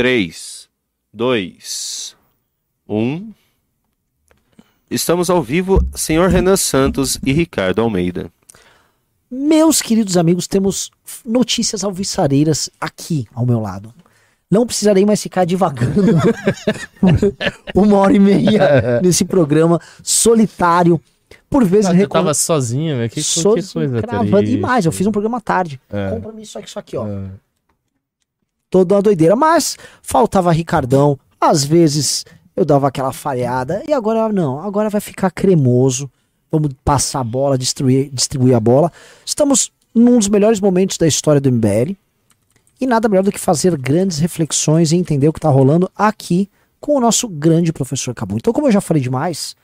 3, 2, 1. Estamos ao vivo, senhor Renan Santos e Ricardo Almeida. Meus queridos amigos, temos notícias alviçareiras aqui ao meu lado. Não precisarei mais ficar divagando uma hora e meia nesse programa solitário. Por vezes você recom- tava sozinho, velho. Que, que sozinho, coisa cravando. E mais, eu fiz um programa à tarde. É. Compra-me isso aqui, isso aqui, ó. É. Toda uma doideira. Mas faltava Ricardão. Às vezes eu dava aquela falhada. E agora não. Agora vai ficar cremoso. Vamos passar a bola, distribuir, distribuir a bola. Estamos num dos melhores momentos da história do MBL. E nada melhor do que fazer grandes reflexões e entender o que tá rolando aqui com o nosso grande professor Cabu. Então, como eu já falei demais.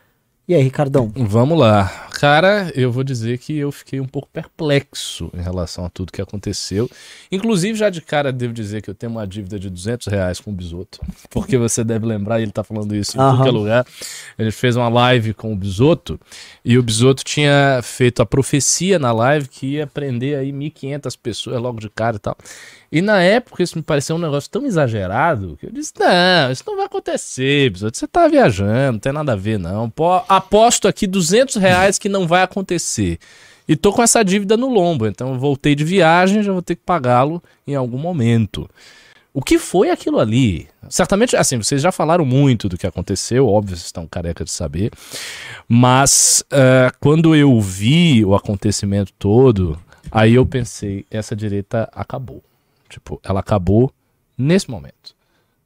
E aí, Ricardão? Vamos lá. Cara, eu vou dizer que eu fiquei um pouco perplexo em relação a tudo que aconteceu. Inclusive, já de cara, devo dizer que eu tenho uma dívida de 200 reais com o Bisoto. Porque você deve lembrar, ele tá falando isso em Aham. é lugar. Ele fez uma live com o Bisoto. E o Bisoto tinha feito a profecia na live que ia prender aí 1.500 pessoas logo de cara e tal. E na época isso me pareceu um negócio tão exagerado que eu disse: não, isso não vai acontecer. Você tá viajando, não tem nada a ver, não. Pô, aposto aqui 200 reais que não vai acontecer. E tô com essa dívida no lombo, então eu voltei de viagem, já vou ter que pagá-lo em algum momento. O que foi aquilo ali? Certamente, assim, vocês já falaram muito do que aconteceu, óbvio, vocês estão careca de saber. Mas eh, quando eu vi o acontecimento todo, aí eu pensei, essa direita acabou. Tipo, ela acabou nesse momento.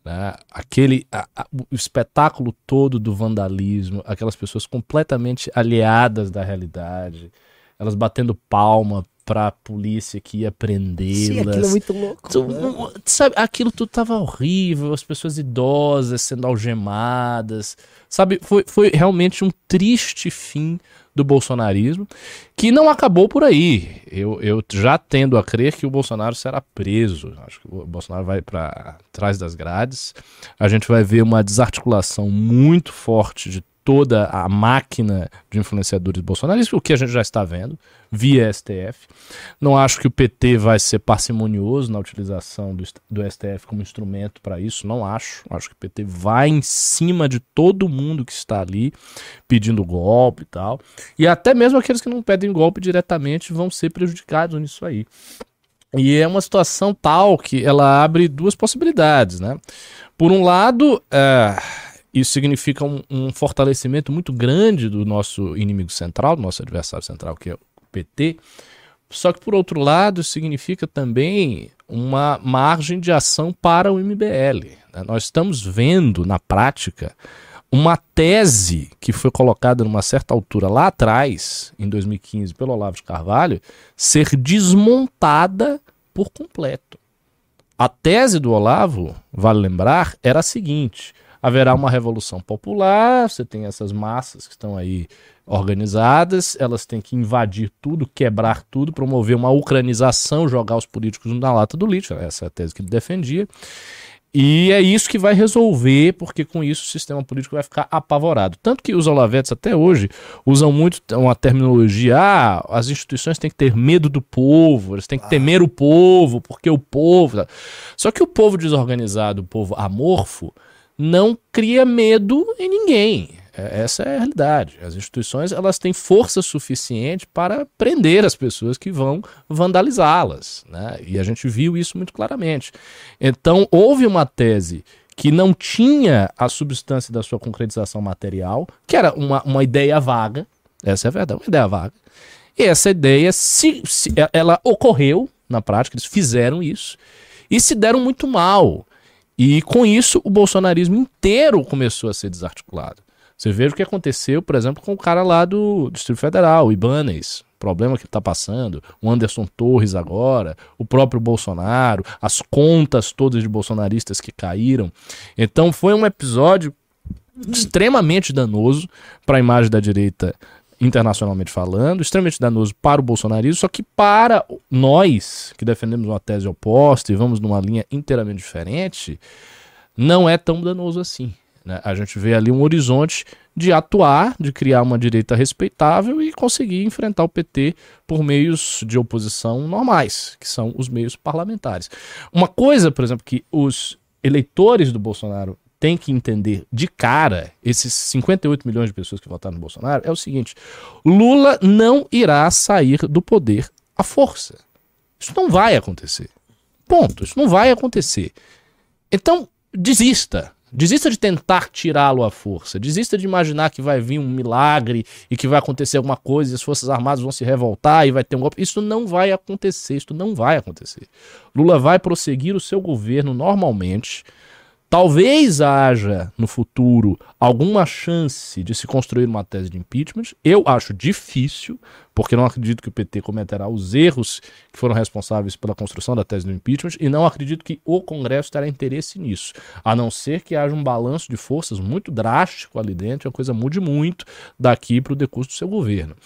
né? Aquele a- a- o espetáculo todo do vandalismo, aquelas pessoas completamente aliadas da realidade, elas batendo palma pra polícia que ia prendê-las. Sim, aquilo é muito louco. Tu- um- sabe, aquilo tudo tava horrível, as pessoas idosas sendo algemadas, sabe? Foi, foi realmente um triste fim do bolsonarismo, que não acabou por aí. Eu, eu já tendo a crer que o Bolsonaro será preso. Acho que o Bolsonaro vai para trás das grades. A gente vai ver uma desarticulação muito forte de toda a máquina de influenciadores bolsonaristas, o que a gente já está vendo via STF. Não acho que o PT vai ser parcimonioso na utilização do, do STF como instrumento para isso, não acho. Acho que o PT vai em cima de todo mundo que está ali pedindo golpe e tal. E até mesmo aqueles que não pedem golpe diretamente vão ser prejudicados nisso aí. E é uma situação tal que ela abre duas possibilidades, né? Por um lado, é, isso significa um, um fortalecimento muito grande do nosso inimigo central, do nosso adversário central, que é o PT. Só que, por outro lado, significa também uma margem de ação para o MBL. né? Nós estamos vendo, na prática, uma tese que foi colocada numa certa altura lá atrás, em 2015, pelo Olavo de Carvalho, ser desmontada por completo. A tese do Olavo, vale lembrar, era a seguinte: haverá uma revolução popular, você tem essas massas que estão aí organizadas, elas têm que invadir tudo, quebrar tudo, promover uma ucranização, jogar os políticos na lata do lixo, essa é a tese que ele defendia. E é isso que vai resolver, porque com isso o sistema político vai ficar apavorado. Tanto que os olavetes até hoje usam muito uma terminologia, ah, as instituições têm que ter medo do povo, eles têm que temer o povo, porque o povo... Só que o povo desorganizado, o povo amorfo, não cria medo em ninguém. É- Essa é a realidade. As instituições elas têm força suficiente para prender as pessoas que vão vandalizá-las. Né? E a gente viu isso muito claramente. Então, houve uma tese que não tinha a substância da sua concretização material, que era uma, uma ideia vaga. Essa é a verdade, uma ideia vaga. E essa ideia, se, se- ela ocorreu na prática, eles fizeram isso e se deram muito mal. E com isso, o bolsonarismo inteiro começou a ser desarticulado. Você veja o que aconteceu, por exemplo, com o cara lá do Distrito Federal, o Ibanez, problema que está passando, o Anderson Torres agora, o próprio Bolsonaro, as contas todas de bolsonaristas que caíram. Então foi um episódio extremamente danoso para a imagem da direita internacionalmente falando, extremamente danoso para o bolsonarismo, só que para nós que defendemos uma tese oposta e vamos numa linha inteiramente diferente, não é tão danoso assim. né? A gente vê ali um horizonte de atuar, de criar uma direita respeitável e conseguir enfrentar o PT por meios de oposição normais, que são os meios parlamentares. Uma coisa, por exemplo, que os eleitores do Bolsonaro têm que entender de cara, esses 58 milhões de pessoas que votaram no Bolsonaro, é o seguinte: Lula não irá sair do poder à força. Isso não vai acontecer. Ponto. Isso não vai acontecer. Então, desista. Desista de tentar tirá-lo à força. Desista de imaginar que vai vir um milagre e que vai acontecer alguma coisa e as Forças Armadas vão se revoltar e vai ter um golpe. Isso não vai acontecer. Isso não vai acontecer. Lula vai prosseguir o seu governo normalmente. Talvez haja no futuro alguma chance de se construir uma tese de impeachment. Eu acho difícil, porque não acredito que o PT cometerá os erros que foram responsáveis pela construção da tese do impeachment e não acredito que o Congresso terá interesse nisso, a não ser que haja um balanço de forças muito drástico ali dentro, a coisa mude muito daqui para o decurso do seu governo.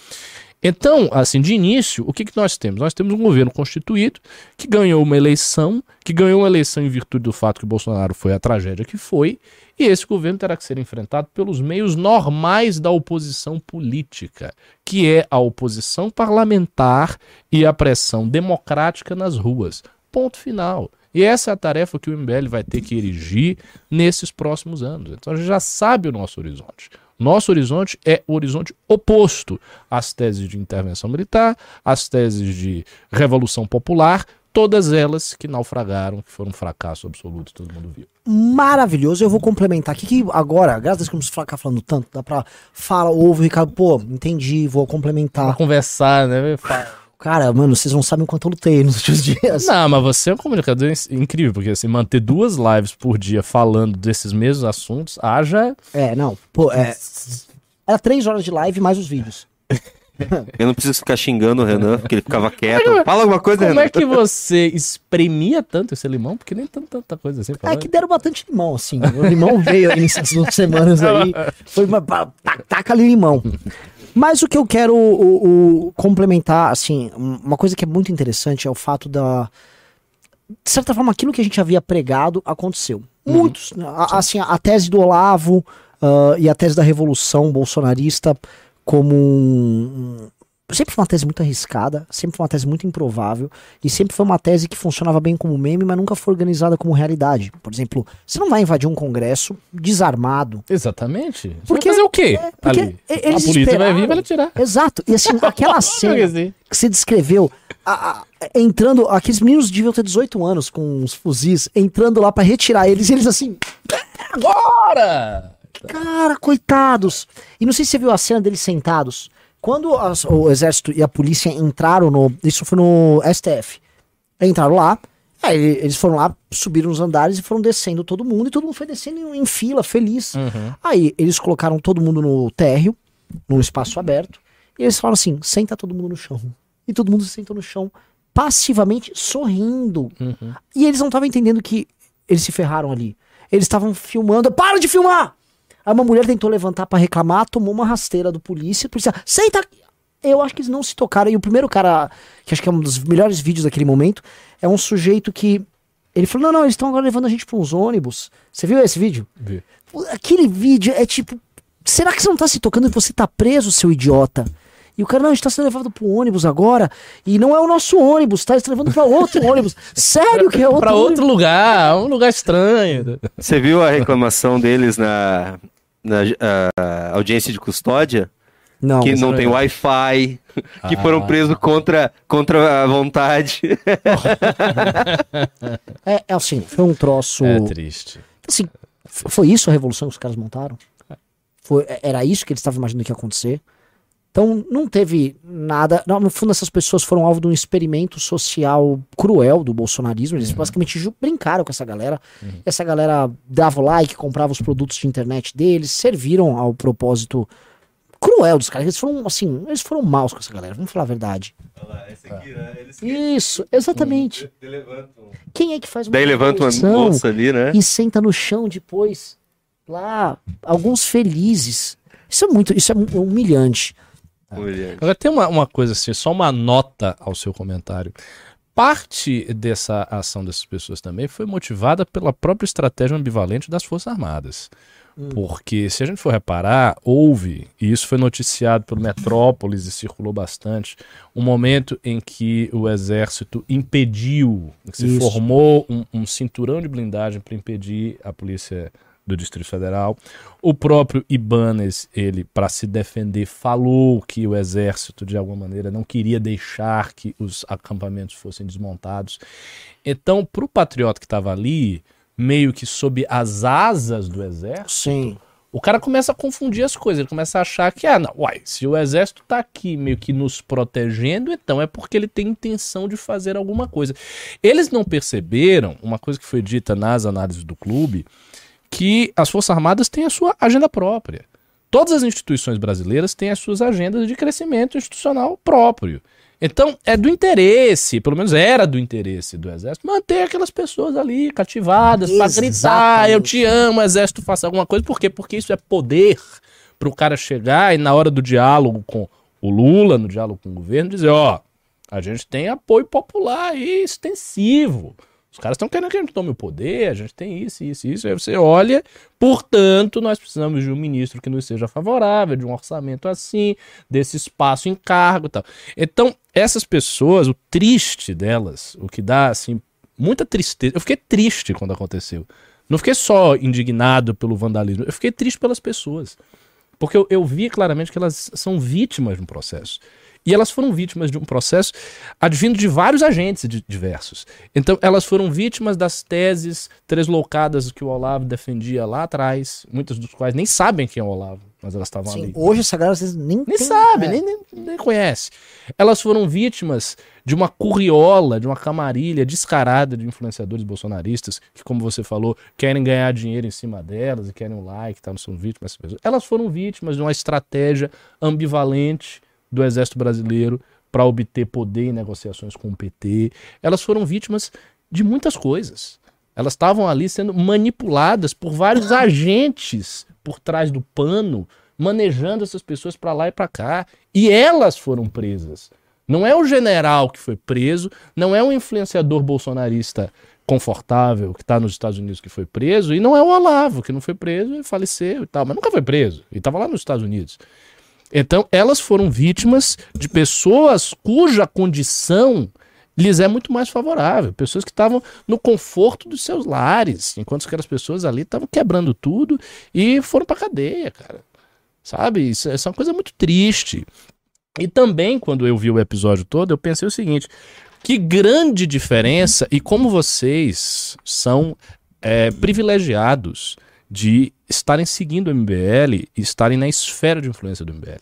Então, assim, de início, o que, que nós temos? Nós temos um governo constituído que ganhou uma eleição, que ganhou uma eleição em virtude do fato que o Bolsonaro foi a tragédia que foi, e esse governo terá que ser enfrentado pelos meios normais da oposição política, que é a oposição parlamentar e a pressão democrática nas ruas. Ponto final. E essa é a tarefa que o MBL vai ter que erigir nesses próximos anos. Então a gente já sabe o nosso horizonte. Nosso horizonte é o horizonte oposto às teses de intervenção militar, às teses de revolução popular, todas elas que naufragaram, que foram um fracasso absoluto, todo mundo viu. Maravilhoso. Eu vou complementar aqui que agora, graças a Deus que não precisa ficar falando tanto, dá pra falar, ouve, Ricardo, pô, entendi, vou complementar. Pra conversar, né? Cara, mano, vocês não sabem o quanto eu lutei nos últimos dias. Não, mas você é um comunicador in- incrível, porque assim, manter duas lives por dia falando desses mesmos assuntos, haja. É, não, pô, é. Era três horas de live mais os vídeos. Eu não preciso ficar xingando o Renan, porque ele ficava quieto. Fala alguma coisa, Como Renan. é que você espremia tanto esse limão? Porque nem tanta, tanta coisa assim. É que deram bastante limão, assim. O limão veio aí nessas duas semanas aí. Foi uma. Taca ali limão. Mas o que eu quero o, o, complementar, assim, um- uma coisa que é muito interessante é o fato da. De certa forma, aquilo que a gente havia pregado aconteceu. Muitos. né? A- Assim, a tese do Olavo ah, e a tese da Revolução Bolsonarista como um. Sempre foi uma tese muito arriscada, sempre foi uma tese muito improvável, e sempre foi uma tese que funcionava bem como meme, mas nunca foi organizada como realidade. Por exemplo, você não vai invadir um congresso desarmado. Exatamente. Você Porque- fazer o quê? é, porque ali? A polícia vai vir e esperaram. vai tirar. Exato. E assim, aquela cena Sim. que você descreveu, a- a- entrando, aqueles meninos deviam ter 18 anos com os fuzis, entrando lá pra retirar eles, e eles assim, Bora! cara, coitados. E não sei se você viu a cena deles sentados. Quando as- o exército e a polícia entraram no. Isso foi no STF. Entraram lá, aí eles foram lá, subiram os andares e foram descendo todo mundo, e todo mundo foi descendo em, fila, feliz. Aí eles colocaram todo mundo no térreo, num espaço aberto, e eles falaram assim: senta todo mundo no chão. E todo mundo se sentou no chão, passivamente sorrindo. E eles não estavam entendendo que eles se ferraram ali. Eles estavam filmando. Para de filmar! Aí uma mulher tentou levantar pra reclamar, tomou uma rasteira do polícia. polícia, senta! aqui!" Eu acho que eles não se tocaram. E o primeiro cara, que acho que é um dos melhores vídeos daquele momento, é um sujeito que. Ele falou: não, não, eles estão agora levando a gente pra uns ônibus. Você viu esse vídeo? Vi. Aquele vídeo é tipo. Será que você não tá se tocando e você tá preso, seu idiota? E o cara, não, a gente tá sendo levado pro ônibus agora. E não é o nosso ônibus, tá? Eles estão levando pra outro ônibus. Sério que é outro Pra ônibus? outro lugar, um lugar estranho. Você viu a reclamação deles na, na ah, audiência de custódia? Não. que não tem. Wi-Fi, que Ah. foram presos contra, contra a vontade. É, é assim, foi um troço. É triste. Assim, foi isso a revolução que os caras montaram? Foi, é- era isso que eles estavam imaginando que ia acontecer? Então, não teve nada. não, no fundo, essas pessoas foram alvo de um experimento social cruel do bolsonarismo. Eles basicamente ju- brincaram com essa galera. Essa galera dava o like, comprava os produtos de internet deles, serviram ao propósito cruel dos caras. Eles foram, assim, eles foram maus com essa galera, vamos falar a verdade. Isso, exatamente. Quem é que faz uma Daí levanta uma moça ali, né? e senta no chão depois. Lá, alguns felizes. Isso é muito, isso é humilhante. Mulher. Agora tem uma, uma coisa assim, só uma nota ao seu comentário. Parte dessa ação dessas pessoas também foi motivada pela própria estratégia ambivalente das Forças Armadas. Porque se a gente for reparar, houve, e isso foi noticiado pelo Metrópolis e circulou bastante, um momento em que o exército impediu, se Isso. formou um, um cinturão de blindagem para impedir a polícia do Distrito Federal. O próprio Ibanez, ele, para se defender, falou que o exército, de alguma maneira, não queria deixar que os acampamentos fossem desmontados. Então, para o patriota que estava ali, meio que sob as asas do exército, Sim. o cara começa a confundir as coisas. Ele começa a achar que, ah, não, uai, se o exército tá aqui meio que nos protegendo, então é porque ele tem intenção de fazer alguma coisa. Eles não perceberam, uma coisa que foi dita nas análises do clube, que as Forças Armadas têm a sua agenda própria. Todas as instituições brasileiras têm as suas agendas de crescimento institucional próprio. Então, é do interesse, pelo menos era do interesse do Exército, manter aquelas pessoas ali cativadas para gritar, eu te amo, Exército, faça alguma coisa. Por quê? Porque isso é poder para o cara chegar e na hora do diálogo com o Lula, no diálogo com o governo, dizer, ó, a gente tem apoio popular aí extensivo. Os caras estão querendo que a gente tome o poder, a gente tem isso, isso, isso. Aí você olha, portanto, nós precisamos de um ministro que nos seja favorável, de um orçamento assim, desse espaço em cargo e tal. Então, essas pessoas, o triste delas, o que dá, assim, muita tristeza. Eu fiquei triste quando aconteceu. Não fiquei só indignado pelo vandalismo, eu fiquei triste pelas pessoas. Porque eu, eu vi claramente que elas são vítimas um processo. E elas foram vítimas de um processo advindo de vários agentes di- diversos. Então, elas foram vítimas das teses tresloucadas que o Olavo defendia lá atrás, muitas dos quais nem sabem quem é o Olavo, mas elas estavam ali. Hoje essa galera vocês nem, Nem tem- sabe, é. nem, nem, nem conhece. Elas foram vítimas de uma curriola, de uma camarilha descarada de influenciadores bolsonaristas, que, como você falou, querem ganhar dinheiro em cima delas e querem um like, tá, não são vítimas. Elas foram vítimas de uma estratégia ambivalente do exército brasileiro para obter poder em negociações com o PT. Elas foram vítimas de muitas coisas. Elas estavam ali sendo manipuladas por vários agentes por trás do pano, manejando essas pessoas para lá e para cá. E elas foram presas. Não é o general que foi preso, não é um influenciador bolsonarista confortável que está nos Estados Unidos que foi preso, e não é o Olavo que não foi preso e faleceu e tal, mas nunca foi preso, e estava lá nos Estados Unidos. Então, elas foram vítimas de pessoas cuja condição lhes é muito mais favorável. Pessoas que estavam no conforto dos seus lares, enquanto aquelas pessoas ali estavam quebrando tudo e foram pra cadeia, cara. Sabe? Isso, isso é uma coisa muito triste. E também, quando eu vi o episódio todo, eu pensei o seguinte: que grande diferença e como vocês são é, privilegiados de estarem seguindo o MBL e estarem na esfera de influência do MBL.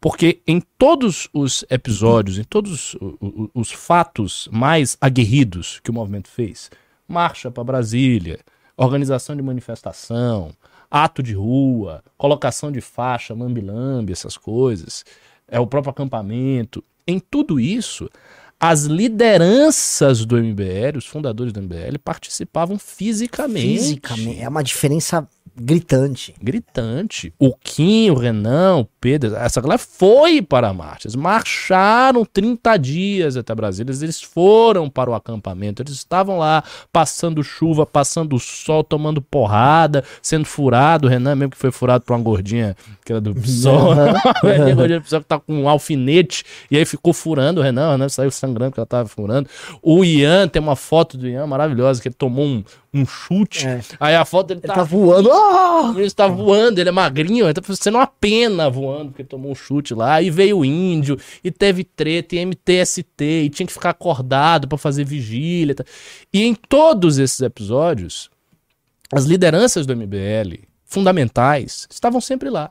Porque em todos os episódios, em todos o- o- os fatos mais aguerridos que o movimento fez, marcha para Brasília, organização de manifestação, ato de rua, colocação de faixa, lambi-lambi, essas coisas, é o próprio acampamento, em tudo isso, as lideranças do MBL, os fundadores do MBL, participavam fisicamente. Fisicamente. É uma diferença gritante. Gritante. O Kim, o Renan, o Pedro, essa galera foi para a marcha. Eles marcharam 30 dias até Brasília. Eles foram para o acampamento. Eles estavam lá passando chuva, passando sol, tomando porrada, sendo furado. O Renan mesmo que foi furado por uma gordinha que era do PSOL. Uma gordinha do PSOL que tá com um alfinete e aí ficou furando o Renan. O Renan saiu sangrando porque ela tava furando. O Ian, tem uma foto do Ian maravilhosa que ele tomou um, um chute. É. Aí a foto ele Ele tá voando. Ah! ele está voando, ele é magrinho, ele tá sendo uma pena voando, porque tomou um chute lá, e veio o índio, e teve treta, e MTST, e tinha que ficar acordado pra fazer vigília. tá? E em todos esses episódios, as lideranças do MBL, fundamentais, estavam sempre lá.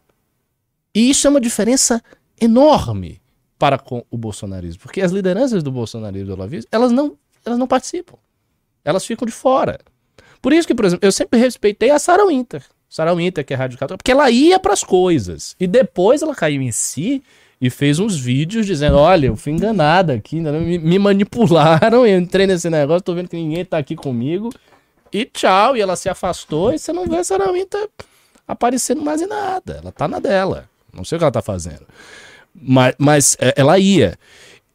E isso é uma diferença enorme para com o bolsonarismo, porque as lideranças do bolsonarismo do olavismo, elas não, elas não participam. Elas ficam de fora. Por isso que, por exemplo, eu sempre respeitei a Sarah Winter. Sarah Winter, que é radical, porque ela ia pras coisas. E depois ela caiu em si e fez uns vídeos dizendo: Olha, eu fui enganada aqui, né? me, me manipularam, eu entrei nesse negócio, tô vendo que ninguém tá aqui comigo. E tchau. E ela se afastou e você não vê a Sarah Winter aparecendo mais em nada. Ela tá na dela. Não sei o que ela tá fazendo. Mas, mas é, ela ia.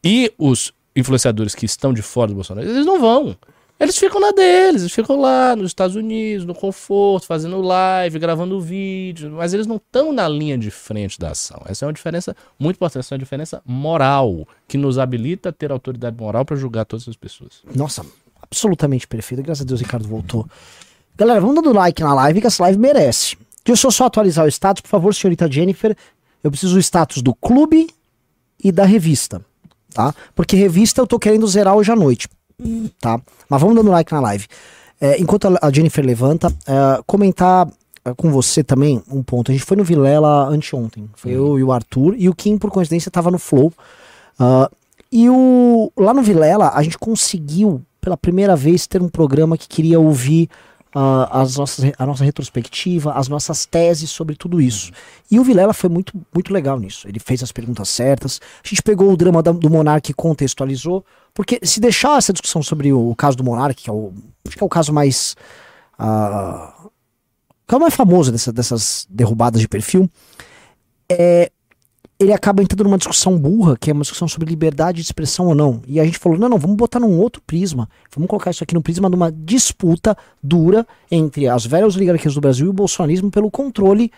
E os influenciadores que estão de fora do Bolsonaro, eles não vão. Eles ficam na deles, eles ficam lá nos Estados Unidos, no conforto, fazendo live, gravando vídeo, mas eles não estão na linha de frente da ação. Essa é uma diferença muito importante, essa é uma diferença moral, que nos habilita a ter autoridade moral para julgar todas as pessoas. Nossa, absolutamente perfeito. Graças a Deus o Ricardo voltou. Galera, vamos dando like na live, que essa live merece. Deixa eu só atualizar o status, por favor, senhorita Jennifer. Eu preciso do status do clube e da revista, tá? Porque revista eu tô querendo zerar hoje à noite tá? Mas vamos dando like na live. É, enquanto a Jennifer levanta, é, comentar é, com você também um ponto. A gente foi no Vilela anteontem. Foi uhum. eu e o Arthur. E o Kim, por coincidência, estava no Flow. Uh, e o, lá no Vilela, a gente conseguiu, pela primeira vez, ter um programa que queria ouvir uh, as nossas, a nossa retrospectiva, as nossas teses sobre tudo isso. E o Vilela foi muito, muito legal nisso. Ele fez as perguntas certas. A gente pegou o drama da, do Monark e contextualizou. Porque se deixar essa discussão sobre o, o caso do Monark, que é o, acho que é o caso mais. Uh, que é o mais famoso dessa, dessas derrubadas de perfil, é, ele acaba entrando numa discussão burra, que é uma discussão sobre liberdade de expressão ou não. E a gente falou: não, não, vamos botar num outro prisma. Vamos colocar isso aqui no prisma de uma disputa dura entre as velhas oligarquias do Brasil e o bolsonarismo pelo controle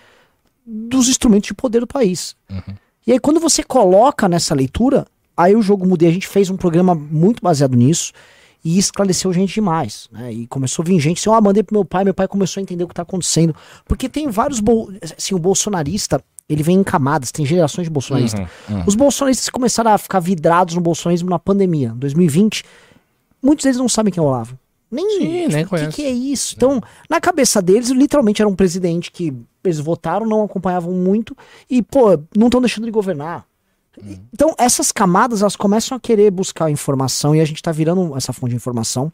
dos instrumentos de poder do país. Uhum. E aí, quando você coloca nessa leitura, aí o jogo mudei. A gente fez um programa muito baseado nisso e esclareceu gente demais. Né? E começou a vir gente assim: ó, oh, mandei pro meu pai, meu pai começou a entender o que tá acontecendo. Porque tem vários. Assim, o bolsonarista ele vem em camadas, tem gerações de bolsonaristas. Uhum, uhum. Os bolsonaristas começaram a ficar vidrados no bolsonarismo na pandemia, 2020. Muitos deles não sabem quem é o Olavo. Nem, Sim, nem conhece. O que, que, é isso? Então, na cabeça deles, literalmente era um presidente que eles votaram, não acompanhavam muito e, pô, não estão deixando de governar. Uhum. Então, essas camadas, elas começam a querer buscar informação e a gente tá virando essa fonte de informação.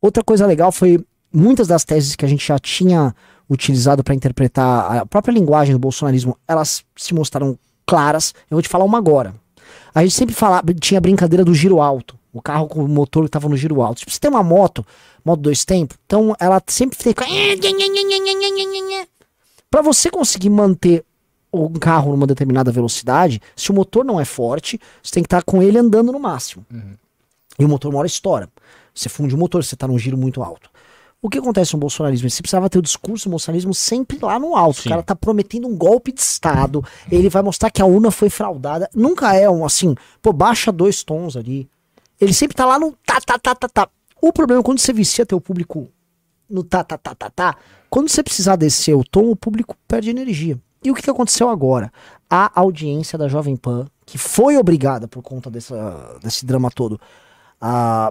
Outra coisa legal foi muitas das teses que a gente já tinha utilizado para interpretar a própria linguagem do bolsonarismo, elas se mostraram claras. Eu vou te falar uma agora. A gente sempre falava, tinha a brincadeira do giro alto. O carro com o motor que estava no giro alto. Tipo, você tem uma moto, moto dois tempos, então ela sempre fica. Para você conseguir manter um carro numa determinada velocidade, se o motor não é forte, você tem que estar tá com ele andando no máximo. Uhum. E o motor uma hora estoura. Você funde o motor, você está num giro muito alto. O que acontece no bolsonarismo? Você precisava ter o discurso do bolsonarismo sempre lá no alto. Sim. O cara tá prometendo um golpe de Estado. Ele vai mostrar que a urna foi fraudada. Nunca é um assim, pô, baixa dois tons ali. Ele sempre tá lá no tá, tá, tá, tá, tá. O problema é quando você vicia teu público no tá, tá, tá, tá, tá. Quando você precisar descer o tom, o público perde energia. E o que, que aconteceu agora? A audiência da Jovem Pan, que foi obrigada por conta dessa, desse drama todo, a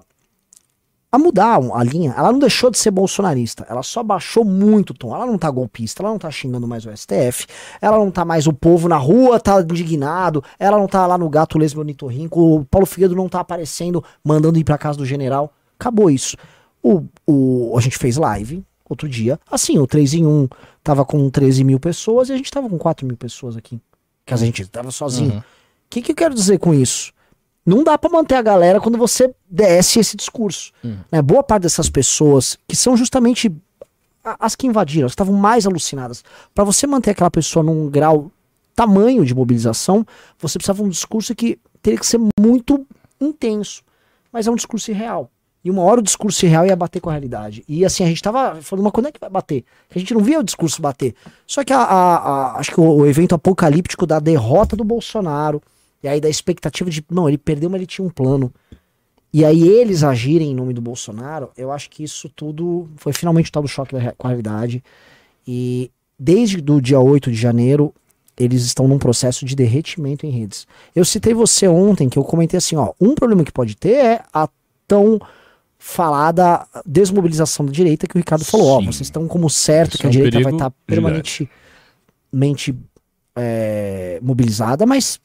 a mudar a linha. Ela não deixou de ser bolsonarista, ela só baixou muito o tom. Ela não tá golpista, ela não tá xingando mais o STF, ela não tá mais o povo na rua, tá indignado, ela não tá lá no gato lesbo Nitorrinco, o Paulo Figueiredo não tá aparecendo, mandando ir pra casa do general. Acabou isso. O, o, a gente fez live outro dia, assim, o 3 em 1 tava com 13 mil pessoas e a gente tava com 4 mil pessoas aqui. Que a gente tava sozinho. O uhum. que, que eu quero dizer com isso? Não dá para manter a galera quando você desce esse discurso. Hum. Né? Boa parte dessas pessoas, que são justamente as que invadiram, elas estavam mais alucinadas. Para você manter aquela pessoa num grau tamanho de mobilização, você precisava de um discurso que teria que ser muito intenso. Mas é um discurso irreal. E uma hora o discurso irreal ia bater com a realidade. E assim, a gente tava falando, mas quando é que vai bater? A gente não via o discurso bater. Só que a, a, a acho que o, o evento apocalíptico da derrota do Bolsonaro, e aí da expectativa de, não, ele perdeu, mas ele tinha um plano. E aí eles agirem em nome do Bolsonaro, eu acho que isso tudo foi finalmente o tal do choque com a realidade. E desde o dia 8 de janeiro, eles estão num processo de derretimento em redes. Eu citei você ontem, que eu comentei assim, ó, um problema que pode ter é a tão falada desmobilização da direita que o Ricardo falou, ó, vocês estão como certo Isso que a é um direita vai estar tá permanentemente é, mobilizada, mas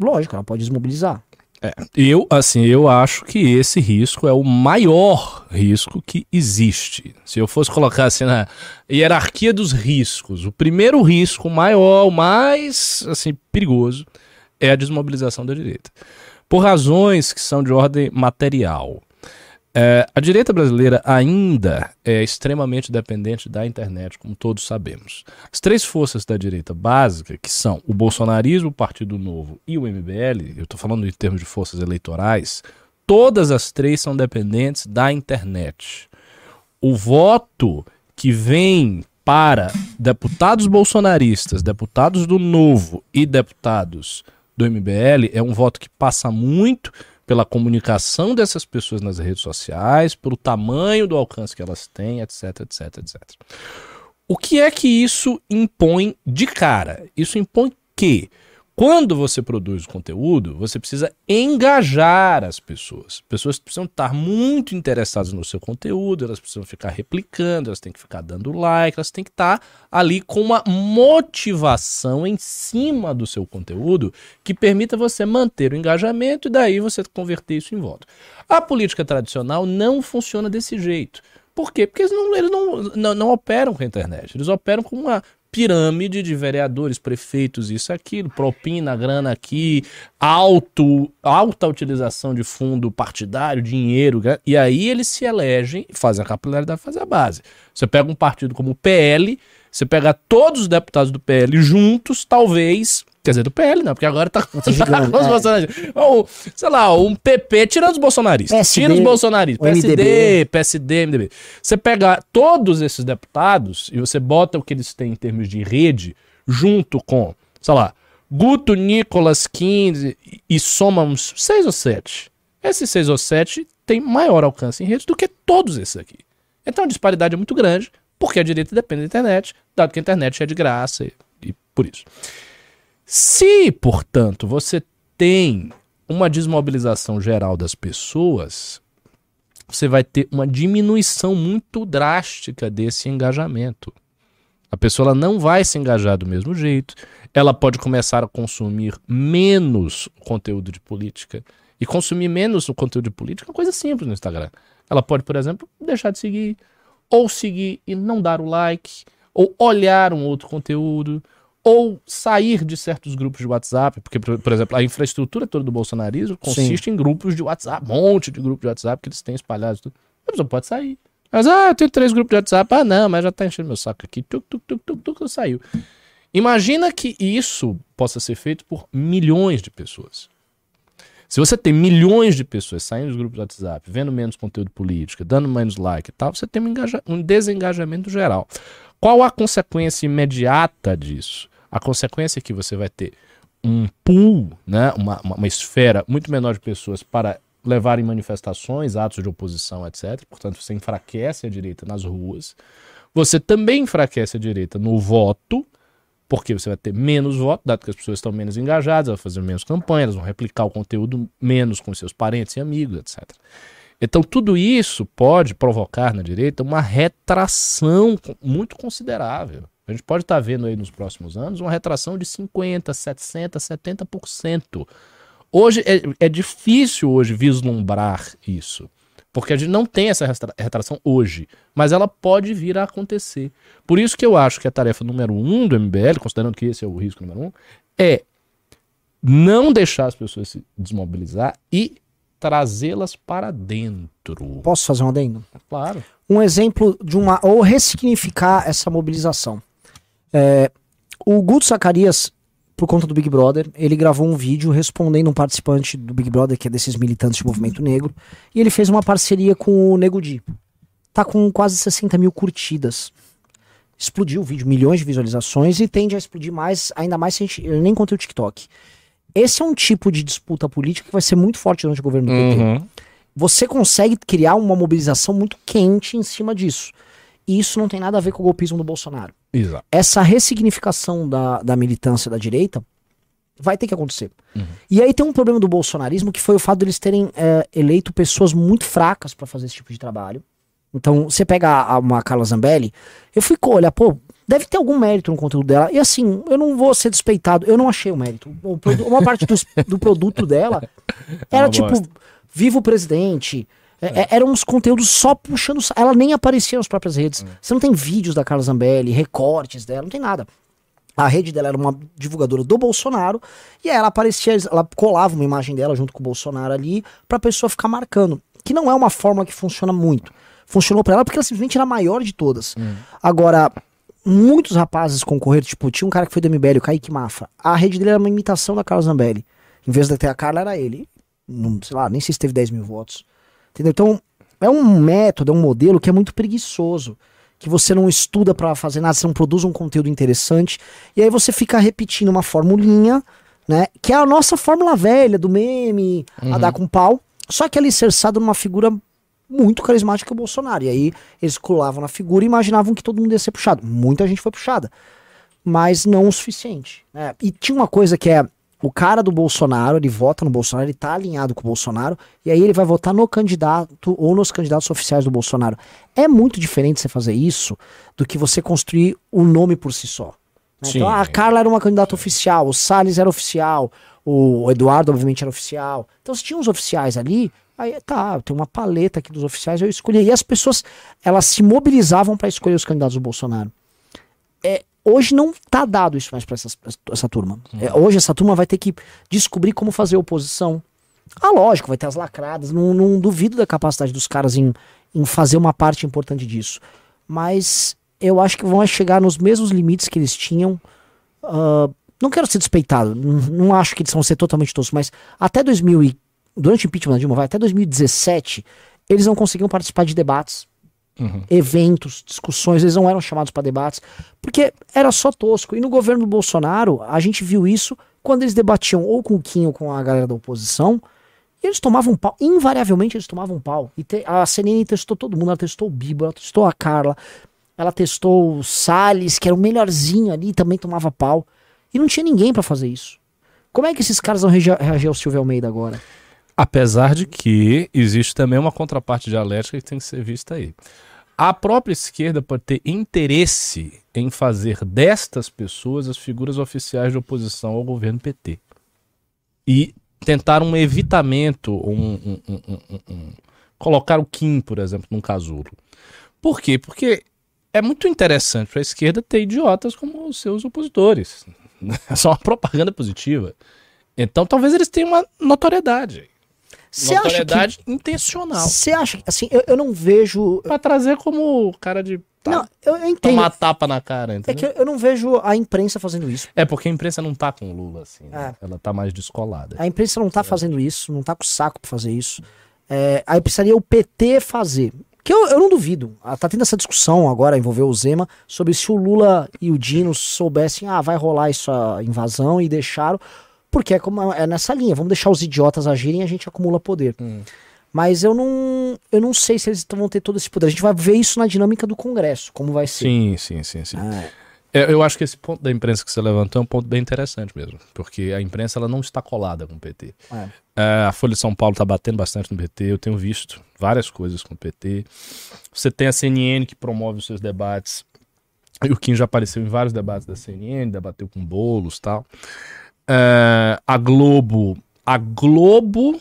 lógico, ela pode desmobilizar. É, eu, assim, eu acho que esse risco é o maior risco que existe. Se eu fosse colocar assim na hierarquia dos riscos, o primeiro risco maior, o mais, assim, perigoso, é a desmobilização da direita. Por razões que são de ordem material. É, a direita brasileira ainda é extremamente dependente da internet, como todos sabemos. As três forças da direita básica, que são o bolsonarismo, o Partido Novo e o MBL, eu estou falando em termos de forças eleitorais, todas as três são dependentes da internet. O voto que vem para deputados bolsonaristas, deputados do Novo e deputados do MBL é um voto que passa muito pela comunicação dessas pessoas nas redes sociais, pelo tamanho do alcance que elas têm, etc, etc, etc. O que é que isso impõe de cara? Isso impõe que quando você produz conteúdo, você precisa engajar as pessoas. Pessoas precisam estar muito interessadas no seu conteúdo, elas precisam ficar replicando, elas têm que ficar dando like, elas têm que estar ali com uma motivação em cima do seu conteúdo que permita você manter o engajamento e daí você converter isso em voto. A política tradicional não funciona desse jeito. Por quê? Porque eles não, eles não, não, não operam com a internet. Eles operam com uma pirâmide de vereadores, prefeitos, isso, aquilo, propina, grana aqui, alto, alta utilização de fundo partidário, dinheiro, e aí eles se elegem, fazem a capilaridade, fazem a base. Você pega um partido como o PL, você pega todos os deputados do PL juntos, talvez Quer dizer, do PL, não, porque agora tá, tá gigante, com os é. bolsonaristas. Ou, sei lá, um PP, tirando os bolsonaristas. PSD, tira os bolsonaristas. PSD, MDB. PSD, MDB. Você pega todos esses deputados e você bota o que eles têm em termos de rede, junto com, sei lá, Guto, Nicolas, 15 e soma uns seis ou sete. Esses seis ou sete têm maior alcance em redes do que todos esses aqui. Então a disparidade é muito grande, porque a direita depende da internet, dado que a internet é de graça e, e por isso. Se, portanto, você tem uma desmobilização geral das pessoas, você vai ter uma diminuição muito drástica desse engajamento. A pessoa não vai se engajar do mesmo jeito, ela pode começar a consumir menos conteúdo de política. E consumir menos o conteúdo de política é uma coisa simples no Instagram. Ela pode, por exemplo, deixar de seguir, ou seguir e não dar o like, ou olhar um outro conteúdo, ou sair de certos grupos de WhatsApp, porque, por, por exemplo, a infraestrutura toda do bolsonarismo consiste em grupos de WhatsApp, um monte de grupos de WhatsApp que eles têm espalhados. Tudo. A pessoa pode sair. Mas, ah, eu tenho três grupos de WhatsApp. Ah, não, mas já tá enchendo meu saco aqui. Tuc, tuc, tuc, tuc, tuc, saiu. Imagina que isso possa ser feito por milhões de pessoas. Se você tem milhões de pessoas saindo dos grupos do WhatsApp, vendo menos conteúdo político, dando menos like e tal, você tem um, um desengajamento geral. Qual a consequência imediata disso? A consequência é que você vai ter um pool, né, uma, uma, uma esfera muito menor de pessoas para levarem manifestações, atos de oposição, etc. Portanto, você enfraquece a direita nas ruas. Você também enfraquece a direita no voto, porque você vai ter menos voto, dado que as pessoas estão menos engajadas, vão fazer menos campanha, elas vão replicar o conteúdo menos com seus parentes e amigos, etc. Então, tudo isso pode provocar na direita uma retração muito considerável. A gente pode estar vendo aí nos próximos anos uma retração de 50%, 60%, 70%. Hoje é, é difícil hoje vislumbrar isso. Porque a gente não tem essa retração hoje, mas ela pode vir a acontecer. Por isso que eu acho que a tarefa número um do MBL, considerando que esse é o risco número um, é não deixar as pessoas se desmobilizar e trazê-las para dentro. Posso fazer um adendo? Claro. um exemplo de uma. ou ressignificar essa mobilização. É, o Guto Zacarias, por conta do Big Brother, ele gravou um vídeo respondendo um participante do Big Brother, que é desses militantes de movimento negro, e ele fez uma parceria com o Nego Di. Tá com quase 60 mil curtidas. Explodiu o vídeo, milhões de visualizações, e tende a explodir mais, ainda mais se a gente. Eu nem contei o TikTok. Esse é um tipo de disputa política que vai ser muito forte durante o governo do PT você consegue criar uma mobilização muito quente em cima disso. E isso não tem nada a ver com o golpismo do Bolsonaro. Exato. Essa ressignificação da, da militância da direita vai ter que acontecer. E aí tem um problema do bolsonarismo que foi o fato deles terem é, eleito pessoas muito fracas para fazer esse tipo de trabalho. Então, você pega a, a- uma Carla Zambelli, eu fui olhar, pô, deve ter algum mérito no conteúdo dela. E assim, eu não vou ser despeitado, eu não achei o mérito. O uma parte dos- do produto dela era uma tipo, viva o presidente. É, é, eram uns conteúdos só puxando. Ela nem aparecia nas próprias redes. Você não tem vídeos da Carla Zambelli, recortes dela, não tem nada. A rede dela era uma divulgadora do Bolsonaro e aí ela aparecia, ela colava uma imagem dela junto com o Bolsonaro ali pra pessoa ficar marcando. Que não é uma fórmula que funciona muito. Funcionou pra ela porque ela simplesmente era a maior de todas. Agora, muitos rapazes concorreram, tipo, tinha um cara que foi do MBL, o Kaique Mafra. A rede dele era uma imitação da Carla Zambelli. Em vez de ter a Carla, era ele. não, sei lá, nem sei se teve 10 mil votos. Entendeu? Então, é um método, é um modelo que é muito preguiçoso. Que você não estuda pra fazer nada, você não produz um conteúdo interessante. E aí você fica repetindo uma formulinha, né? Que é a nossa fórmula velha do meme, a dar com pau. Só que alicerçado numa figura muito carismática que o Bolsonaro. E aí eles colavam na figura e imaginavam que todo mundo ia ser puxado. Muita gente foi puxada. Mas não o suficiente. né? E tinha uma coisa que é. O cara do Bolsonaro, ele vota no Bolsonaro, ele tá alinhado com o Bolsonaro, e aí ele vai votar no candidato ou nos candidatos oficiais do Bolsonaro. É muito diferente você fazer isso do que você construir o nome por si só. né? Sim. Então, a Carla era uma candidata oficial, o Salles era oficial, o Eduardo, obviamente, era oficial. Então, se tinha uns oficiais ali, aí tá, tem uma paleta aqui dos oficiais, eu escolhi. E as pessoas, elas se mobilizavam para escolher os candidatos do Bolsonaro. É, hoje não tá dado isso mais para essa turma. É, hoje essa turma vai ter que descobrir como fazer oposição. Ah, lógico, vai ter as lacradas. Não, não duvido da capacidade dos caras em, em fazer uma parte importante disso. Mas eu acho que vão chegar nos mesmos limites que eles tinham. ah, não quero ser despeitado, não, não acho que eles vão ser totalmente toscos, mas até 2000 e, durante o impeachment da Dilma, vai até 2017, eles não conseguiam participar de debates, eventos, discussões, eles não eram chamados para debates, porque era só tosco. E no governo do Bolsonaro, a gente viu isso quando eles debatiam ou com o Kim ou com a galera da oposição, eles tomavam pau, invariavelmente eles tomavam pau. E te- a CNN testou todo mundo, ela testou o Bibo, ela testou a Carla, ela testou o Salles, que era o melhorzinho ali, também tomava pau. E não tinha ninguém pra fazer isso. Como é que esses caras vão reagir ao Silvio Almeida agora? Apesar de que existe também uma contraparte dialética que tem que ser vista aí. A própria esquerda pode ter interesse em fazer destas pessoas as figuras oficiais de oposição ao governo PT. E tentar um evitamento, um, um- um- colocar o Kim, por exemplo, num casulo. Por quê? Porque é muito interessante para a esquerda ter idiotas como os seus opositores. É só uma propaganda positiva. Então talvez eles tenham uma notoriedade. Acha que. Notoriedade intencional. Você acha que. Assim, eu, eu não vejo. Pra trazer como cara de tá, Não, eu, eu entendo. tomar tapa na cara, É entendeu? que eu não vejo a imprensa fazendo isso. É porque a imprensa não tá com o Lula, assim. né? É. Ela tá mais descolada. A imprensa não tá fazendo isso, não tá com saco pra fazer isso. É, aí precisaria o PT fazer. Que eu, eu não duvido. Ah, Tá tendo essa discussão agora, envolveu o Zema, sobre se o Lula e o Dino soubessem, ah, vai rolar essa invasão e deixaram. Porque é, como, é nessa linha, vamos deixar os idiotas agirem e a gente acumula poder. Hum. Mas eu não, eu não sei se eles vão ter todo esse poder. A gente vai ver isso na dinâmica do Congresso, como vai ser. Sim, sim, sim, sim. Ah, É, eu acho que esse ponto da imprensa que você levantou é um ponto bem interessante mesmo. Porque a imprensa ela não está colada com o PT. é. É, a Folha de São Paulo está batendo bastante no PT. Eu tenho visto várias coisas com o PT. Você tem a CNN que promove os seus debates. E o Kim já apareceu em vários debates da CNN, debateu com bolos e tal. É, a Globo. A Globo,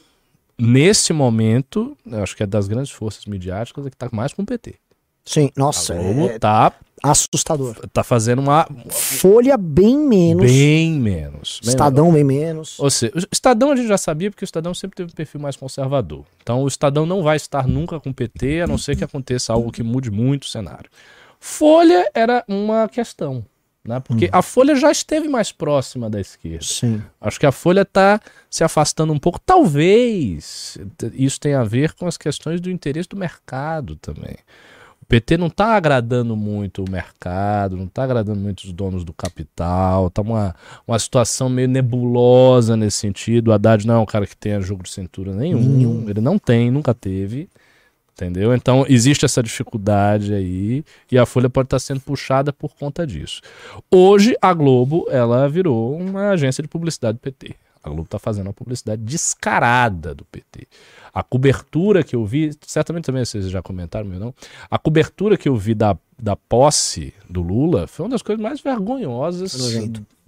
nesse momento, eu acho que é das grandes forças midiáticas, é que está mais com o PT. Sim, nossa, A Globo é tá, assustador. tá fazendo uma. Folha bem menos. Bem menos. bem Estadão bem menos. Ou seja, o Estadão a gente já sabia porque o Estadão sempre teve um perfil mais conservador. Então o Estadão não vai estar nunca com o PT, a não ser que aconteça algo que mude muito o cenário. Folha era uma questão, né? Porque a Folha já esteve mais próxima da esquerda. Sim. Acho que a Folha está se afastando um pouco. Talvez isso tenha a ver com as questões do interesse do mercado também. O PT não está agradando muito o mercado, não está agradando muito os donos do capital, está uma, uma situação meio nebulosa nesse sentido. O Haddad não é um cara que tenha jogo de cintura nenhum, ele não tem, nunca teve. Entendeu? Então existe essa dificuldade aí e a Folha pode estar sendo puxada por conta disso. Hoje a Globo ela virou uma agência de publicidade do PT. A Globo está fazendo uma publicidade descarada do PT. A cobertura que eu vi, certamente também vocês já comentaram, meu não. A cobertura que eu vi da, da posse do Lula foi uma das coisas mais vergonhosas.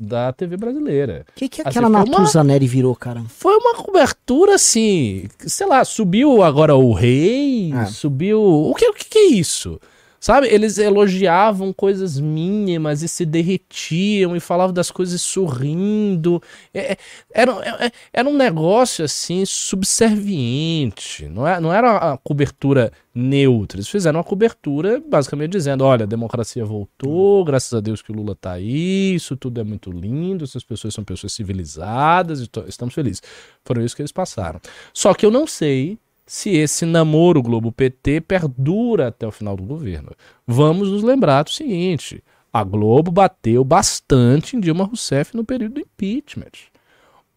Da TV brasileira. O que, que Assim, aquela uma- Natuza Neri virou, cara? Foi uma cobertura assim, sei lá, subiu agora o rei, É. subiu. O que, o que que é isso? Sabe? Eles elogiavam coisas mínimas e se derretiam e falavam das coisas sorrindo. É, é, era, é, era um negócio assim subserviente. Não, é, não era a cobertura neutra. Eles fizeram uma cobertura basicamente dizendo: olha, a democracia voltou, graças a Deus que o Lula tá aí, isso tudo é muito lindo, essas pessoas são pessoas civilizadas, estamos felizes. Foram isso que eles passaram. Só que eu não sei se esse namoro Globo-PT perdura até o final do governo. Vamos nos lembrar do seguinte: a Globo bateu bastante em Dilma Rousseff no período do impeachment.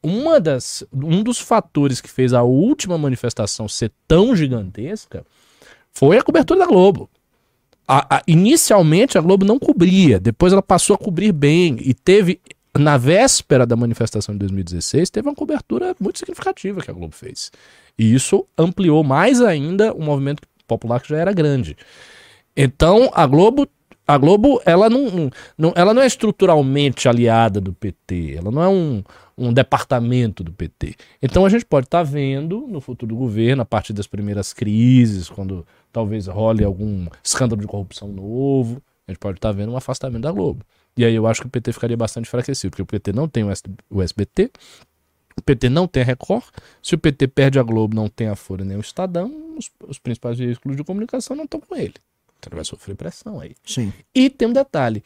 Uma das, um dos fatores que fez a última manifestação ser tão gigantesca foi a cobertura da Globo. A, a, inicialmente a Globo não cobria, depois ela passou a cobrir bem e teve, na véspera da manifestação de 2016, teve uma cobertura muito significativa que a Globo fez. E isso ampliou mais ainda o movimento popular que já era grande. Então, a Globo, a Globo ela, não, não, ela não é estruturalmente aliada do PT, ela não é um, um departamento do PT. Então, a gente pode estar tá vendo no futuro do governo, a partir das primeiras crises, quando talvez role algum escândalo de corrupção novo, a gente pode estar tá vendo um afastamento da Globo. E aí eu acho que o PT ficaria bastante enfraquecido, porque o PT não tem o SBT, o PT não tem a Record. Se o PT perde a Globo, não tem a Folha nem o Estadão, os, os principais veículos de comunicação não estão com ele. Então ele vai sofrer pressão aí. Sim. E tem um detalhe.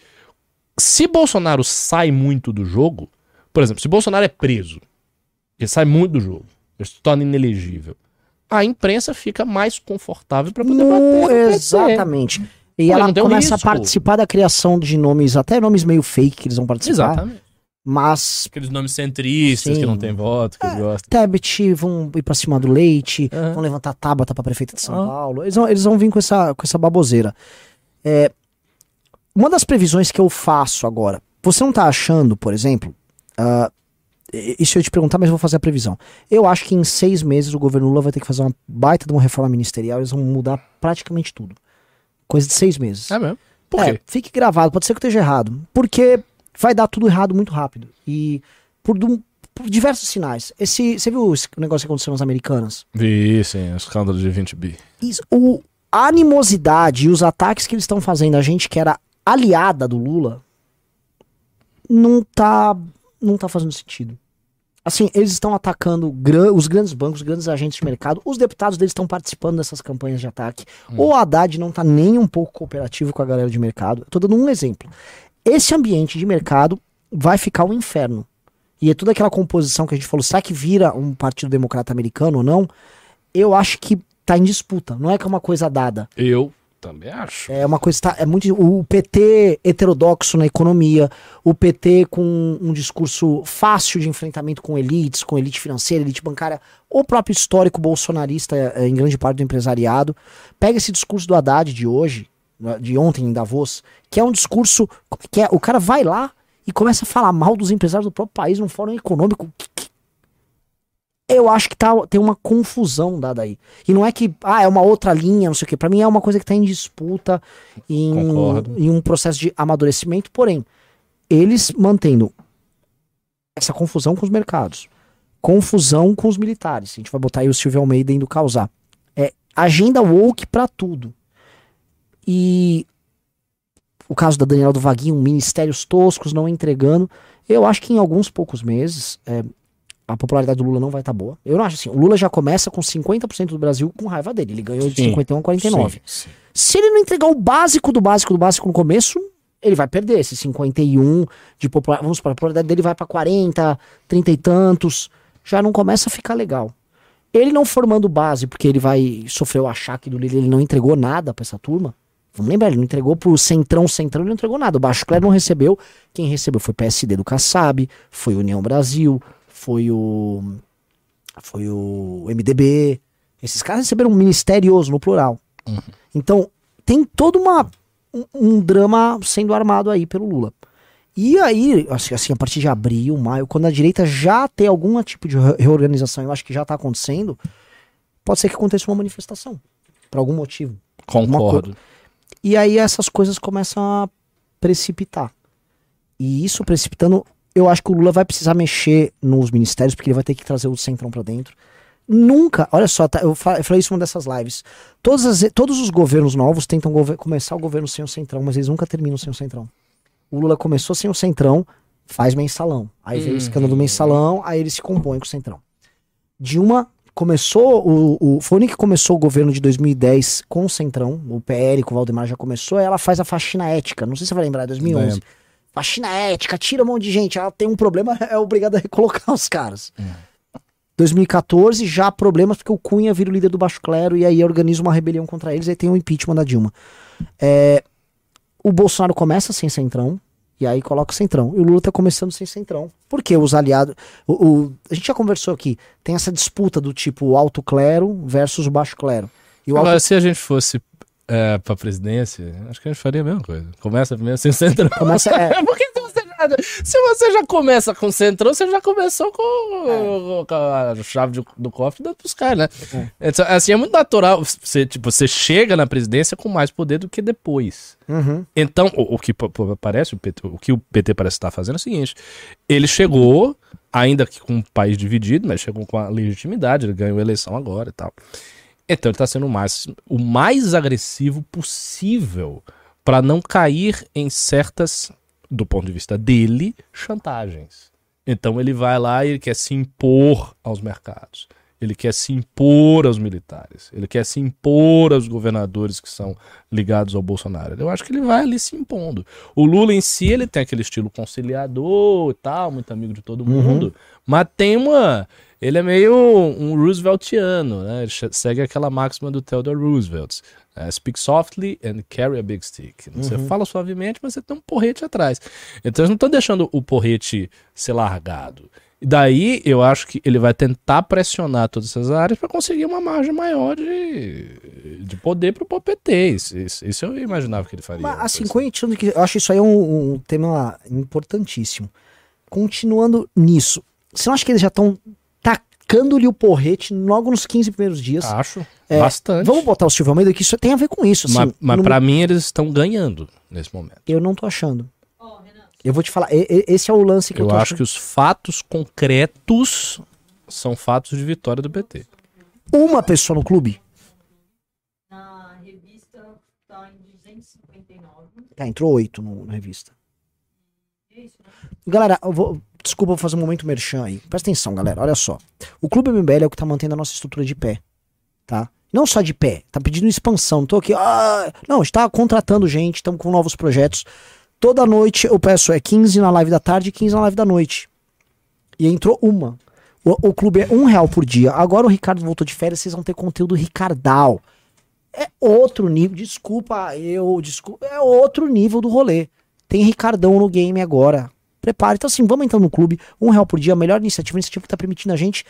Se Bolsonaro sai muito do jogo, por exemplo, se Bolsonaro é preso, ele sai muito do jogo, ele se torna inelegível, a imprensa fica mais confortável para poder no, bater. Exatamente. E Pô, ela começa a participar da criação de nomes, até nomes meio fake que eles vão participar. Exatamente. Mas. Aqueles nomes centristas Sim. que não tem voto, que é, gostam. Tebet vão ir pra cima do leite, uhum. vão levantar Tabata pra prefeita de São uhum. Paulo. Eles vão, eles vão vir com essa, com essa baboseira. É, uma das previsões que eu faço agora, você não tá achando, por exemplo, uh, isso eu te perguntar, mas eu vou fazer a previsão. Eu acho que em seis meses o governo Lula vai ter que fazer uma baita de uma reforma ministerial, eles vão mudar praticamente tudo. Coisa de seis meses. É mesmo? Por é, quê? Fique gravado, pode ser que eu esteja errado. Porque vai dar tudo errado muito rápido. E por, por diversos sinais. Esse, você viu o negócio que aconteceu nas americanas? Vi, sim, o escândalo de 20 bi. Isso, o, a animosidade e os ataques que eles estão fazendo a gente que era aliada do Lula não tá, não tá fazendo sentido. Assim, eles estão atacando gran, os grandes bancos, os grandes agentes de mercado, os deputados deles estão participando dessas campanhas de ataque. Hum. O Haddad não tá nem um pouco cooperativo com a galera de mercado. Tô dando um exemplo. Esse ambiente de mercado vai ficar um inferno. E é toda aquela composição que a gente falou, será que vira um partido democrata americano ou não? Eu acho que tá em disputa, não é que é uma coisa dada. Eu também acho. É uma coisa, tá, é muito, o PT heterodoxo na economia, o PT com um discurso fácil de enfrentamento com elites, com elite financeira, elite bancária, o próprio histórico bolsonarista é, em grande parte do empresariado. Pega esse discurso do Haddad de hoje, de ontem em Davos, que é um discurso que é, o cara vai lá e começa a falar mal dos empresários do próprio país num fórum econômico. Eu acho que tá, tem uma confusão dada aí. E não é que, ah, é uma outra linha, não sei o quê. Pra mim é uma coisa que tá em disputa, em, em um processo de amadurecimento. Porém, eles mantendo essa confusão com os mercados, confusão com os militares. A gente vai botar aí o Silvio Almeida indo causar. É agenda woke para tudo. E o caso da Daniela do Vaguinho, ministérios toscos não entregando. Eu acho que em alguns poucos meses é, a popularidade do Lula não vai estar tá boa. Eu não acho assim. O Lula já começa com 50% do Brasil com raiva dele. Ele ganhou de sim, 51 a 49. Sim, sim. Se ele não entregar o básico do básico do básico no começo, ele vai perder esse 51 de popularidade. Vamos para a popularidade dele vai para 40, 30 e tantos. Já não começa a ficar legal. Ele não formando base, porque ele vai sofrer o achaque do Lula, ele não entregou nada para essa turma. Vamos lembrar, ele não entregou pro Centrão, Centrão ele não entregou nada. O Baixo Clero não recebeu. Quem recebeu foi o PSD do Kassab, foi União Brasil, foi o. Foi o MDB. Esses caras receberam um ministerioso no plural. Uhum. Então, tem todo uma, um, um, drama sendo armado aí pelo Lula. E aí, assim, assim, a partir de abril, maio, quando a direita já tem algum tipo de reorganização, eu acho que já está acontecendo, pode ser que aconteça uma manifestação. Por algum motivo. Concordo. E aí essas coisas começam a precipitar. E isso precipitando, eu acho que o Lula vai precisar mexer nos ministérios, porque ele vai ter que trazer o centrão para dentro. nunca, olha só, tá, eu, fa- eu falei isso em uma dessas lives. As- todos os governos novos tentam gover- começar o governo sem o centrão, mas eles nunca terminam sem o centrão. O Lula começou sem o centrão, faz mensalão. Aí veio o escândalo do mensalão, aí ele se compõe com o centrão. Dilma começou, o, o, foi o que começou o governo de 2010 com o centrão, o PL, com o Valdemar já começou, aí ela faz a faxina ética, não sei se você vai lembrar, 2011. Lembro. Faxina ética, tira um monte de gente, ela tem um problema, é obrigada a recolocar os caras. 2014, já problemas porque o Cunha vira o líder do Baixo Clero e aí organiza uma rebelião contra eles, aí tem o impeachment da Dilma. É, o Bolsonaro começa sem centrão, e aí coloca o centrão. E o Lula tá começando sem centrão. Por que os aliados. O, o- a gente já conversou aqui, tem essa disputa do tipo alto clero versus baixo clero. E o alto Agora, se a gente fosse é, pra presidência, acho que a gente faria a mesma coisa. Começa primeiro sem centrão. começa. É, Porque se você, já, se você já começa com centrão, você já começou com, com a chave de- do cofre dando pros caras, né? Então, assim, é muito natural. Você, tipo, você chega na presidência com mais poder do que depois. uhum, Então, o, o que pa- pa- parece, o, PT, o que o PT parece estar fazendo é o seguinte: ele chegou, ainda que com o país dividido, mas chegou com a legitimidade, ele ganhou a eleição agora e tal. Então ele está sendo o mais, o mais agressivo possível para não cair em certas, do ponto de vista dele, chantagens. Então ele vai lá e ele quer se impor aos mercados. Ele quer se impor aos militares. Ele quer se impor aos governadores que são ligados ao Bolsonaro. Eu acho que ele vai ali se impondo. O Lula em si, ele tem aquele estilo conciliador e tal, muito amigo de todo mundo, mas tem uma. Ele é meio um Rooseveltiano, né? Ele segue aquela máxima do Theodore Roosevelt. né? Speak softly and carry a big stick. Você fala suavemente, mas você tem um porrete atrás. Então eles não estão deixando o porrete ser largado. E daí eu acho que ele vai tentar pressionar todas essas áreas para conseguir uma margem maior de, de poder para o PT. Isso, isso, isso eu imaginava que ele faria. Mas assim, continuando que eu acho isso aí um, um tema importantíssimo. Continuando nisso, você não acha que eles já estão tacando-lhe o porrete logo nos 15 primeiros dias? Acho. É, bastante. Vamos botar o Silvio Almeida que isso tem a ver com isso. Assim, mas mas no- para mim eles estão ganhando nesse momento. Eu não tô achando. Eu vou te falar, esse é o lance que eu, Eu tô acho achando. que os fatos concretos são fatos de vitória do PT. Uma pessoa no clube, Na revista tá em 259. tá, entrou oito na revista. É isso, né? Galera, eu vou, desculpa, vou fazer um momento merchan aí. Presta atenção, galera, olha só. O Clube MBL é o que tá mantendo a nossa estrutura de pé, tá? Não só de pé, tá pedindo expansão. Não tô aqui, ah, não, a gente tá contratando gente, estamos com novos projetos. Toda noite eu peço, é 15 na live da tarde e 15 na live da noite. E entrou uma. O, o clube é um real por dia. Agora o Ricardo voltou de férias, vocês vão ter conteúdo Ricardal. É outro nível, desculpa eu, desculpa, é outro nível do rolê. Tem Ricardão no game agora. Prepare. Então, assim, vamos entrar no clube. Um real por dia, a melhor iniciativa, a iniciativa que tá permitindo a gente.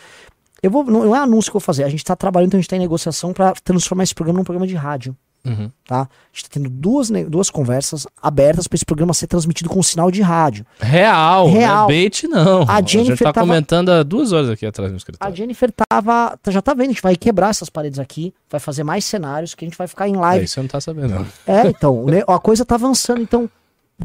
Eu vou. Não, não é anúncio que eu vou fazer. A gente tá trabalhando, então a gente tá em negociação para transformar esse programa num programa de rádio. Uhum. Tá? A gente tá tendo duas, duas conversas abertas para esse programa ser transmitido com sinal de rádio. Real, Real. não é bait não. A A gente Jennifer tá tava- comentando há duas horas aqui atrás no A escritório. Jennifer tava. tá- Já tá vendo, a gente vai quebrar essas paredes aqui, vai fazer mais cenários que a gente vai ficar em É, live. isso você não tá sabendo não. É, então, a coisa tá avançando. Então,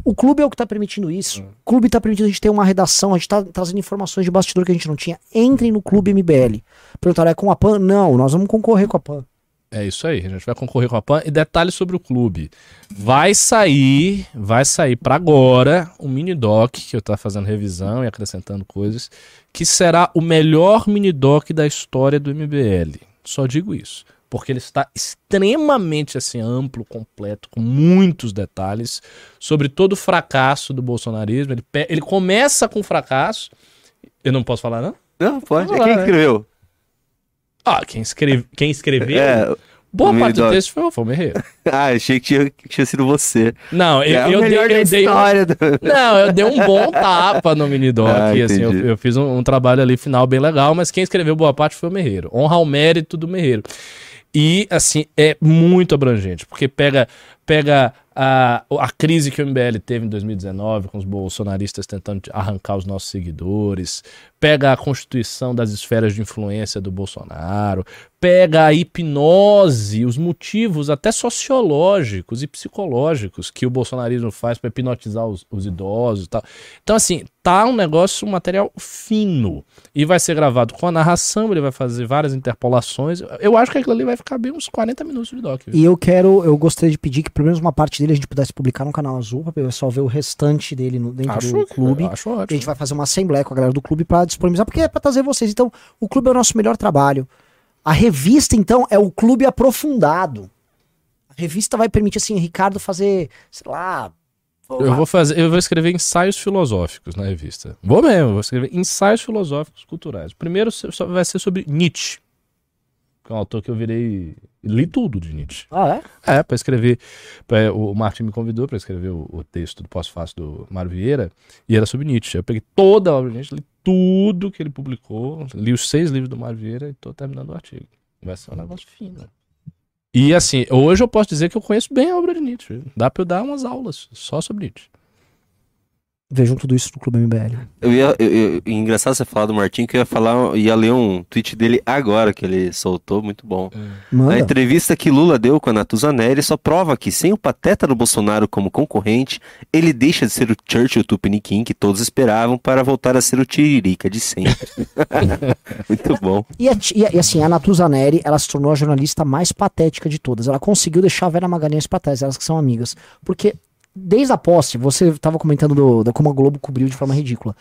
o clube é o que tá permitindo isso. Hum. O clube tá permitindo a gente ter uma redação, a gente tá trazendo informações de bastidor que a gente não tinha. Entrem no clube MBL. Perguntaram, é com a PAN? Não, nós vamos concorrer com a PAN. É isso aí, a gente vai concorrer com a PAN. E detalhes sobre o clube. Vai sair, vai sair para agora um mini doc, que eu tô fazendo revisão e acrescentando coisas, que será o melhor mini doc da história do MBL. Só digo isso. Porque ele está extremamente assim, amplo, completo, com muitos detalhes sobre todo o fracasso do bolsonarismo. Ele, ele começa com fracasso. Eu não posso falar, não? Não, pode. Vamos É quem né? escreveu? Ah, quem, escreve, quem escreveu? É. Boa parte do texto foi o Fomerreiro. Ah, achei que tinha, que tinha sido você. Não, eu, é eu dei, eu dei um, do- Não, eu dei um bom tapa no mini-doc. Ah, assim, eu, eu fiz um, um trabalho ali final bem legal, mas quem escreveu boa parte foi o Merreiro. Honra ao mérito do Merreiro. E, assim, é muito abrangente, porque pega pega a, a crise que o MBL teve em 2019, com os bolsonaristas tentando arrancar os nossos seguidores, pega a constituição das esferas de influência do Bolsonaro, pega a hipnose, os motivos até sociológicos e psicológicos que o bolsonarismo faz para hipnotizar os, os idosos e tal. Então, assim, tá um negócio, um material fino. E vai ser gravado com a narração, ele vai fazer várias interpolações. Eu acho que aquilo ali vai ficar bem uns 40 minutos de doc. viu? E eu quero, eu gostaria de pedir que pelo menos uma parte dele a gente pudesse publicar no canal azul, para o pessoal ver o restante dele no- dentro Acho, do clube. acho E a ótimo. gente vai fazer uma assembleia com a galera do clube pra disponibilizar, porque é pra trazer vocês. Então, o clube é o nosso melhor trabalho. A revista, então, é o clube aprofundado. A revista vai permitir, assim, Ricardo fazer, sei lá. Eu vou fazer, eu vou escrever ensaios filosóficos na revista. Vou mesmo, vou escrever ensaios filosóficos culturais. Primeiro so- só vai ser sobre Nietzsche. Que é um autor que eu virei. Li tudo de Nietzsche. Ah, é? É, para escrever. pra- o Martin me convidou para escrever o, o texto do pós-fácil do Mário Vieira, e era sobre Nietzsche. Eu peguei toda a obra de Nietzsche, li tudo que ele publicou, li os seis livros do Mário Vieira e tô terminando o artigo. Vai ser um negócio fino. E assim, hoje eu posso dizer que eu conheço bem a obra de Nietzsche. Dá pra eu dar umas aulas só sobre Nietzsche. Vejam tudo isso no Clube MBL. Eu ia, eu, eu- engraçado você falar do Martim, que eu ia falar, ia ler um tweet dele agora que ele soltou, muito bom. A Manda. entrevista que Lula deu com a Natuza Neri só prova que, sem o pateta do Bolsonaro como concorrente, ele deixa de ser o Churchill Tupiniquim que todos esperavam para voltar a ser o Tiririca de sempre. muito bom. E, a e a- assim, a Natuza Neri, ela se tornou a jornalista mais patética de todas. Ela conseguiu deixar a Vera Magalhães pra trás, elas que são amigas. Porque desde a posse, você tava comentando do, da como a Globo cobriu de forma ridícula.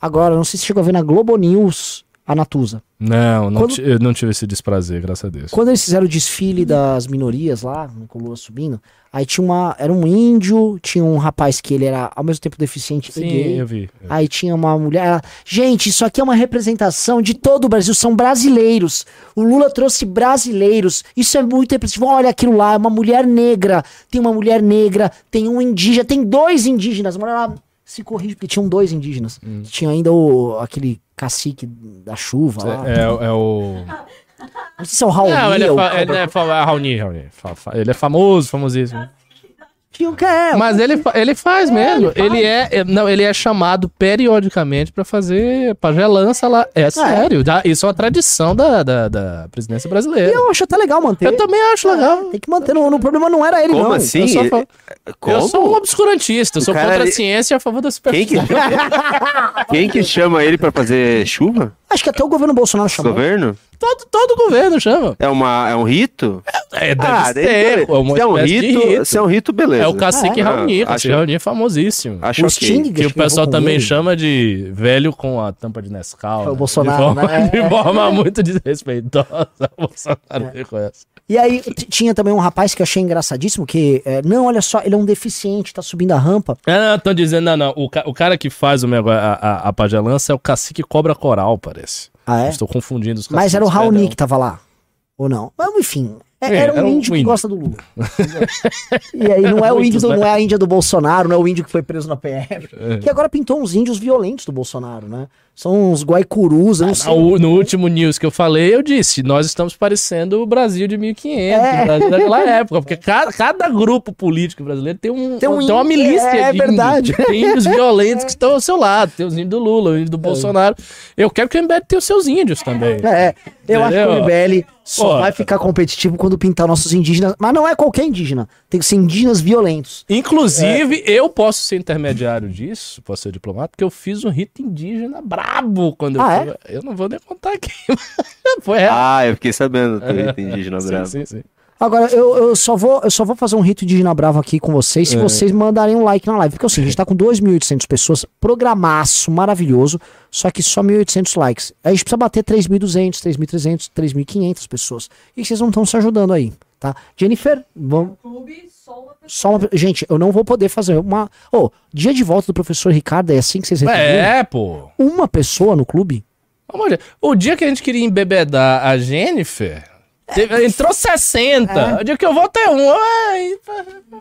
Agora, não sei se chegou a ver na Globo News a Natuza. Não, não Quando- eu não tive esse desprazer, graças a Deus. Quando eles fizeram o desfile das minorias lá, com o Lula subindo, aí tinha uma. Era um índio, tinha um rapaz que ele era ao mesmo tempo deficiente e Sim, gay. eu vi. Aí tinha uma mulher. ela, Gente, isso aqui é uma representação de todo o Brasil. São brasileiros. O Lula trouxe brasileiros. Isso é muito representativo. Olha aquilo lá, é uma mulher negra. Tem uma mulher negra, tem um indígena, tem dois indígenas. A mulher lá se corrige, porque tinham dois indígenas. Tinha ainda o, aquele cacique da chuva lá. É, é- é o. Não sei se é o Raul. Não, ele é, ou- fa- ele é, fa- é Raoni, Raoni. Fa- fa- Ele é famoso, famosíssimo. Que é, Mas ele, fa- ele faz mesmo. Ele, é, é- não, ele é chamado periodicamente pra fazer pagelança lá. É sério. dá- isso é uma tradição da, da, da presidência brasileira. Eu acho até legal manter. Eu também acho legal. Tem que manter. O problema não era ele, Como não. assim? Eu sou, Ele- fa- Como? eu sou um obscurantista, eu O sou contra ele- a ciência e a favor da Quem que, superstição. quem que chama ele para fazer chuva? Acho que até o governo Bolsonaro chamou. governo? Todo, todo governo chama. É, uma, é um rito? É, deve Ah, ser. é uma se é um de rito, se é um rito, beleza. É o cacique Ah, é? Raoni. Ah, Cacique Raoni é famosíssimo. Acho O. Sting, Que o pessoal também ele. chama de velho com a tampa de Nescau. Foi o né? Bolsonaro, de forma, né? de forma muito desrespeitosa. O Bolsonaro reconhece. E aí tinha também um rapaz que eu achei engraçadíssimo, que, é, não, olha só, ele é um deficiente, tá subindo a rampa. Ah, não, estão dizendo, não, não. O, ca- o cara que faz o negócio, a, a, a pagelança é o cacique cobra coral, parece. Ah, é? Estou confundindo os Mas era o Raoni que tava lá. Ou não? Mas enfim, é- É, era um era um índio que gosta do Lula. e aí não é o índio do, né? não é a Índia do Bolsonaro, não é o índio que foi preso na PF. Que agora pintou uns índios violentos do Bolsonaro, né? São uns guaicurus, eu não. Ah, o- No último news que eu falei, eu disse: nós estamos parecendo o Brasil de 1500, É. o Brasil daquela época, porque cada, cada grupo político brasileiro tem, um, Tem um tem uma milícia é de verdade. índios. Tem índios violentos que estão ao seu lado, tem os índios do Lula, os índios do Bolsonaro. Eu quero que o MBL tenha os seus índios também. É, eu acho que o Entendeu? MBL só Pô. vai ficar competitivo quando pintar nossos indígenas. Mas não é qualquer indígena. Tem que ser indígenas violentos. Inclusive, eu posso ser intermediário disso, posso ser diplomata, porque eu fiz um rito indígena brabo quando eu Ah, fui. Eu não vou nem contar aqui. Foi real. Ah, eu fiquei sabendo do rito indígena Sim, bravo. sim, sim. Agora, eu, eu só vou, eu só vou fazer um rito indígena bravo aqui com vocês se É. vocês mandarem um like na live. Porque assim, a gente tá com 2.800 pessoas, programaço maravilhoso, só que só 1.800 likes. A gente precisa bater 3.200, 3.300, 3.500 pessoas. E vocês não estão se ajudando aí, tá? Jennifer, vamos... Clube, só uma pessoa. Só uma... Gente, eu não vou poder fazer uma... Ô, dia de volta do professor Ricardo é assim que vocês retribuem? É, pô. Uma pessoa no clube? Vamos olhar. O dia que a gente queria embebedar a Jennifer, teve- entrou 60. O dia que eu volto é um. Ai,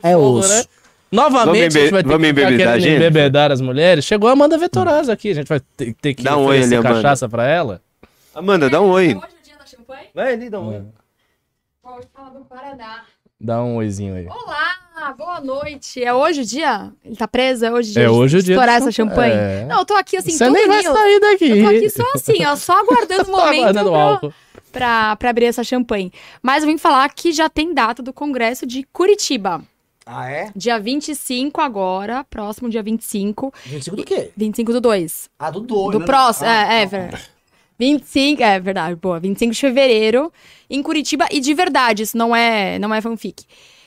É porra, os... né? Novamente, Vamos a gente vai ter vamos que embebedar a Jennifer? embebedar as mulheres. Chegou a Amanda Vetorazzo aqui. A gente vai ter, ter que Dá um oi ali, Amanda. cachaça pra ela. Amanda, dá um oi. Hoje é o dia da champanhe? Vai ali, dá um oi. Do Paraná. Dá um oizinho aí. Olá! Ah, boa noite. É hoje o dia? Ele tá preso? É hoje o dia É hoje o dia estourar essa champanhe. É. Não, eu tô aqui assim, Você todo nem vai sair daqui. Eu tô aqui só assim, ó, só aguardando o momento aguardando pra, álcool. pra, pra abrir essa champanhe. Mas eu vim falar que já tem data do Congresso de Curitiba. Ah, é? Dia 25 agora, próximo dia 25. 25 do quê? 25 do 2. Ah, do 2. Do próximo, é, é, verdade. 25, é verdade, boa. 25 de fevereiro, em Curitiba. E de verdade, isso não é, não é fanfic.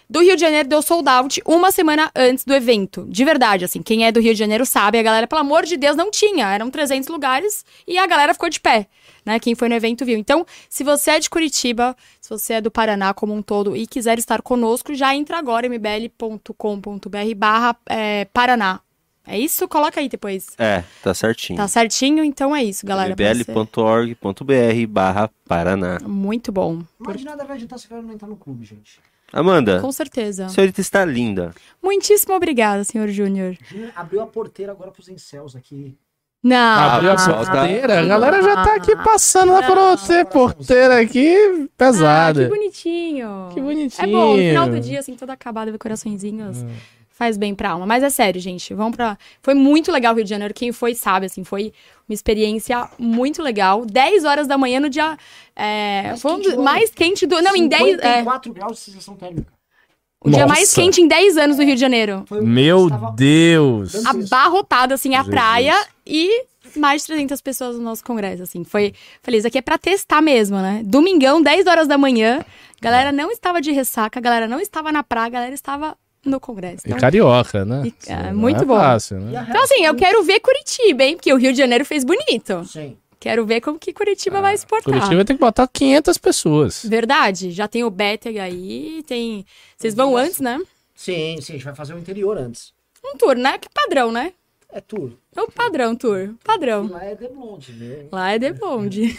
Do Rio de Janeiro deu sold out uma semana antes do evento. De verdade, assim, quem é do Rio de Janeiro sabe, a galera, pelo amor de Deus, não tinha. Eram 300 lugares e a galera ficou de pé, né? Quem foi no evento viu. Então, se você é de Curitiba, se você é do Paraná como um todo e quiser estar conosco, já entra agora, mbl.com.br barra é, Paraná. É isso? Coloca aí depois. É, tá certinho. Tá certinho? Então é isso, galera. mbl.org.br barra Paraná. Muito bom. Mas de nada adiantar se não entrar no clube, gente. Amanda, Com certeza. a senhorita está linda. Muitíssimo obrigada, senhor Júnior. Abriu a porteira agora pros incels aqui. Não. Abriu a Ah, porteira, a galera já tá aqui passando lá pra você, porteira aqui, Ah, que pesada. bonitinho. Que bonitinho. É bom, no final do dia, assim, todo acabado, ver coraçõezinhos. Faz bem pra alma. Mas é sério, gente. Vamos pra. Foi muito legal o Rio de Janeiro. Quem foi sabe, assim, foi uma experiência muito legal. 10 horas da manhã no dia. É, Mais foi um quente mais quente do. Não, em 10. É, 54 graus de sensação térmica. o dia Nossa. mais quente em 10 anos do Rio de Janeiro. Meu Deus. abarrotada, assim, a Jesus. praia e mais de 300 pessoas no nosso congresso, assim. Foi, falei, isso aqui é pra testar mesmo, né? Domingão, 10 horas da manhã, galera não estava de ressaca, galera não estava na praia, a galera estava no congresso. E Então, carioca, né? E- é, Não muito é bom. Fácil, E né? então, assim, eu quero ver Curitiba, hein? Porque o Rio de Janeiro fez bonito. Sim. Quero ver como que Curitiba vai exportar. Ah, Curitiba tem que botar 500 pessoas. Verdade, já tem o Beteg aí, tem... Vocês vão antes, né? Sim, sim, a gente vai fazer o interior antes. Um tour, né? Que padrão, né? É tour. É o padrão, tour. Padrão. Lá é The Blonde, né? Lá é The Bond.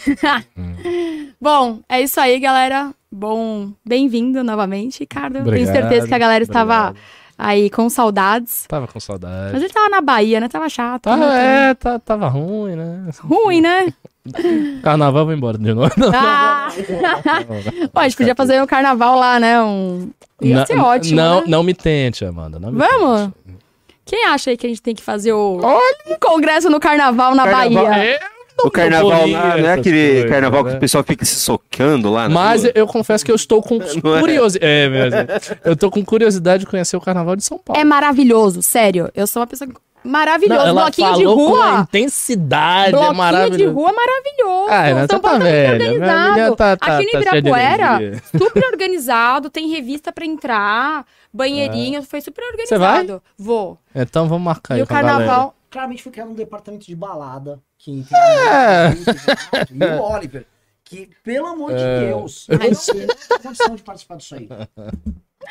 Bom, é isso aí, galera. Bom, bem-vindo novamente, Ricardo. Tenho Obrigado, certeza que a galera estava obrigado. aí com saudades. Tava com Mas saudade. ele tava na Bahia, né? Tava chato. Tá, né? é, tá- tava ruim, né? Ruim, né? Carnaval vai embora de novo. Ah! Pô, a gente podia fazer um carnaval lá, né? Um... Ia Não- ser ótimo, Não, né? não me tente, Amanda. Me Vamos? tente. Quem acha aí que a gente tem que fazer o um congresso no carnaval na Carnaval- Bahia? É, O carnaval lá, não é aquele coisas, carnaval que né? o pessoal fica se socando lá Mas rua? eu confesso que eu estou com Não é? curiosidade. É, mesmo. Eu tô com curiosidade de conhecer o carnaval de São Paulo. É maravilhoso, sério. Eu sou uma pessoa maravilhosa. Não, ela Bloquinho de falou com uma rua. intensidade, é Bloquinho de maravilhoso. rua maravilhoso. Ah, São tá Paulo tá muito velha, minha organizado. tá- tá- Aqui no tá de Ibirapuera, super organizado, tem revista pra entrar, banheirinho, foi super Você vai? organizado. Vou. Então vamos marcar aí e o com a galera. carnaval. Claramente foi criado um departamento de balada. Que tem É. E o Oliver. Que, pelo amor de É. Deus, eu não tenho condição de participar disso aí.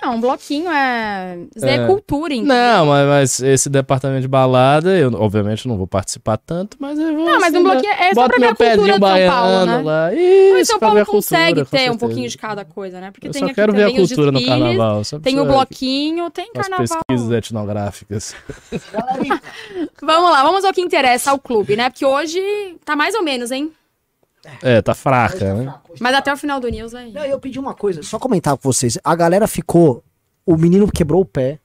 Não, um bloquinho é. Isso é É. cultura, então. Não, mas, mas esse departamento de balada, eu obviamente não vou participar tanto, mas eu vou. Não, mas assim, um né? bloquinho é só Bota pra ver a cultura de São Paulo, né? lá. Mas Isso, São pra Paulo ver a consegue cultura, ter um pouquinho de cada coisa, né? Porque Eu tem só aqui quero ver a cultura no carnaval. só Tem o bloquinho, tem As carnaval. pesquisas etnográficas. Vamos lá, vamos ao que interessa ao clube, né? Porque hoje tá mais ou menos, hein? É, tá fraca, né? Mas até o final do News aí. Não, eu pedi uma coisa, só comentar com vocês. A galera ficou. O menino quebrou o pé.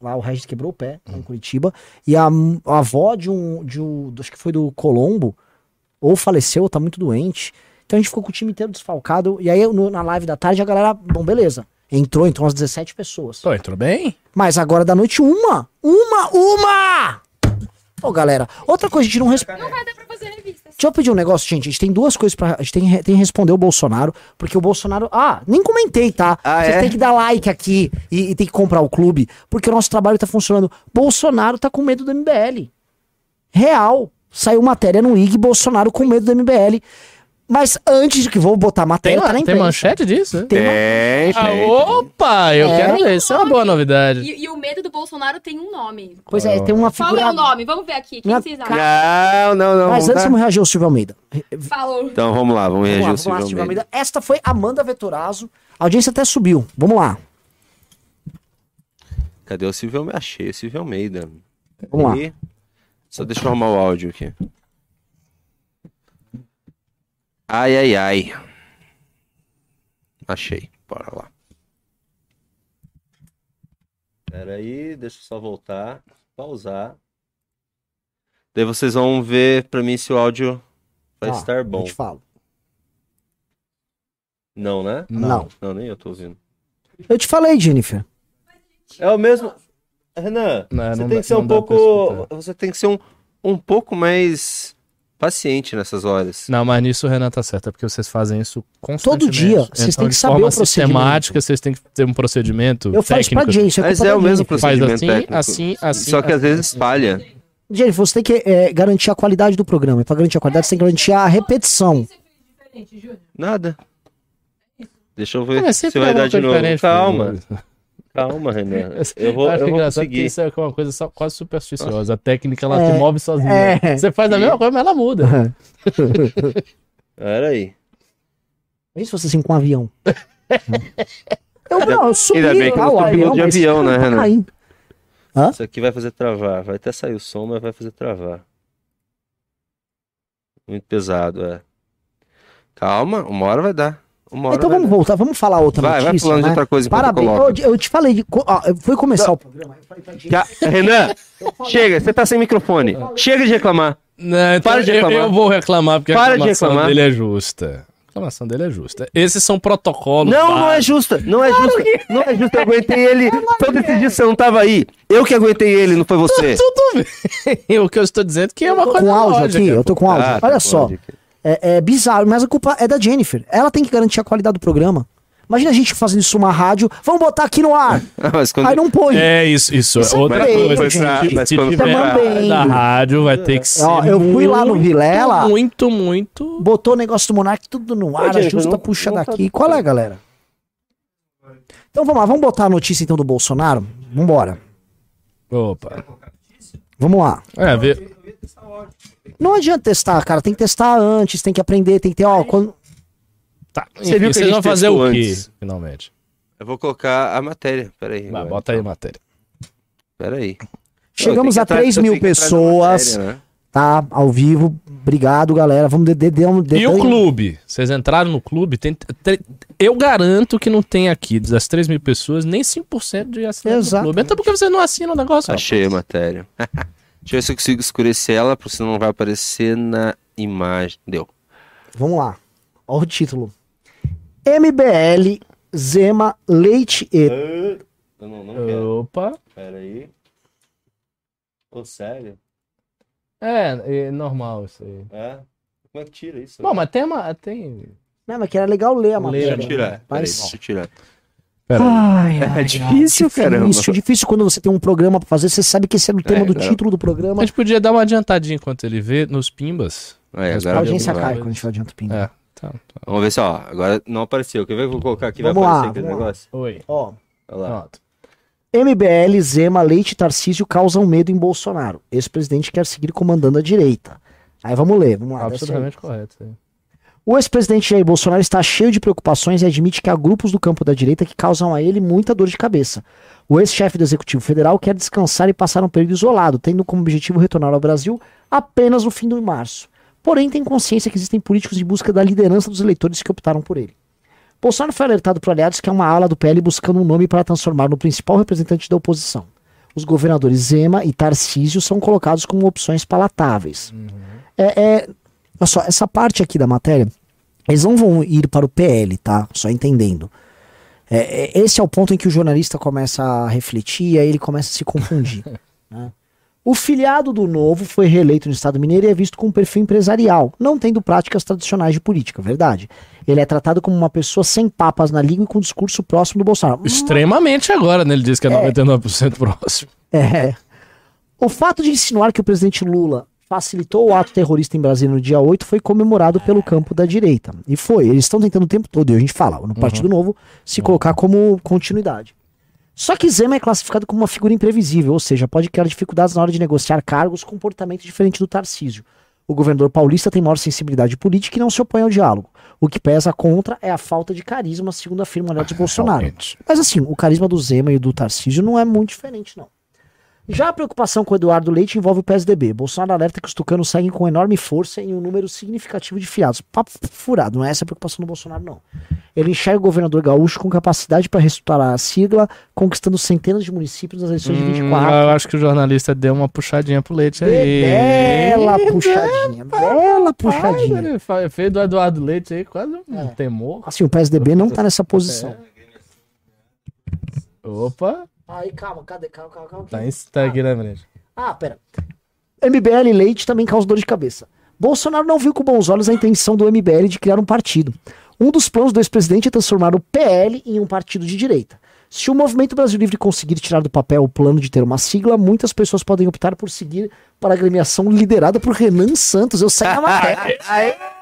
Lá, o Regis quebrou o pé, lá em Curitiba. E a, a avó de um, de um. Acho que foi do Colombo. Ou faleceu, ou tá muito doente. Então a gente ficou com o time inteiro desfalcado. E aí no- na live da tarde a galera. Bom, beleza. Entrou, entrou umas 17 pessoas. Pô, entrou bem? Mas agora da noite, uma! Uma! Uma! Ô, galera, outra coisa, a gente não responde. Não vai dar pra fazer revista. Deixa eu pedir um negócio, gente. A gente tem duas coisas pra. A gente tem, tem que responder o Bolsonaro, porque o Bolsonaro. Ah, nem comentei, tá? Ah, Vocês é? têm que dar like aqui e, e tem que comprar o clube, porque o nosso trabalho tá funcionando. Bolsonaro tá com medo do MBL. Real. Saiu matéria no IG, Bolsonaro com medo do MBL. Mas antes de que vou botar a Tem, matéria, tá na tem imprensa. manchete disso? Tem Tem, Ah, tem. opa, eu É. quero ver. Isso é uma boa novidade. E, e o medo do Bolsonaro tem um nome. Pois é, tem uma Qual figura. é o nome? Vamos ver aqui. Quem vocês acham? Não, não, não. Mas vamos antes dar- vamos reagir ao Silvio Almeida. Falou. Então vamos lá, vamos Vamos reagir lá, ao vamos lá, Silvio Silvio Almeida. Almeida. Esta foi Amanda Vetorazo. A audiência até subiu. Vamos lá. Cadê o Silvio Almeida? Achei o Silvio Almeida. Vamos lá. E- Só deixa eu arrumar o áudio aqui. Ai, ai, ai. Achei. Bora lá. Pera aí, deixa eu só voltar, pausar. Daí vocês vão ver pra mim se o áudio vai Tá, estar Eu bom. te falo. Não, né? Não. Não, nem eu tô ouvindo. Eu te falei, Jennifer. É o mesmo. Renan, Não, você não tem dá- que ser um pouco. Você tem que ser um, um pouco mais paciente nessas horas. Não, mas nisso o Renan tá certo, é porque vocês fazem isso constantemente. dia, vocês então, têm que saber o procedimento. sistemática, vocês têm que ter um procedimento Eu isso pra técnico. Jennifer. Mas é o mesmo procedimento assim, técnico. assim, assim. Só que às assim. vezes falha. Jennifer, você tem que é, garantir a qualidade do programa. E pra garantir a qualidade, você tem que garantir a repetição. Diferente, Júnior. Nada. Deixa eu Ah, ver mas se sempre vai é dar de novo. Calma. Calma, Renan. Eu vou, acho eu vou conseguir. isso é uma coisa só- quase supersticiosa. A técnica ela É, se move sozinha. é. Você faz a mesma coisa, mas ela muda. Pera aí. Vê se você assim com um avião. eu não, eu subi Ainda bem que eu lá, não o sou piloto de avião, né, tá Renan? caindo. Isso aqui vai fazer travar. Vai até sair o som, mas vai fazer travar. Muito pesado, é. Calma, uma hora vai dar. Então vai vamos voltar, vamos falar outra Vai, vai notícia, falando de né? outra coisa eu Parabéns. Eu, eu te falei, de, ó, eu fui começar o programa. eu Já- Renan, chega, você tá sem microfone. Chega de reclamar. Não, então Para de eu- reclamar. Eu, vou reclamar porque Para a de reclamação reclamar. dele é justa. A reclamação dele é justa. Esses são protocolos. Não, não é básicos. justa. Não é justa. Não é justa. Eu aguentei ele. Todo esse dia você não tava aí. Eu que aguentei ele, não foi você. Tudo bem. o que eu estou dizendo é que é uma tô coisa com áudio lógica. aqui, eu tô com áudio. Ah, tá Olha com só, aqui. É, é bizarro, mas a culpa é da Jennifer. Ela tem que garantir a qualidade do programa. Imagina a gente fazendo isso numa rádio, vamos botar aqui no ar. Mas quando... Aí não põe. É isso, isso. Isso é Outra feio, coisa. gente. Se, Mas se quando- tiver Também. da rádio, vai ter que ser. Ó, eu fui lá no muito, Vilela. Muito, muito. Botou o negócio do Monark tudo no ar, a justa não- puxa não tá daqui. tudo Qual é, galera? Então vamos lá, vamos botar a notícia então do Bolsonaro? Vambora. Opa. Vamos lá. É, vê. Não adianta testar, cara. Tem que testar antes, tem que aprender, tem que ter, ó. Quando... Tá. Você viu que vocês vão fazer o quê, antes? finalmente? Eu vou colocar a matéria. Pera aí. Vai, agora. bota aí a matéria. Pera aí. Chegamos a tenho que 3 atrás- mil pessoas, matéria, né? tá? Ao vivo. Obrigado, galera. Vamos de, de, de, de, E o clube? Vocês entraram no clube? Tem, tem- eu garanto que não tem aqui, das 3 mil pessoas, nem 5% de assinantes do Exato. clube. Então por que você não assina o negócio? rapaz? Achei a matéria. Deixa eu ver se eu consigo escurecer ela, porque senão não vai aparecer na imagem. Deu. Vamos lá. Ó o título. MBL, Zema, Leite e... Eu não, não Opa. Pera aí. Ô, sério? É, é normal isso aí. É? Como é que tira isso? Bom, mas tem uma. Tem... Não, mas que era legal ler a matéria. Deixa eu tirar. Mas- deixa eu tirar. Pera. Ai, É ai, difícil, ai, caramba. Difícil, difícil quando você tem um programa pra fazer, você sabe que esse é o tema É, do cara. título do A programa. gente podia dar uma adiantadinha enquanto ele vê nos pimbas. Aí, Mas A agora audiência cai quando a gente adianta o ping. É. Tá, tá. Vamos ver se, ó, agora não apareceu. Quer ver que eu vou colocar aqui? Vamos vai lá, aparecer aquele vamos lá. negócio? Oi. Ó, Olha lá. Pronto. MBL, Zema, Leite e Tarcísio causam medo em Bolsonaro. Esse presidente quer seguir comandando a direita. Aí vamos ler, vamos lá. aí. Absolutamente correto. isso aí. O ex-presidente Jair Bolsonaro está cheio de preocupações e admite que há grupos do campo da direita que causam a ele muita dor de cabeça. O ex-chefe do Executivo Federal quer descansar e passar um período isolado, tendo como objetivo retornar ao Brasil apenas no fim de março. Porém, tem consciência que existem políticos em busca da liderança dos eleitores que optaram por ele. Bolsonaro foi alertado por aliados que é uma ala do PL buscando um nome para transformar no principal representante da oposição. Os governadores Zema e Tarcísio são colocados como opções palatáveis. É, é, olha só, essa parte aqui da matéria, eles não vão ir para o PL, tá? Só entendendo. É, é, esse é o ponto em que o jornalista começa a refletir e aí ele começa a se confundir. né? O filiado do Novo foi reeleito no Estado Mineiro e é visto com um perfil empresarial, não tendo práticas tradicionais de política, verdade. Ele é tratado como uma pessoa sem papas na língua e com um discurso próximo do Bolsonaro. Extremamente agora, né? Ele diz que é 99% próximo. É. O fato de insinuar que o presidente Lula facilitou o ato terrorista em Brasília no dia 8 foi comemorado pelo campo da direita. E foi. Eles estão tentando o tempo todo, e a gente fala, no Partido Novo, se colocar como continuidade. Só que Zema é classificado como uma figura imprevisível, ou seja, pode criar dificuldades na hora de negociar cargos, comportamento diferente do Tarcísio. O governador paulista tem maior sensibilidade política e não se opõe ao diálogo. O que pesa contra é a falta de carisma, segundo afirma aliados de Bolsonaro. Mas assim, o carisma do Zema e do Tarcísio não é muito diferente, não. Já a preocupação com o Eduardo Leite envolve o PSDB. Bolsonaro alerta que os tucanos seguem com enorme força em um número significativo de filiados. Papo furado, não é essa a preocupação do Bolsonaro, não. Ele enxerga o governador gaúcho com capacidade para restaurar a sigla, conquistando centenas de municípios nas eleições de Hum, 24. eu acho que o jornalista deu uma puxadinha pro leite aí. Bela puxadinha, bela puxadinha. Ele fez do Eduardo Leite aí quase um É. temor. Assim, o PSDB não tá nessa posição. Opa, Aí, calma, cadê? Calma, calma, calma. tá, em, tá aqui na frente. Ah, pera. MBL e Leite também causa dor de cabeça. Bolsonaro não viu com bons olhos a intenção do MBL de criar um partido. Um dos planos do ex-presidente é transformar o PL em um partido de direita. Se o Movimento Brasil Livre conseguir tirar do papel o plano de ter uma sigla, muitas pessoas podem optar por seguir para a agremiação liderada por Renan Santos. Eu saí na matéria.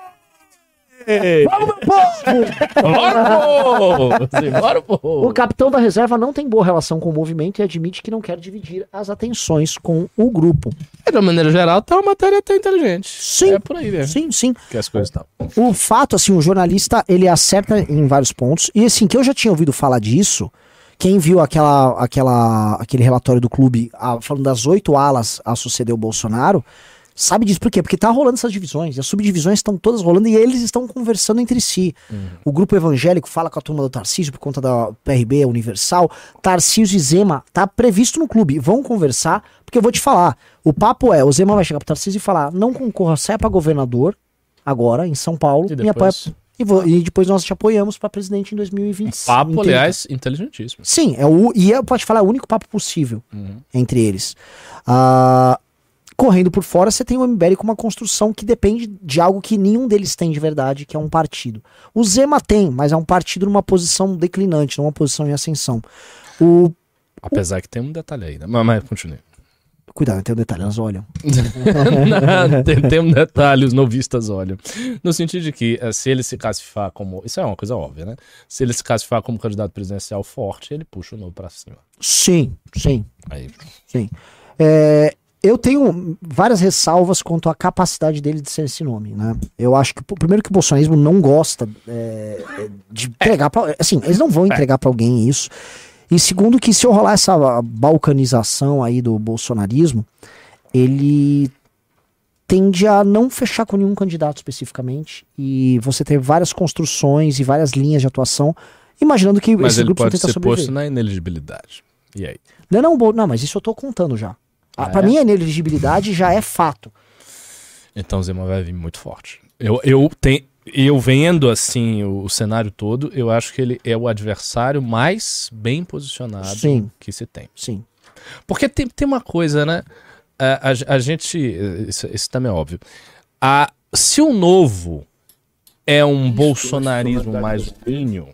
Vamos, meu povo! Bora! Bora, O capitão da reserva não tem boa relação com o movimento e admite que não quer dividir as atenções com o grupo. De uma maneira geral, tá uma matéria até inteligente. Sim. É por aí mesmo Sim, sim. que as coisas estão. O fato, assim, o jornalista, ele acerta em vários pontos. E, assim, que eu já tinha ouvido falar disso, quem viu aquela, aquela, aquele relatório do clube ah, falando das oito alas a suceder o Bolsonaro, sabe disso. Por quê? Porque tá rolando essas divisões. E as subdivisões estão todas rolando e eles estão conversando entre si. O grupo evangélico fala com a turma do Tarcísio por conta da PRB Universal. Tarcísio e Zema tá previsto no clube. Vão conversar, porque eu vou te falar. O papo é, o Zema vai chegar pro Tarcísio e falar, não concorra, saia pra governador, agora, em São Paulo, E depois? e, vou- e depois nós te apoiamos pra presidente em 2025. Papo, Entende? aliás, inteligentíssimo. Sim, é o, e eu posso te falar, é o único papo possível Uhum. entre eles. Ah, correndo por fora, você tem o MBL com uma construção que depende de algo que nenhum deles tem de verdade, que é um partido. O Zema tem, mas é um partido numa posição declinante, numa posição em ascensão. O. Apesar que tem um detalhe aí, né? Mas, mas continue. Cuidado, tem um detalhe, elas olham. Não, tem, tem um detalhe, os novistas olham. No sentido de que, eh, se ele se classificar como. Isso é uma coisa óbvia, né? Se ele se classificar como candidato presidencial forte, ele puxa o novo pra cima. Sim, sim. Aí, Sim. É, eu tenho várias ressalvas quanto à capacidade dele de ser esse nome, né? Eu acho que, primeiro, que o bolsonarismo não gosta é, é, de entregar pra, Assim, eles não vão entregar pra alguém isso. E segundo, que se eu rolar essa balcanização aí do bolsonarismo, ele tende a não fechar com nenhum candidato especificamente. E você ter várias construções e várias linhas de atuação, imaginando que mas esse ele grupo pode tenta ser sobreviver. posto na ineligibilidade. E aí? Não, não, não, mas isso eu tô contando já. Ah, pra é? mim, a ineligibilidade já é fato. Então o Zema vai vir muito forte. Eu, eu, tenho, eu vendo assim o, o cenário todo, eu acho que ele é o adversário mais bem posicionado Sim. que se tem. Sim. Porque tem, tem uma coisa, né? A, a- a gente. Isso, isso também é óbvio. A, se o novo é um bolsonarismo mais vinho,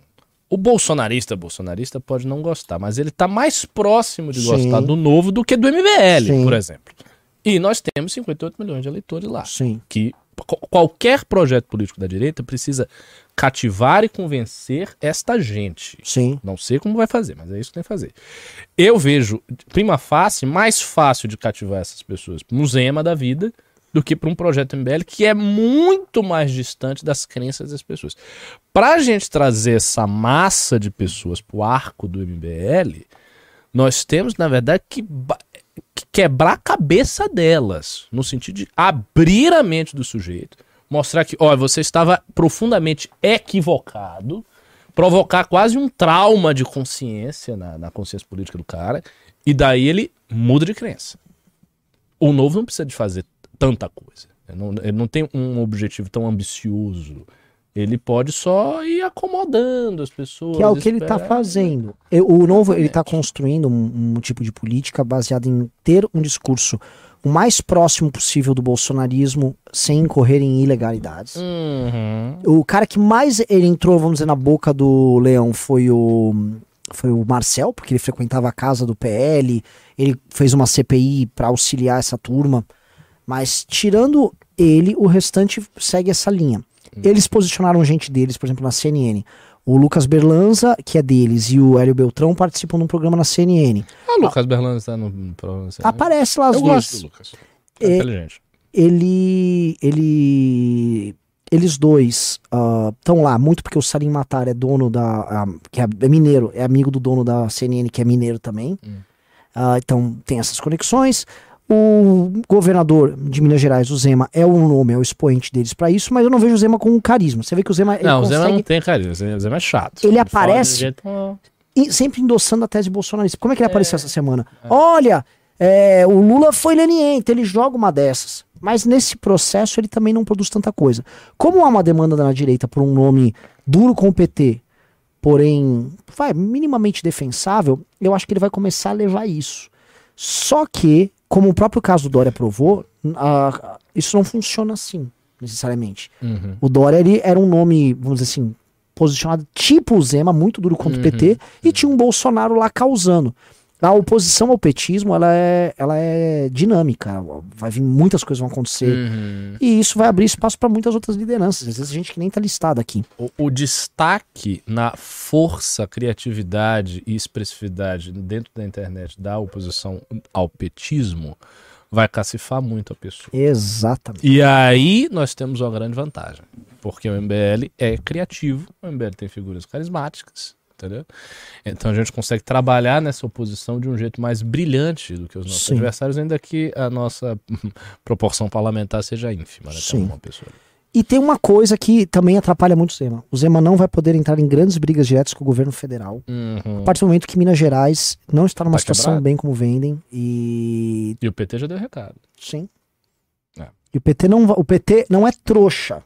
o bolsonarista bolsonarista pode não gostar, mas ele tá mais próximo de Sim. gostar do novo do que do MBL, Sim. por exemplo. E nós temos 58 milhões de eleitores lá Sim. que qu- qualquer projeto político da direita precisa cativar e convencer esta gente. Sim. Não sei como vai fazer, mas é isso que tem que fazer. Eu vejo, prima face, mais fácil de cativar essas pessoas no Zema da vida do que para um projeto MBL que é muito mais distante das crenças das pessoas. Para a gente trazer essa massa de pessoas para o arco do MBL, nós temos, na verdade, que, que quebrar a cabeça delas, no sentido de abrir a mente do sujeito, mostrar que, olha, você estava profundamente equivocado, provocar quase um trauma de consciência na, na consciência política do cara, e daí ele muda de crença. O novo não precisa de fazer tanta coisa. Ele não, ele não tem um objetivo tão ambicioso. Ele pode só ir acomodando as pessoas. Que é o que ele tá esperar. fazendo. O novo, ele tá construindo um, um tipo de política baseado em ter um discurso o mais próximo possível do bolsonarismo sem incorrer em ilegalidades. Uhum. O cara que mais ele entrou, vamos dizer, na boca do leão foi o foi o Marcel, porque ele frequentava a casa do PL, ele fez uma CPI para auxiliar essa turma, mas tirando ele, o restante segue essa linha. Eles posicionaram gente deles, por exemplo, na CNN. O Lucas Berlanza, que é deles, e o Hélio Beltrão participam de um programa na CNN. Ah, o Lucas Berlando tá no programa. assim, né? Aparece lá as Eu duas gosto do Lucas. É, É, inteligente. ele ele eles dois estão lá muito porque o Salim Matar é dono da ah, que é, é mineiro é amigo do dono da CNN que é mineiro também Hum. Ah, então tem essas conexões. O governador de Minas Gerais, o Zema, é o nome, é o expoente deles pra isso, mas eu não vejo o Zema com carisma. Você vê que o Zema ele Não, o Zema não tem carisma, o Zema- é chato. Ele fala aparece- jeito- sempre endossando a tese bolsonarista. Como é que ele apareceu essa semana? Olha, é, o Lula foi leniente, ele joga uma dessas. Mas nesse processo ele também não produz tanta coisa. Como há uma demanda na direita por um nome duro com o PT, porém, vai, minimamente defensável, eu acho que ele vai começar a levar isso. Só que, como o próprio caso do Dória provou, a- isso não funciona assim, necessariamente. Uhum. O Dória ele era um nome, vamos dizer assim, posicionado tipo o Zema, muito duro contra o PT, e tinha um Bolsonaro lá causando. A oposição ao petismo, ela é, ela é dinâmica, vai vir muitas coisas vão acontecer. Uhum. E isso vai abrir espaço para muitas outras lideranças, às vezes gente que nem tá listada aqui. O, o destaque na força, criatividade e expressividade dentro da internet da oposição ao petismo vai cacifar muito a pessoa. Exatamente. E aí nós temos uma grande vantagem, porque o MBL é criativo, o MBL tem figuras carismáticas, entendeu? Então a gente consegue trabalhar nessa oposição de um jeito mais brilhante do que os nossos Sim. adversários, ainda que a nossa proporção parlamentar seja ínfima, né? Sim. uma pessoa. E tem uma coisa que também atrapalha muito o Zema. O Zema não vai poder entrar em grandes brigas diretas com o governo federal. Uhum. A partir do momento que Minas Gerais não está numa Tá situação quebrado. bem como vendem e E o PT já deu recado. Sim. É. E o PT não o PT não é trouxa.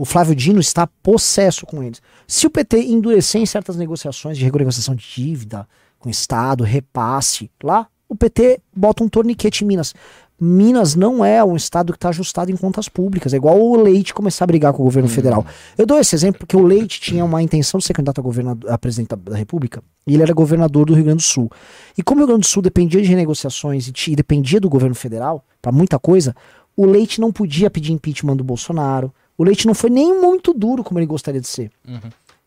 O Flávio Dino está possesso com eles. Se o PT endurecer em certas negociações de renegociação de dívida com o Estado, repasse, lá, o PT bota um torniquete em Minas. Minas não é um estado que está ajustado em contas públicas. É igual o Leite começar a brigar com o governo federal. Eu dou esse exemplo porque o Leite tinha uma intenção de ser candidato a, governador, a presidente da, República e ele era governador do Rio Grande do Sul. E como o Rio Grande do Sul dependia de renegociações e, e dependia do governo federal para muita coisa, o Leite não podia pedir impeachment do Bolsonaro. O Leite não foi nem muito duro como ele gostaria de ser.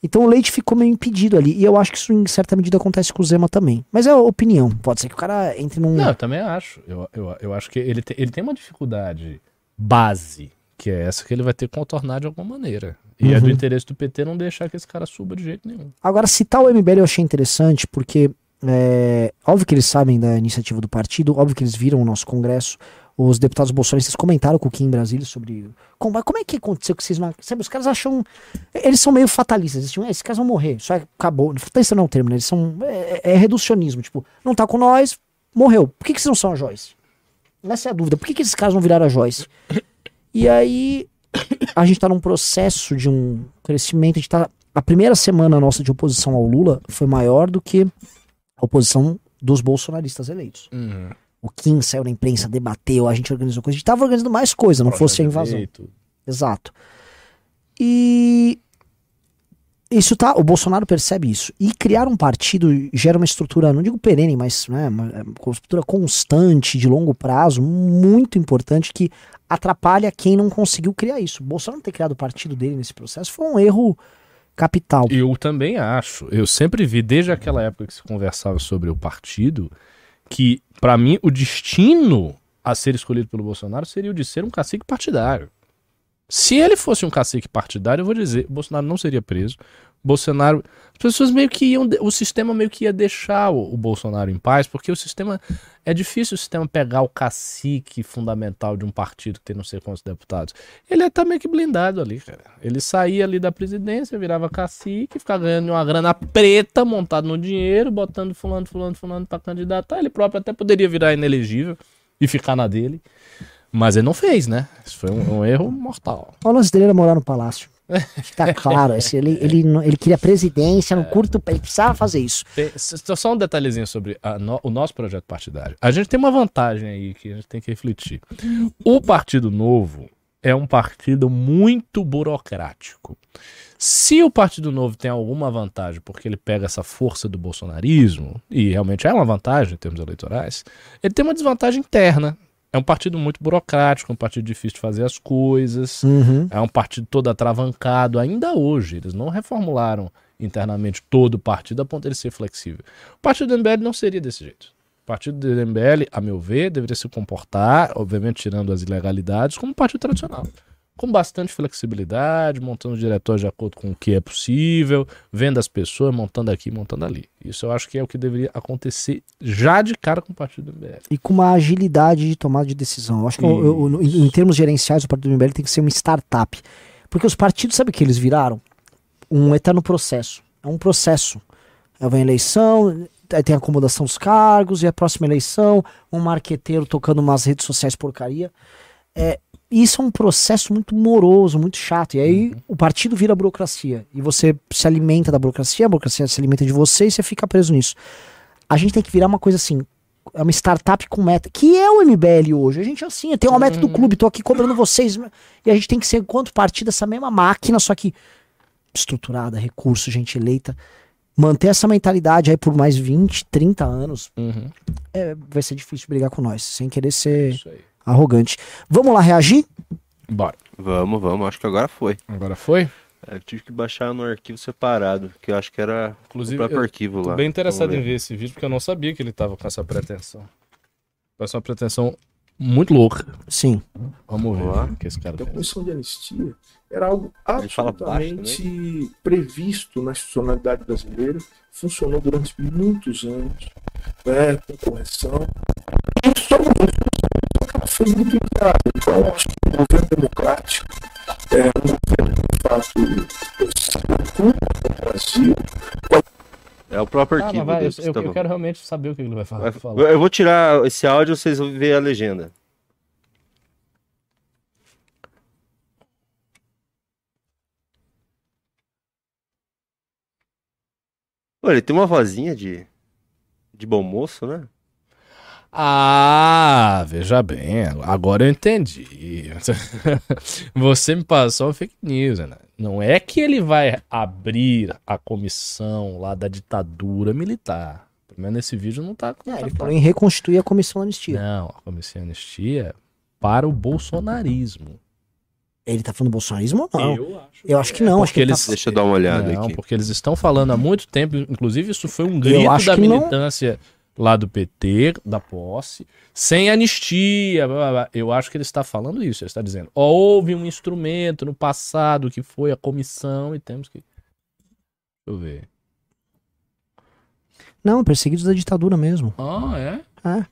Então o Leite ficou meio impedido ali. E eu acho que isso em certa medida acontece com o Zema também. Mas é opinião. Pode ser que o cara entre num. Não, eu também acho. Eu, eu, eu acho que ele, te- ele tem uma dificuldade base, que é essa que ele vai ter que contornar de alguma maneira. E é do Uhum. interesse do PT não deixar que esse cara suba de jeito nenhum. Agora, citar o MBL eu achei interessante, porque é, óbvio que eles sabem da iniciativa do partido, óbvio que eles viram o nosso congresso. Os deputados bolsonaristas comentaram com o Kim em Brasília sobre como, como é que aconteceu que vocês. Sabe, os caras acham. Eles são meio fatalistas. Eles tinham, "É, esses caras vão morrer. Só acabou. Fatalista não é o termo, né? Eles são. É, é reducionismo. Tipo, não tá com nós, morreu. Por que, que vocês não são a Joyce? Essa é a dúvida. Por que, que esses caras não viraram a Joyce? E aí, a gente tá num processo de um crescimento. A gente tá. A primeira semana nossa de oposição ao Lula foi maior do que a oposição dos bolsonaristas eleitos. O Kim saiu na imprensa, debateu, a gente organizou coisa. A gente tava organizando mais coisa, não fosse a invasão. Direito. Exato. E isso tá, o Bolsonaro percebe isso. E criar um partido gera uma estrutura, não digo perene, mas né, uma, uma estrutura constante, de longo prazo, muito importante, que atrapalha quem não conseguiu criar isso. O Bolsonaro não ter criado o partido dele nesse processo foi um erro capital. Eu também acho. Eu sempre vi, desde aquela época que se conversava sobre o partido, que, pra mim, o destino a ser escolhido pelo Bolsonaro seria o de ser um cacique partidário. Se ele fosse um cacique partidário, eu vou dizer, o Bolsonaro não seria preso. Bolsonaro. As pessoas meio que iam. O sistema meio que ia deixar o, o Bolsonaro em paz, porque o sistema. É difícil o sistema pegar o cacique fundamental de um partido que tem não sei quantos deputados. Ele tá meio que blindado ali, cara. Ele saía ali da presidência, virava cacique, ficava ganhando uma grana preta, montado no dinheiro, botando fulano, fulano, fulano pra candidatar. Ele próprio até poderia virar inelegível e ficar na dele. Mas ele não fez, né? Isso foi um, um erro mortal. O lance dele era morar no palácio. Tá claro, esse, ele, ele, ele queria presidência no curto ele precisava fazer isso. Tem- Só um detalhezinho sobre no- o nosso projeto partidário. A gente tem uma vantagem aí que a gente tem que refletir. O Partido Novo é um partido muito burocrático. Se o Partido Novo tem alguma vantagem porque ele pega essa força do bolsonarismo, e realmente é uma vantagem em termos eleitorais, ele tem uma desvantagem interna. É um partido muito burocrático, um partido difícil de fazer as coisas. Uhum. É um partido todo atravancado, ainda hoje. Eles não reformularam internamente todo o partido a ponto de ele ser flexível. O partido do MBL não seria desse jeito. O partido do MBL, a meu ver, deveria se comportar, obviamente tirando as ilegalidades, como um partido tradicional. Com bastante flexibilidade, montando o diretório de acordo com o que é possível, vendo as pessoas, montando aqui, montando ali. Isso eu acho que é o que deveria acontecer já de cara com o partido do MBL. E com uma agilidade de tomada de decisão. Eu acho que eu- eu- em, em termos gerenciais, o partido do MBL tem que ser uma startup. Porque os partidos, sabe o que eles viraram? Um eterno processo. É um processo. Aí vem a eleição, aí tem a acomodação dos cargos, e a próxima eleição, um marqueteiro tocando umas redes sociais porcaria. É, isso é um processo muito moroso, muito chato. E aí o partido vira burocracia. E você se alimenta da burocracia, a burocracia se alimenta de você e você fica preso nisso. A gente tem que virar uma coisa assim. É uma startup com meta, que é o MBL hoje. A gente é assim, eu tenho uma meta do clube, tô aqui cobrando vocês. E a gente tem que ser, enquanto partido, essa mesma máquina, só que estruturada, recurso, gente eleita. Manter essa mentalidade aí por mais 20, 30 anos, Uhum, é, vai ser difícil brigar com nós, sem querer ser isso aí. Arrogante. Vamos lá reagir? Bora. Vamos, vamos. Acho que agora foi. Agora foi? É, Eu tive que baixar no arquivo separado, que eu acho que era Inclusive, o próprio eu arquivo Tô lá. bem interessado em ver esse vídeo, porque eu não sabia que ele tava com essa pretensão. Parece uma pretensão muito louca. Sim. Vamos ver lá. o que esse cara Então, a comissão de anistia era algo fala baixo, absolutamente previsto na institucionalidade brasileira, funcionou durante muitos anos, né, com correção. E só foi muito usada. Então, acho que o governo democrático é um governo que, de fato, se preocupa com o Brasil, É o próprio Ah, arquivo. mas vai, eu, desse, eu- tá eu quero realmente saber o que ele vai falar. Eu vou tirar esse áudio, vocês vão ver a legenda. Pô, ele tem uma vozinha de, de bom moço, né? Ah, veja bem, agora eu entendi. Você me passou fake news, né? Não é que ele vai abrir a comissão lá da ditadura militar. Pelo menos nesse vídeo não tá. não É, tá ele falou em reconstituir a comissão anistia. Não, a comissão anistia para o bolsonarismo. Ele tá falando do bolsonarismo ou não? Eu acho. Eu acho que não. Porque acho que ele eles- tá... Deixa eu dar uma olhada Não, aqui. porque eles estão falando há muito tempo, inclusive isso foi um grito da que não- militância lá do PT, da posse, sem anistia. blá, blá, blá. Eu acho que ele está falando isso, ele está dizendo, houve um instrumento no passado que foi a comissão e temos que... Deixa eu ver. Não, perseguidos da ditadura mesmo. Ah, é?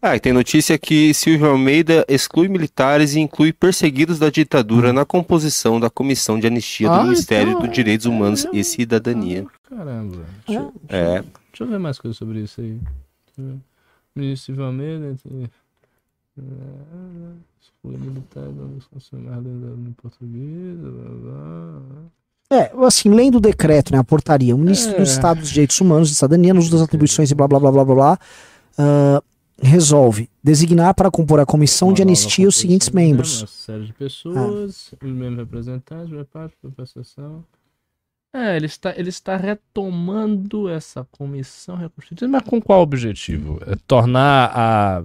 Ah, e tem notícia que Silvio Almeida exclui militares e inclui perseguidos da ditadura na composição da Comissão de Anistia do Ah, Ministério então, dos Direitos é, Humanos é, e Cidadania. Caramba. Deixa, eu- É, deixa eu ver mais coisas sobre isso aí. Ministro Silvio Almeida... entre- eh, Escolha militar dos funcionários no português... É, assim, lendo o decreto, né, a portaria, o ministro É. do Estado dos Direitos Humanos e Cidadania, nos das atribuições e blá blá blá blá blá blá, ah, resolve designar para compor a comissão de Uma nova anistia os seguintes né? membros. Uma série de pessoas, os membros reparte. É, ele está, ele está retomando essa comissão reconstituída, mas com qual objetivo? É tornar a.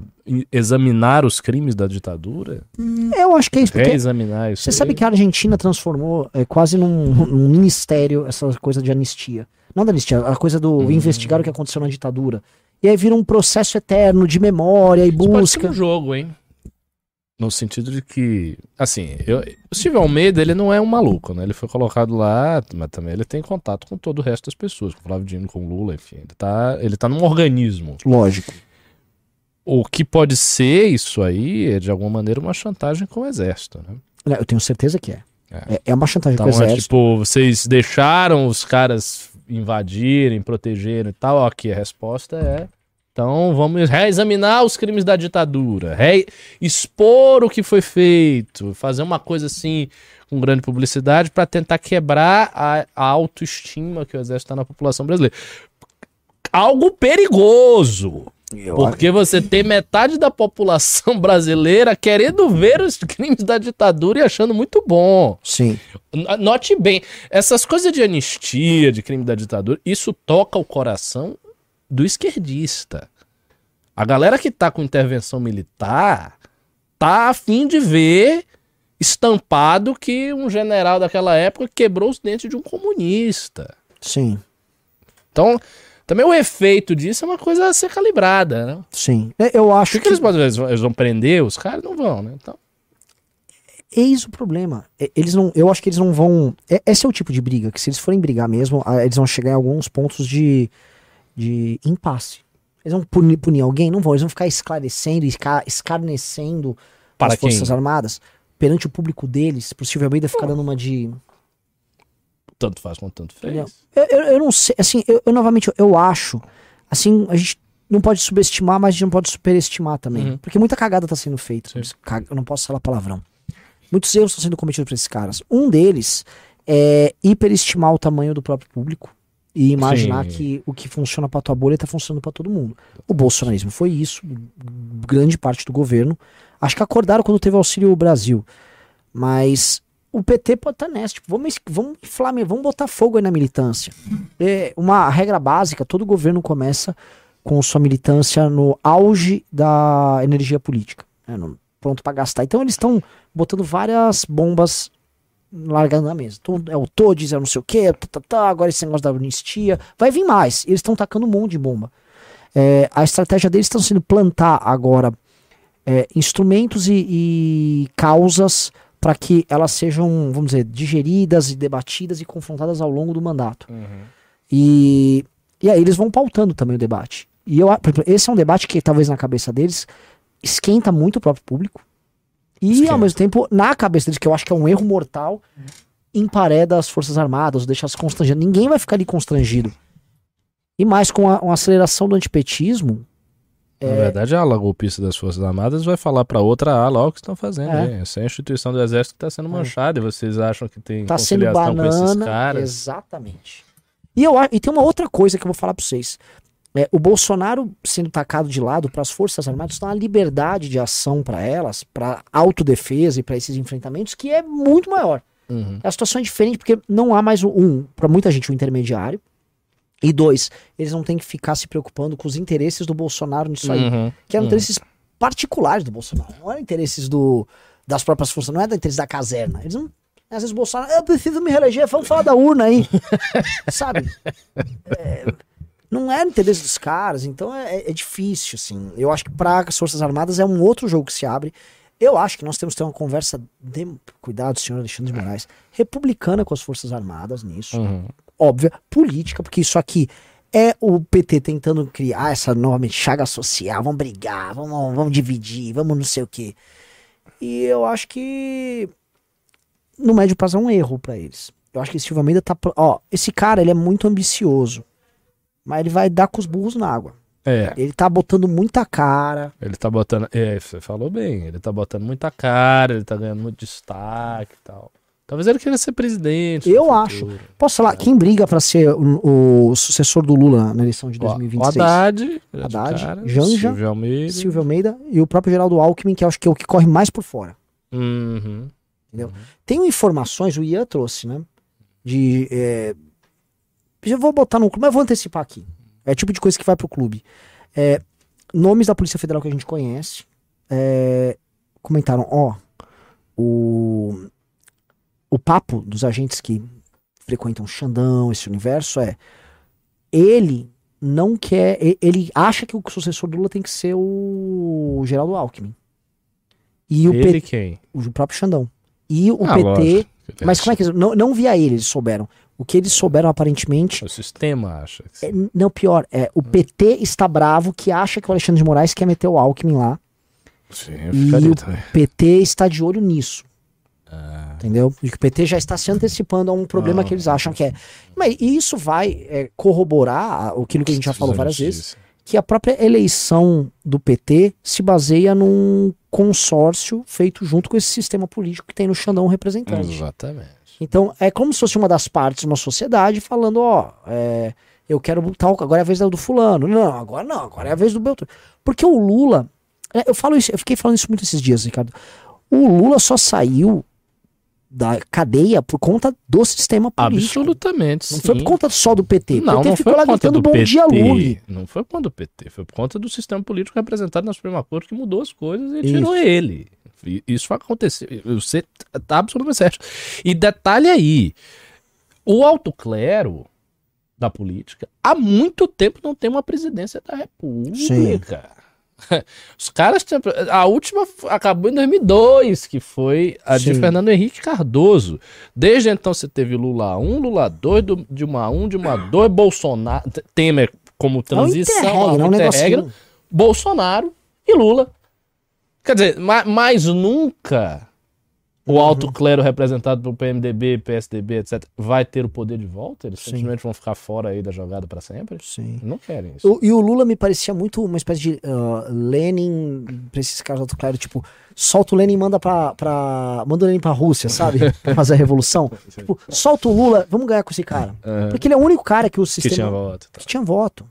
examinar os crimes da ditadura? Eu acho que é isso, Reexaminar isso. você aí? sabe que a Argentina transformou é, quase num, num ministério essa coisa de anistia. Não da anistia, a coisa do Hum. investigar o que aconteceu na ditadura. E aí vira um processo eterno de memória e Isso pode ser busca. um jogo, hein? No sentido de que, assim, eu, o Silvio Almeida, ele não é um maluco, né? Ele foi colocado lá, mas também ele tem contato com todo o resto das pessoas, com o Flávio Dino, com o Lula, enfim. Ele tá, ele tá num organismo. Lógico. O que pode ser isso aí é, de alguma maneira, uma chantagem com o exército, né? Eu tenho certeza que é. É. É, é uma chantagem Então, com o é exército. tipo, vocês deixaram os caras invadirem, protegerem e tal. Aqui a resposta é. Então vamos reexaminar os crimes da ditadura, re... expor o que foi feito, fazer uma coisa assim com grande publicidade para tentar quebrar a, a autoestima que o exército está na população brasileira. Algo perigoso. Porque você tem metade da população brasileira querendo ver os crimes da ditadura e achando muito bom. Sim. Note bem, essas coisas de anistia, de crime da ditadura, isso toca o coração do esquerdista. A galera que tá com intervenção militar tá a fim de ver estampado que um general daquela época quebrou os dentes de um comunista. Sim. Então, também o efeito disso é uma coisa a ser calibrada, né? Sim. É, Eu acho que eles, podem, eles vão- eles vão prender os caras? Não vão, né? Então, eis o problema. E- Eles não, eu acho que eles não vão. é- Esse é o tipo de briga que, se eles forem brigar mesmo, eles vão chegar em alguns pontos de, de impasse. Eles vão punir, punir alguém? Não vão. Eles vão ficar esclarecendo e esca- escarnecendo Para as Forças quem? Armadas perante o público deles. Pro Silvio Almeida ficar dando uma de. Tanto faz quanto tanto fez. Eu, eu, eu não sei, assim, eu, eu, novamente, eu acho, assim, a gente não pode subestimar, mas a gente não pode superestimar também. Uhum. Porque muita cagada tá sendo feita. Eu não posso falar palavrão. Muitos erros estão sendo cometidos por esses caras. Um deles é hiperestimar o tamanho do próprio público e imaginar Sim. que o que funciona pra tua bolha tá funcionando pra todo mundo. O bolsonarismo foi isso, grande parte do governo. Acho que acordaram quando teve o Auxílio Brasil. Mas o PT pode estar nessa. Tipo, vamos, vamos inflar, vamos botar fogo aí na militância. É uma regra básica: todo governo começa com sua militância no auge da energia política, né, no- pronto pra gastar. Então eles estão botando várias bombas largando na mesa. Então, é o Todes, é não sei o que, agora esse negócio da anistia. Vai vir mais. Eles estão tacando um monte de bomba. É, a estratégia deles está sendo plantar agora é, instrumentos e, e causas para que elas sejam, vamos dizer, digeridas e debatidas e confrontadas ao longo do mandato. E, e aí eles vão pautando também o debate. E eu, esse é um debate que talvez na cabeça deles esquenta muito o próprio público. E Esquenta. ao mesmo tempo, na cabeça deles, que eu acho que é um erro mortal, empareda as Forças Armadas, deixa as constrangidas. Ninguém vai ficar ali constrangido. E mais com a, uma aceleração do antipetismo, Na verdade, a ala golpista das Forças Armadas vai falar pra outra ala ó, o que estão fazendo. É. Essa é a instituição do Exército que tá sendo manchada e vocês acham que tem tá sendo conciliação com esses banana. caras. Exatamente. E, eu, e tem uma outra coisa que eu vou falar pra vocês. É, o Bolsonaro sendo tacado de lado para as Forças Armadas dá uma liberdade de ação para elas, para autodefesa e para esses enfrentamentos que é muito maior. Uhum. A situação é diferente porque não há mais um, um para muita gente, um intermediário. E dois, eles não têm que ficar se preocupando com os interesses do Bolsonaro nisso aí. Uhum. Que eram Uhum. interesses particulares do Bolsonaro. Não eram interesses do, das próprias forças, não é do interesse da caserna. Eles não. Às vezes o Bolsonaro, eu preciso me reeleger, vamos falar da urna aí. Sabe? É, não é interesse dos caras, então é, é difícil, assim. Eu acho que para as Forças Armadas é um outro jogo que se abre. Eu acho que nós temos que ter uma conversa, de, cuidado, senhor Alexandre de Moraes, republicana com as Forças Armadas nisso Uhum. óbvia, política, porque isso aqui é o PT tentando criar essa nova chaga social, vamos brigar, vamos, vamos dividir, vamos não sei o quê. E eu acho que no médio prazo é um erro pra eles. Eu acho que esse Silva Almeida tá. Ó, esse cara, ele é muito ambicioso. Mas ele vai dar com os burros na água. É, Ele tá botando muita cara. ele tá botando. É, você falou bem, ele tá botando muita cara, ele tá ganhando muito destaque e tal. Talvez ele queira ser presidente. Eu acho. Posso falar, quem briga pra ser o, o sucessor do Lula na eleição de Ó, O 2026? Haddad, grande Haddad, cara, Janja, Silvio Almeida. Silvio Almeida e o próprio Geraldo Alckmin, que eu acho que é o que corre mais por fora. Uhum. Tem informações, o Ian trouxe, né? De. É, eu vou botar no clube, mas vou antecipar aqui. É o tipo de coisa que vai pro clube. É, nomes da Polícia Federal que a gente conhece. é, comentaram, ó. O, o papo dos agentes que frequentam Xandão, esse universo, é. Ele não quer. Ele acha que o sucessor do Lula tem que ser o Geraldo Alckmin. E o, Ele P- quem? o próprio Xandão. E o Ah, PT. lógico. Mas como é que eles. Não, não via ele, eles souberam. O que eles souberam aparentemente. O sistema acha. É, não, pior, é o PT está bravo que acha que o Alexandre de Moraes quer meter o Alckmin lá. Sim, eu E o. PT está de olho nisso. Ah, Entendeu? E que o PT já está se antecipando a um problema Não. que eles acham que é. Mas e isso vai é, corroborar aquilo que a gente já falou várias vezes, que a própria eleição do PT se baseia num consórcio feito junto com esse sistema político que tem no Xandão representante. Exatamente. Então, é como se fosse uma das partes de uma sociedade falando, ó, é, eu quero botar, o- agora é a vez do fulano. Não, agora não, agora é a vez do Beltrano. Porque o Lula, é, eu falo isso, eu fiquei falando isso muito esses dias, Ricardo. O Lula só saiu da cadeia por conta do sistema político. Absolutamente, Não sim. foi por conta só do PT. Não, o PT não ficou foi lá por conta gritando do bom PT. dia, Lula. Não foi por conta do PT, foi por conta do sistema político representado na Suprema Corte que mudou as coisas e Isso. tirou ele. Isso aconteceu. Você tá absolutamente certo. E detalhe aí, o alto clero da política há muito tempo não tem uma presidência da República. Os caras. A última acabou em 2002, que foi a de Sim. Fernando Henrique Cardoso. Desde então você teve Lula 1, Lula 2, do- Dilma 1, Dilma 2, Bolsonaro. Temer como transição. interregno, é um interregno. Bolsonaro e Lula. Quer dizer, ma- mais nunca Uhum. o alto clero representado pelo PMDB, PSDB, etc., vai ter o poder de volta? Eles Sim. simplesmente vão ficar fora aí da jogada pra sempre? Sim. Não querem isso. O- e o Lula me parecia muito uma espécie de ah, Lenin pra esses caras do Alto Clero, tipo, solta o Lenin e manda pra, pra. Manda o Lenin pra Rússia, sabe? pra fazer a revolução. tipo, solta o Lula, vamos ganhar com esse cara. Aham. Porque ele é o único cara que o Que sistema. tinha voto. tá. que tinha voto.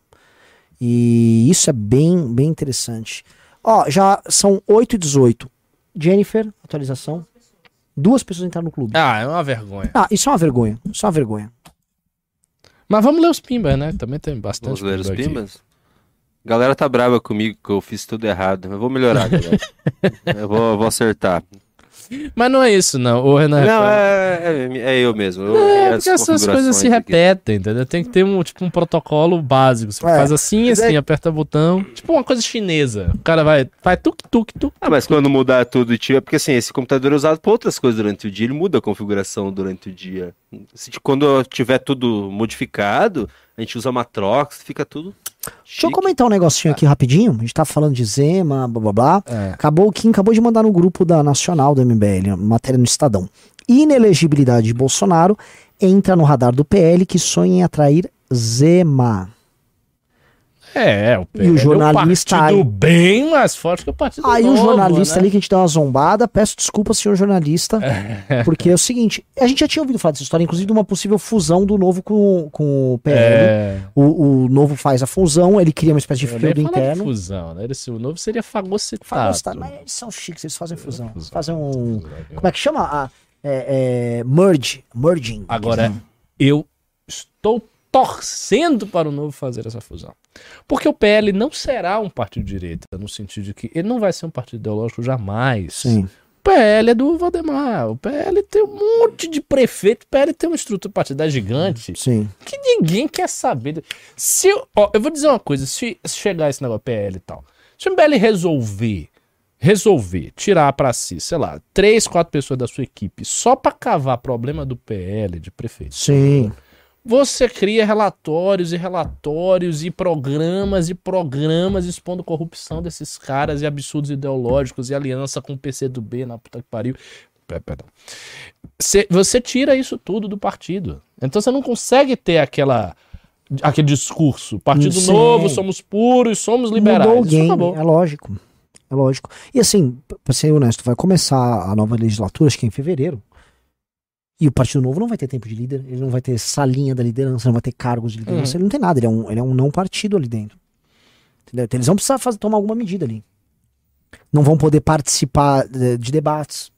E isso é bem, bem interessante. Ó, já são 8 e 18. Jennifer, atualização. Duas pessoas entraram no clube. Ah, é uma vergonha. Ah, isso é uma vergonha. Isso é uma vergonha. Mas vamos ler os pimbas, né? Também tem bastante. Vamos ler os pimbas? Galera tá brava comigo que eu fiz tudo errado. Eu vou melhorar, galera. eu vou, eu vou acertar. Mas não é isso, não. O Renan. Não, é, é, é eu mesmo. Eu É, as porque essas coisas se aqui. repetem, entendeu? Tem que ter um, tipo, um protocolo básico. Você É. faz assim, assim, aperta o botão. Tipo uma coisa chinesa. O cara vai, vai tuk, tuk, tuk. Ah, mas quando mudar tudo e tiver, porque assim, esse computador é usado para outras coisas durante o dia, ele muda a configuração durante o dia. Se, quando tiver tudo modificado, a gente usa Matrox, fica tudo. Deixa eu chique. comentar um negocinho aqui rapidinho. A gente tá falando de Zema, blá blá blá. É. Acabou, o Kim acabou de mandar no grupo da Nacional do MBL, matéria no Estadão. Inelegibilidade de Bolsonaro entra no radar do PL que sonha em atrair Zema. É, o E o jornalista É um partido aí- bem mais forte que o partido Aí o Novo, jornalista né? ali que a gente deu uma zombada, peço desculpa, senhor jornalista, porque é o seguinte, a gente já tinha ouvido falar dessa história, inclusive de uma possível fusão do Novo com, com o PL. É. O, o Novo faz a fusão, ele cria uma espécie de feudo interno. fusão, né? O novo seria fagocitado. Fagocitado, mas eles são chiques, eles fazem fusão. Fusão. Fazem um. Como é que chama? Ah, é, é, merge. Merging. Agora, eu estou torcendo para o Novo fazer essa fusão. Porque o PL não será um partido de direita, no sentido de que ele não vai ser um partido ideológico jamais. Sim. O PL é do Valdemar. O PL tem um monte de prefeito. O PL tem uma estrutura partidária gigante Sim. que ninguém quer saber. Se, ó, eu vou dizer uma coisa: se chegar esse negócio PL e tal, se o MBL resolver, resolver tirar pra si, sei lá, três, quatro pessoas da sua equipe só pra cavar problema do PL de prefeito, Sim. Você cria relatórios e relatórios e programas e programas expondo corrupção desses caras e absurdos ideológicos e aliança com o PCdoB na puta que pariu. Pe- Perdão. Cê- você tira isso tudo do partido. Então você não consegue ter aquela aquele discurso. Partido Sim. novo, somos puros, somos liberais. Mudou o game, acabou. é lógico. É lógico. E assim, pra ser honesto, vai começar a nova legislatura, acho que é em fevereiro. E o Partido Novo não vai ter tempo de líder, ele não vai ter salinha da liderança, não vai ter cargos de liderança, Uhum. ele não tem nada, ele é um, ele é um não partido ali dentro. Entendeu? Então eles vão precisar fazer, tomar alguma medida ali. Não vão poder participar de, de debates,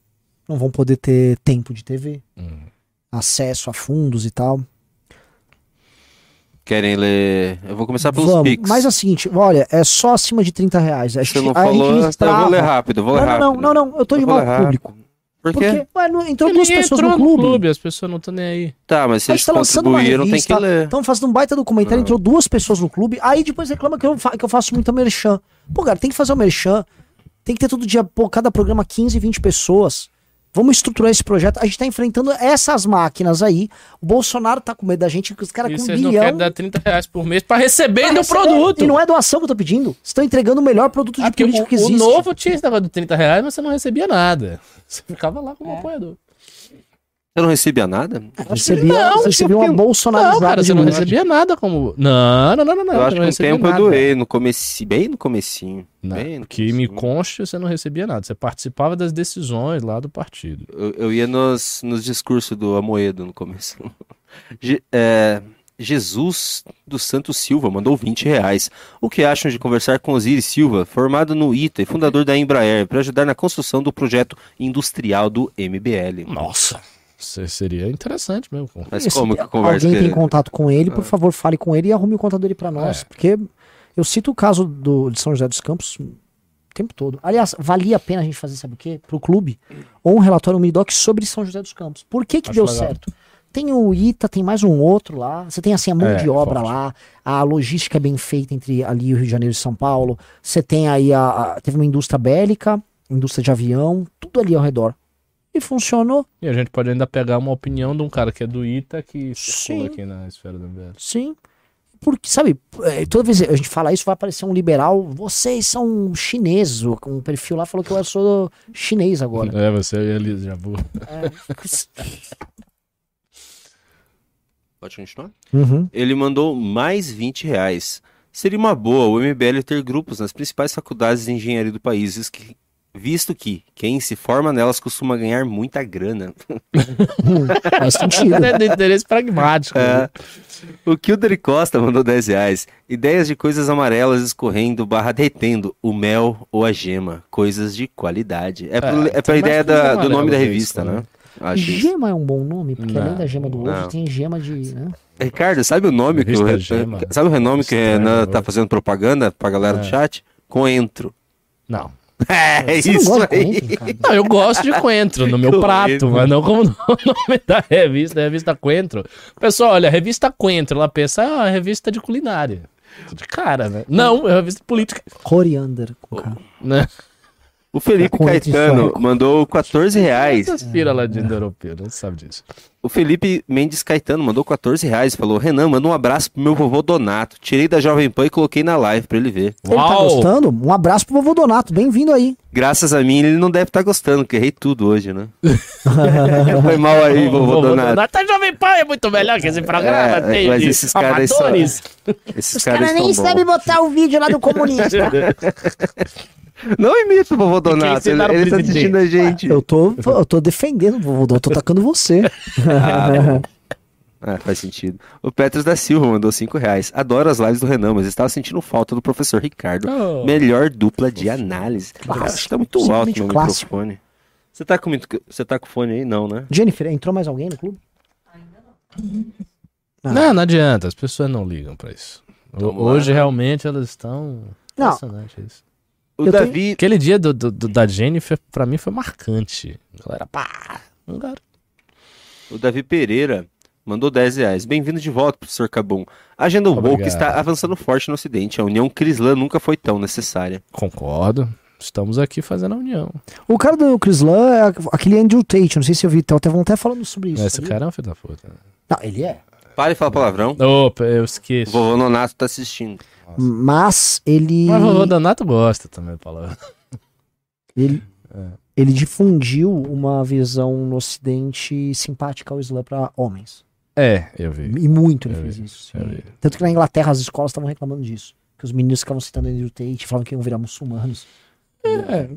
não vão poder ter tempo de TV, Uhum. acesso a fundos e tal. Querem ler? Eu vou começar pelos Vamos, Pix. mas é o seguinte, olha, é só acima de 30 reais. A Você não a gente falou, então eu vou ler rápido, vou ler não, não, rápido. não, não, não, eu tô de Eu mal ler rápido. Por quê? Porque, ué, não, entrou Porque duas pessoas entrou no clube. as pessoas não estão nem aí. Tá, mas se A eles gente tá lançando uma contribuíram, tem que revista, ler. estamos fazendo um baita documentário, Não. entrou duas pessoas no clube, aí depois reclama que eu, que eu faço muita merchan. Pô, cara, tem que fazer o merchan, tem que ter todo dia, pô, cada programa 15, 20 pessoas. Vamos estruturar esse projeto. A gente tá enfrentando essas máquinas aí. O Bolsonaro tá com medo da gente, que os caras com um vocês não bilhão. querem dar 30 reais por mês pra receber no receber. produto. E não é doação que eu tô pedindo. Vocês estão entregando o melhor produto Ah, de porque político o, que o existe. novo tinha esse negócio de 30 reais, mas você não recebia nada. Você ficava lá como É. apoiador. Você não recebia nada? Recebia, Não, recebia uma Não, bolsonarizada cara, de você não recebia nada como. Não, não, não, não. não eu acho que não um tempo eu doei, no comeci... bem no comecinho. Não, bem no que me conste, você não recebia nada. Você participava das decisões lá do partido. Eu, eu ia nos, nos discursos do Amoedo no começo. É, Jesus dos Santos Silva mandou 20 reais. O que acham de conversar com Osiris Silva, formado no ITA e fundador da Embraer, para ajudar na construção do projeto industrial do MBL? Nossa, seria interessante mesmo. Mas como que conversa Alguém com tem ele? contato com ele, Ah. por favor, fale com ele e arrume o contato dele pra nós. É. Porque eu cito o caso do, de São José dos Campos o tempo todo. Aliás, valia a pena a gente fazer, sabe o quê? Pro clube, ou um relatório, um mini-doc sobre São José dos Campos. Por que que Acho deu legal. certo? tem o ITA, tem mais um outro lá. Você tem assim a mão É, de obra forte. lá, a logística é bem feita entre ali o Rio de Janeiro e São Paulo. Você tem aí a, a- teve uma indústria bélica, indústria de avião, tudo ali ao redor. E funcionou, E a gente pode ainda pegar uma opinião de um cara que é do ITA que Sim. aqui na esfera do MBL. sim. Porque, sabe, é, toda vez que a gente fala isso, vai aparecer um liberal. Vocês são chineses. o- Um perfil lá falou que eu sou chinês agora. É, você e a Elisa já vou. Pode continuar? Uhum. Ele mandou mais 20 reais. Seria uma boa o MBL ter grupos nas principais faculdades de engenharia do país, que, visto que quem se forma nelas costuma ganhar muita grana. Faz sentido. É do interesse pragmático. É. né? O Kildare Costa mandou 10 reais. Ideias de coisas amarelas escorrendo barra derretendo, o mel ou a gema. Coisas de qualidade. É, pro- é, pra tem ideia da- do nome da revista, isso, né? Acho isso. Gema é um bom nome, porque Não, além da gema do ovo, tem gema de. Né? Ricardo, sabe o nome que o, Re- Gema. sabe o renome que o Estranho, Renan né? tá fazendo propaganda pra galera do É. chat? Coentro. Não. É Você não isso de aí. coentro? Não, eu gosto de coentro no meu Coentro. prato, mas não como o nome da revista, revista Coentro. Pessoal, olha, revista Coentro, ela pensa, ah, revista de culinária. De cara, né? Não, é revista política. Coriander. com K. O Felipe em Caetano mandou 14 reais. Pira lá de indo-europeu, não sabe disso. O Felipe Mendes Caetano mandou 14 reais. Falou: Renan, manda um abraço pro meu vovô Donato. Tirei da Jovem Pan e coloquei na live pra ele ver. Ele tá gostando? Um abraço pro vovô Donato, bem-vindo aí. Graças a mim, ele não deve estar gostando, que errei tudo hoje, né? Foi mal aí, vovô, Donato. Tá Jovem Pan é muito melhor que esse programa. É, tem mas esses caras são- amadores. Esses caras estão bons. botar o vídeo lá do comunista. Não imita o vovô Donato, ele, ele tá presidente. assistindo a gente. eu, tô, eu tô defendendo o vovô Donato, tô atacando você. Ah, faz sentido. O Petros da Silva mandou 5 reais. Adoro as lives do Renan, mas estava sentindo falta do professor Ricardo. Oh. Melhor dupla de análise. Clássico. Acho que tá muito alto meu clássico. microfone. Você tá com muito- você tá com fone aí? Não, né? Jennifer, entrou mais alguém no clube? Ah. Não, não adianta, as pessoas não ligam pra isso. O- Tomara. Hoje realmente elas estão. Não. Impressionante isso. O Eu Davi. Aquele dia do, do- do- da Jennifer, pra mim, foi marcante. Galera, pá! Um cara. O Davi Pereira mandou 10 reais. Bem-vindo de volta, professor Cabum. A agenda woke Obrigado. está avançando forte no Ocidente. A união crislã nunca foi tão necessária. Concordo. Estamos aqui fazendo a união. O cara do Crislan é aquele Andrew Tate, não sei se eu vi, até vão até falando sobre isso. Esse sabia? cara é um filho da puta. Não, ele é. Para e fala palavrão. Opa, eu O esqueço. vovô Nonato tá assistindo. Mas ele. Mas o vovô Donato gosta também de palavra. Ele, É. ele difundiu uma visão no Ocidente simpática ao Islã para homens. É, eu vi. E muito ele Eu fez vi, isso. Tanto que na Inglaterra as escolas estavam reclamando disso. Que os meninos ficavam citando Andrew Tate, falavam que iam virar muçulmanos. É,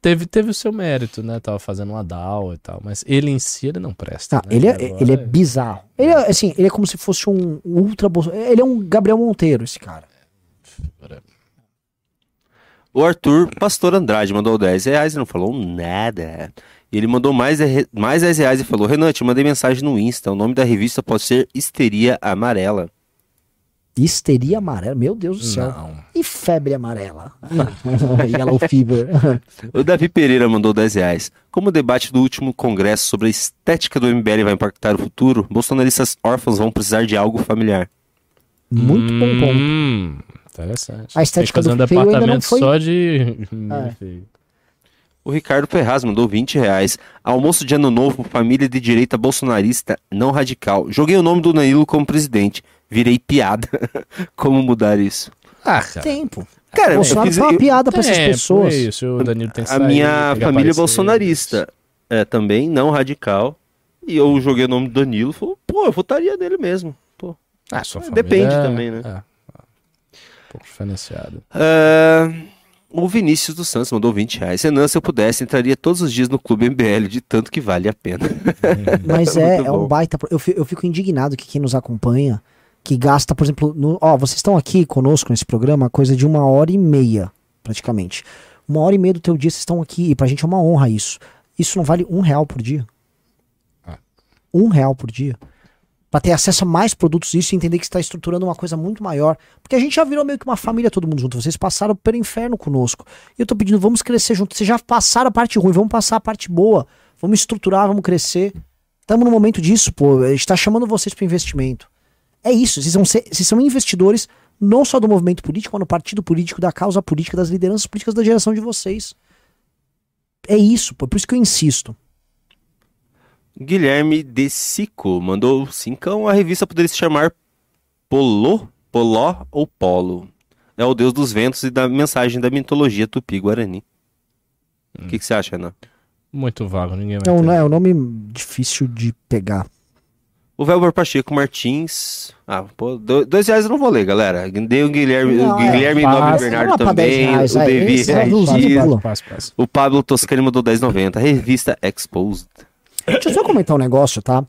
teve, teve o seu mérito, né? Tava fazendo uma DAO e tal. Mas ele em si, ele não presta. Ah, né? ele, é, Agora ele é bizarro. Ele é, assim, ele é como se fosse um ultra. Ele é um Gabriel Monteiro, esse cara. O Arthur Pastor Andrade mandou 10 reais e não falou nada. E ele mandou mais, mais 10 reais e falou: Renan, te mandei mensagem no Insta. O nome da revista pode ser Histeria Amarela. Histeria amarela, meu Deus do céu. Não. E febre amarela. Yellow fever. O Davi Pereira mandou 10 reais. Como o debate do último congresso sobre a estética do MBL vai impactar o futuro, bolsonaristas órfãos vão precisar de algo familiar. Muito bom ponto. Hum, interessante. A estética do um feio ainda não foi- só de. É. O Ricardo Ferraz mandou 20 reais. Almoço de ano novo, família de direita bolsonarista, não radical. Joguei o nome do Danilo como presidente. Virei piada. Como mudar isso? Ah, cara. Tempo. Cara, o Bolsonaro eu fiz- foi uma eu- piada pra essas É, pessoas. isso, o Danilo tem que a sair, minha família aparecer. bolsonarista é também não radical. E eu joguei o nome do Danilo. Falei, pô, eu votaria nele mesmo. Pô. Ah, sua É, família depende é- também, né? É, é. Um pouco diferenciado. Ah, o Vinícius dos Santos mandou 20 reais. Renan, se eu pudesse, entraria todos os dias no Clube MBL, de tanto que vale a pena. Mas é, Muito é um baita. eu fico indignado que quem nos acompanha, que gasta, por exemplo, no, ó, vocês estão aqui conosco nesse programa, coisa de uma hora e meia, praticamente. Uma hora e meia do teu dia vocês estão aqui, e pra gente é uma honra isso. Isso não vale um real por dia. Ah. Um real por dia. Pra ter acesso a mais produtos isso e entender que você está estruturando uma coisa muito maior. Porque a gente já virou meio que uma família todo mundo junto. Vocês passaram pelo inferno conosco. E eu tô pedindo, vamos crescer junto. Vocês já passaram a parte ruim, vamos passar a parte boa. Vamos estruturar, vamos crescer. Estamos no momento disso, pô. A gente tá chamando vocês para investimento. É isso. Vocês são, se- vocês são investidores não só do movimento político, mas no partido político, da causa política, das lideranças políticas da geração de vocês. É isso, pô. Por isso que eu insisto. Guilherme De Sico mandou cincão. A revista poderia se chamar Polo, Poló ou Polo. É o deus dos ventos e da mensagem da mitologia tupi-guarani. O que, que você acha, Renan? Muito vago, ninguém vai Não, entender. não é um nome difícil de pegar. O Velber Pacheco Martins. Ah, pô, do- dois reais eu não vou ler, galera. Dei o Guilherme, Não, o é, Guilherme passa. Nobre Bernardo lá pra 10 também. reais, o Devi é Regis. O Pablo Toscani mandou 10,90. Revista Exposed. Deixa eu só comentar um negócio, tá?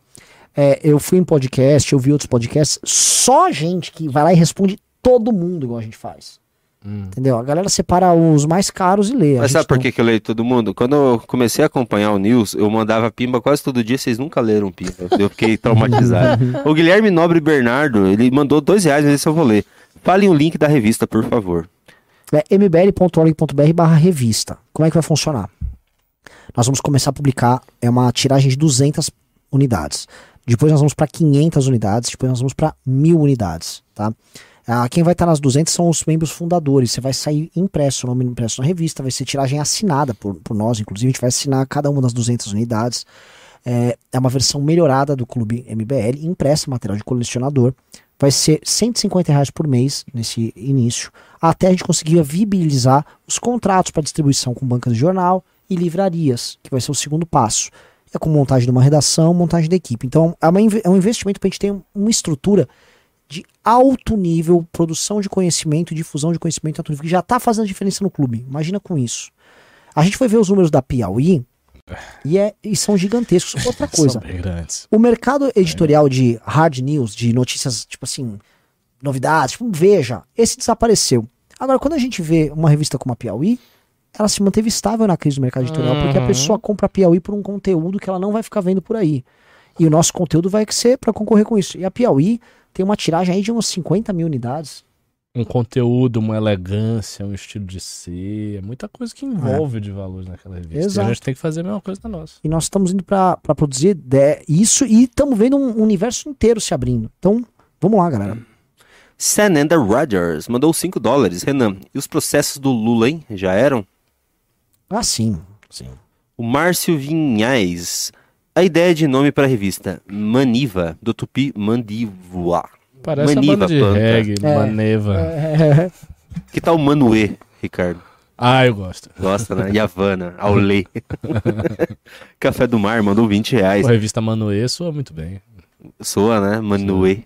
É, eu fui em podcast, eu vi outros podcasts, só gente que vai lá e responde todo mundo igual a gente faz. Entendeu? A galera separa os mais caros e lê. Mas sabe por não. que, que eu leio todo mundo? Quando eu comecei a acompanhar o News, eu mandava pimba quase todo dia, vocês nunca leram pimba. Eu fiquei traumatizado. o Guilherme Nobre Bernardo, ele mandou dois reais, mas esse eu vou ler. Falem o link da revista, por favor. É mbl.org.br barra revista. Como é que vai funcionar? Nós vamos começar a publicar, é uma tiragem de 200 unidades. Depois nós vamos para 500 unidades, depois nós vamos para 1000 unidades, tá? Ah, quem vai estar nas 200 são os membros fundadores. Você vai sair impresso, o nome impresso na revista, vai ser tiragem assinada por, por nós, inclusive a gente vai assinar cada uma das 200 unidades. É, é uma versão melhorada do Clube MBL, impressa, material de colecionador. Vai ser 150 reais por mês nesse início, até a gente conseguir viabilizar os contratos para distribuição com bancas de jornal e livrarias, que vai ser o segundo passo. É com montagem de uma redação, montagem da equipe. Então, é, uma é um investimento para a gente ter um- uma estrutura de alto nível, produção de conhecimento e difusão de conhecimento alto nível, que já está fazendo diferença no clube. Imagina com isso. A gente foi ver os números da Piauí e, é, e são gigantescos. Outra coisa, o mercado editorial de hard news, de notícias, tipo assim, novidades, tipo, veja, esse desapareceu. Agora, quando a gente vê uma revista como a Piauí, ela se manteve estável na crise do mercado editorial, porque a Uhum. pessoa compra a Piauí por um conteúdo que ela não vai ficar vendo por aí. E o nosso conteúdo vai ser para concorrer com isso. E a Piauí tem uma tiragem aí de uns 50 mil unidades. Um conteúdo, uma elegância, um estilo de ser, muita coisa que envolve de valores naquela revista. E Exato. a gente tem que fazer a mesma coisa na nossa. E nós estamos indo para produzir de- isso e estamos vendo um universo inteiro se abrindo. Então, vamos lá, galera. Sananda Rogers mandou 5 dólares. Renan, e os processos do Lula, hein? Já eram? Ah, sim. sim. O Márcio Vinhais. A ideia de nome para a revista Maniva, do tupi Mandivua. Parece Maniva, uma banda de planta. reggae, É. maneva. É, Que tal Manuê, Ricardo? Ah, eu gosto. Gosta, né? Yavanna, Aulê. Café do Mar mandou 20 reais. A revista Manoê soa muito bem. Soa, né? Manuê.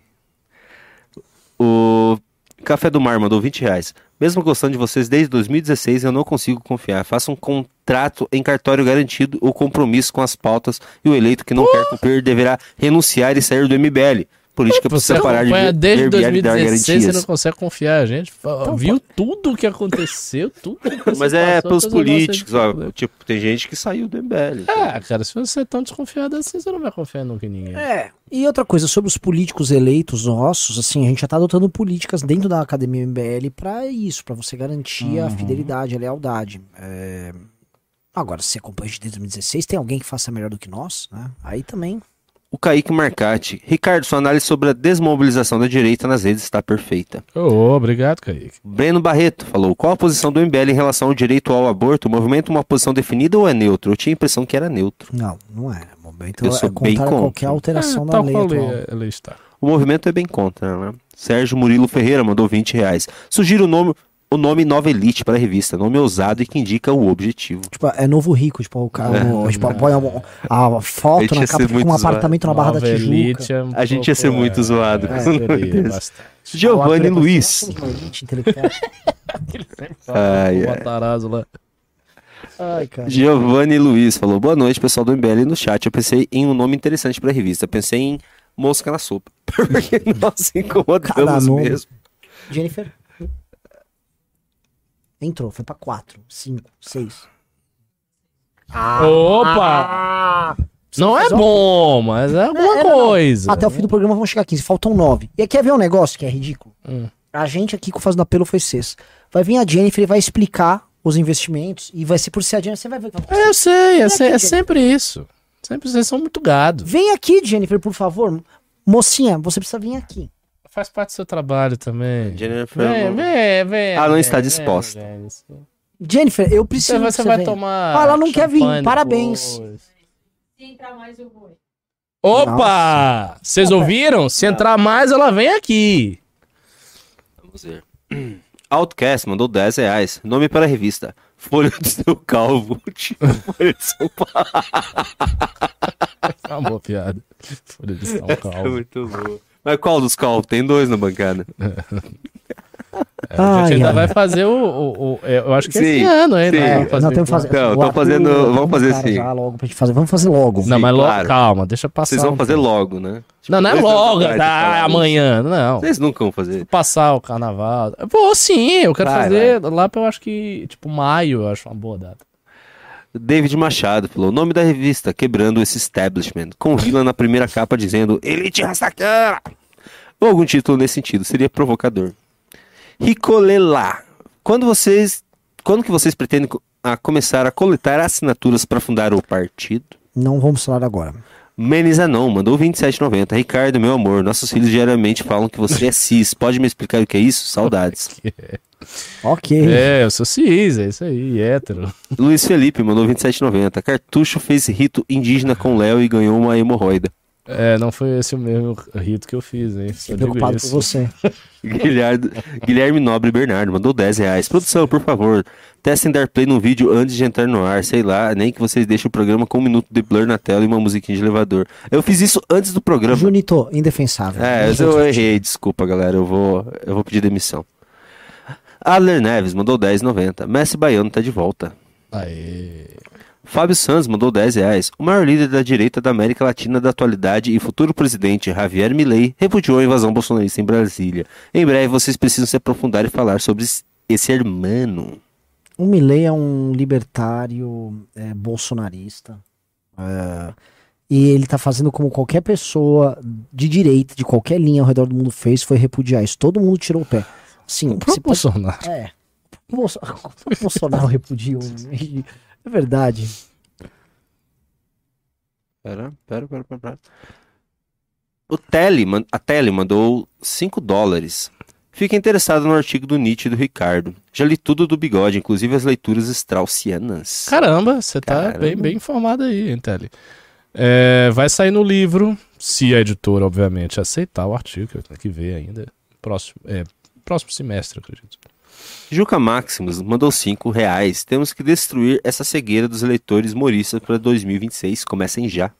O Café do Mar mandou 20 reais. Mesmo gostando de vocês desde 2016, eu não consigo confiar. Faça um contrato em cartório garantido ou compromisso com as pautas e o eleito que não quer cumprir deverá renunciar e sair do MBL. Política Você precisa parar de acompanha desde verbiar e dar 2016 você não consegue confiar, a gente. fa- viu tudo o que aconteceu, tudo que você Mas é pelos políticos, ó. Tipo, tem gente que saiu do MBL. Ah, cara, se você é tão desconfiado assim, você não vai confiar nunca em ninguém. É, e outra coisa, sobre os políticos eleitos nossos, assim, a gente já tá adotando políticas dentro da Academia MBL pra isso, pra você garantir a fidelidade, a lealdade. É, Agora, se você acompanha desde 2016, tem alguém que faça melhor do que nós, né? Aí também. O Kaique Marcati. Ricardo, sua análise sobre a desmobilização da direita nas redes está perfeita. Ô, obrigado, Kaique. Breno Barreto falou: qual a posição do MBL em relação ao direito ao aborto? O movimento é uma posição definida ou é neutro? Eu tinha a impressão que era neutro. Não, não é. O momento Eu é sou bem contrário a qualquer contra. alteração É, da tal lei qual a atual. lei, a lei está. O movimento é bem contra, né? Sérgio Murilo Ferreira mandou 20 reais. Sugiro o nome, o nome Nova Elite para a revista. Nome ousado e que indica o objetivo. Tipo, é novo rico, tipo, o cara, É. tipo, põe a, a foto Ele na capa com um zoado. apartamento na Barra da Nova Tijuca. Elite é um A gente ia ser muito é, zoado. É, seria. Giovanni Luiz. intelectual. Ai, ai. Ai, cara. Giovanni Luiz falou: Boa noite, pessoal do MBL no chat. Eu pensei em um nome interessante para a revista. Pensei em Mosca na Sopa. Porque nós Cada incomodamos nome. mesmo. Jennifer? Entrou, foi pra 4, 5, 6. Opa! Não é bom, mas é alguma É, não, não. coisa. Até o fim do programa vão chegar a 15, faltam 9. E quer ver um negócio que é ridículo? Hum. A gente aqui com o Fazendo Apelo foi 6. Vai vir a Jennifer e vai explicar os investimentos e vai ser por ser a Jennifer, você vai ver o que vai acontecer. É, Eu sei, é, Não é se- que- é sempre isso. Sempre vocês são muito gado. Vem aqui, Jennifer, por favor. Mocinha, você precisa vir aqui. Faz parte do seu trabalho também. Jennifer. Vem, não- vem, vem. Ela não vem, está vem, disposta. vem. Jennifer, eu Você, preciso vai- que você vai venha. tomar. Ah, ela não quer vir. Parabéns. Se entrar mais, eu vou. Opa! Vocês ouviram? Se entrar mais, ela vem aqui. Vamos ver. Outcast mandou 10 reais. Nome para a revista. Folha do seu calvo. Tipo, Folha de São Paulo. É uma boa piada. Folha de São É Paulo. muito bom. Mas qual dos calvos? Tem dois na bancada. É, a gente Ai, ainda ai. vai fazer o. o- o- é, eu acho que Sim, esse ano ainda. sim. né? É, Vamos fazer nós temos que fazer. Não, o tô Arthur- fazendo- vamos fazer. Já logo pra gente fazer. Vamos fazer logo. Não, mas logo, claro. calma, deixa passar. Vocês vão um fazer tempo. logo, né? Não, não é logo, tá, falava amanhã, não. Vocês nunca vão fazer. Passar o carnaval. Pô, sim, eu quero Vai, fazer lá pra eu acho que, tipo, maio, eu acho uma boa data. David Machado falou: o nome da revista Quebrando esse Establishment, com na primeira capa dizendo Elite Rastacana. Ou algum título nesse sentido, seria provocador. Ricolelá. Quando vocês. Quando que vocês pretendem a começar a coletar assinaturas para fundar o partido? Não vamos falar agora. Menizanon mandou 27,90. Ricardo, meu amor, nossos filhos diariamente falam que você é cis. Pode me explicar o que é isso? Saudades. Ok. É, eu sou cis, é isso aí, hétero. Luiz Felipe mandou 27,90. Cartucho fez rito indígena com Léo e ganhou uma hemorroida. É, não foi esse o mesmo rito que eu fiz, hein? Preocupado isso. com você. Guilherme, Guilherme Nobre Bernardo mandou 10 reais. Produção, por favor, testem dar play no vídeo antes de entrar no ar. Sei lá, nem que vocês deixem o programa com um minuto de blur na tela e uma musiquinha de elevador. Eu fiz isso antes do programa. Junito, indefensável. É, mas eu errei, desculpa, galera. Eu vou, eu vou pedir demissão. Adler Neves mandou 10,90. Messi Baiano tá de volta. Aê. Fábio Sanz mandou 10 reais. O maior líder da direita da América Latina da atualidade e futuro presidente Javier Milei repudiou a invasão bolsonarista em Brasília. Em breve vocês precisam se aprofundar e falar sobre es- esse hermano. O Milley é um libertário é, bolsonarista. É, e ele tá fazendo como qualquer pessoa de direita, de qualquer linha ao redor do mundo fez, foi repudiar isso. Todo mundo tirou o pé. Sim, O próprio pode- Bolsonaro. É. O Bolsonaro repudiou. É verdade. Pera, pera, pera, pera. pera. O Tele, a Tele mandou 5 dólares. Fica interessado no artigo do Nietzsche e do Ricardo. Já li tudo do bigode, inclusive as leituras straussianas. Caramba, você tá Caramba. bem, bem informado aí, hein, Tele? É, vai sair no livro, se a editora, obviamente, aceitar o artigo, que eu tenho que ver ainda. Próximo, é, próximo semestre, acredito. Juca Maximus mandou 5 reais. Temos que destruir essa cegueira dos eleitores moristas para 2026. Comecem já.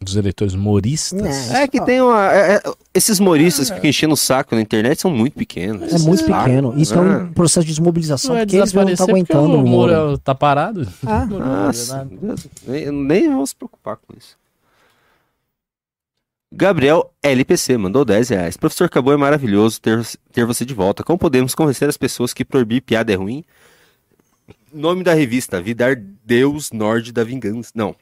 Dos eleitores moristas. É. É que tem uma. é- é- esses moristas que ficam enchendo o saco na internet são muito pequenos. É muito Saco. pequeno. Isso é Ah. um processo de desmobilização, Não é porque eles não estão desaparecer porque aguentando o o Moro. Moro tá parado. Ah, Nossa, nem, nem vamos se preocupar com isso. Gabriel LPC mandou 10 reais. Professor Cabo, é maravilhoso ter, ter você de volta. Como podemos convencer as pessoas que proibir piada é ruim? Nome da revista: Vidar Deus Norde da Vingança. Não.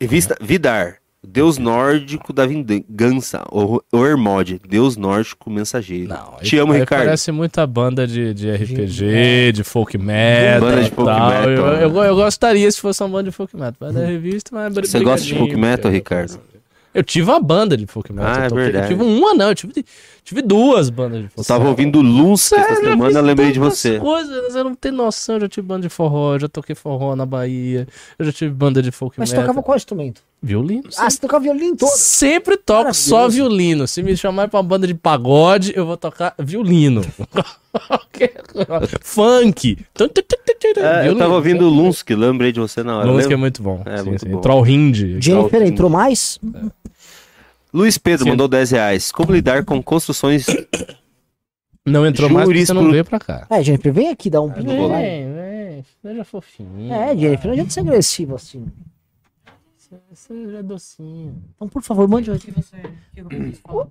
Revista Vidar. Deus nórdico da vingança. O, o Hermode. Deus nórdico mensageiro. Não, Te aí- amo, aí Ricardo. Parece muita banda de, de RPG, de folk metal. Banda de folk tal. metal. Eu, eu, eu gostaria se fosse uma banda de folk metal. Mas da revista, mas Você gosta de folk metal, Ricardo? Eu tive uma banda de folk metal. Ah, é eu toquei. verdade. Eu tive uma, não. Eu tive, tive duas bandas de folk Eu tava metal. ouvindo Lunska essa semana, eu lembrei de você. Coisas, você não tem noção. Eu já tive banda de forró, eu já toquei forró na Bahia, eu já tive banda de folk Mas você metal. tocava qual instrumento? Violino. Ah, você tocava violino todo. Sempre toco só violino. Se me chamar pra uma banda de pagode, eu vou tocar violino. Funk. É, eu tava ouvindo Lunsk, lembrei de você na hora. Música é muito bom. É, sim, muito sim. bom. Trollhind. Jennifer entrou mais? Luiz Pedro Sim. mandou 10 reais. Como lidar com construções. Não entrou mais porque você não veio pra cá. É, Jennifer, vem aqui dar um pino. Vem, vai. vem. Seja fofinho. É, Jennifer, não adianta ser agressivo assim. Seja docinho. Então, por favor, mande. O que você. O que?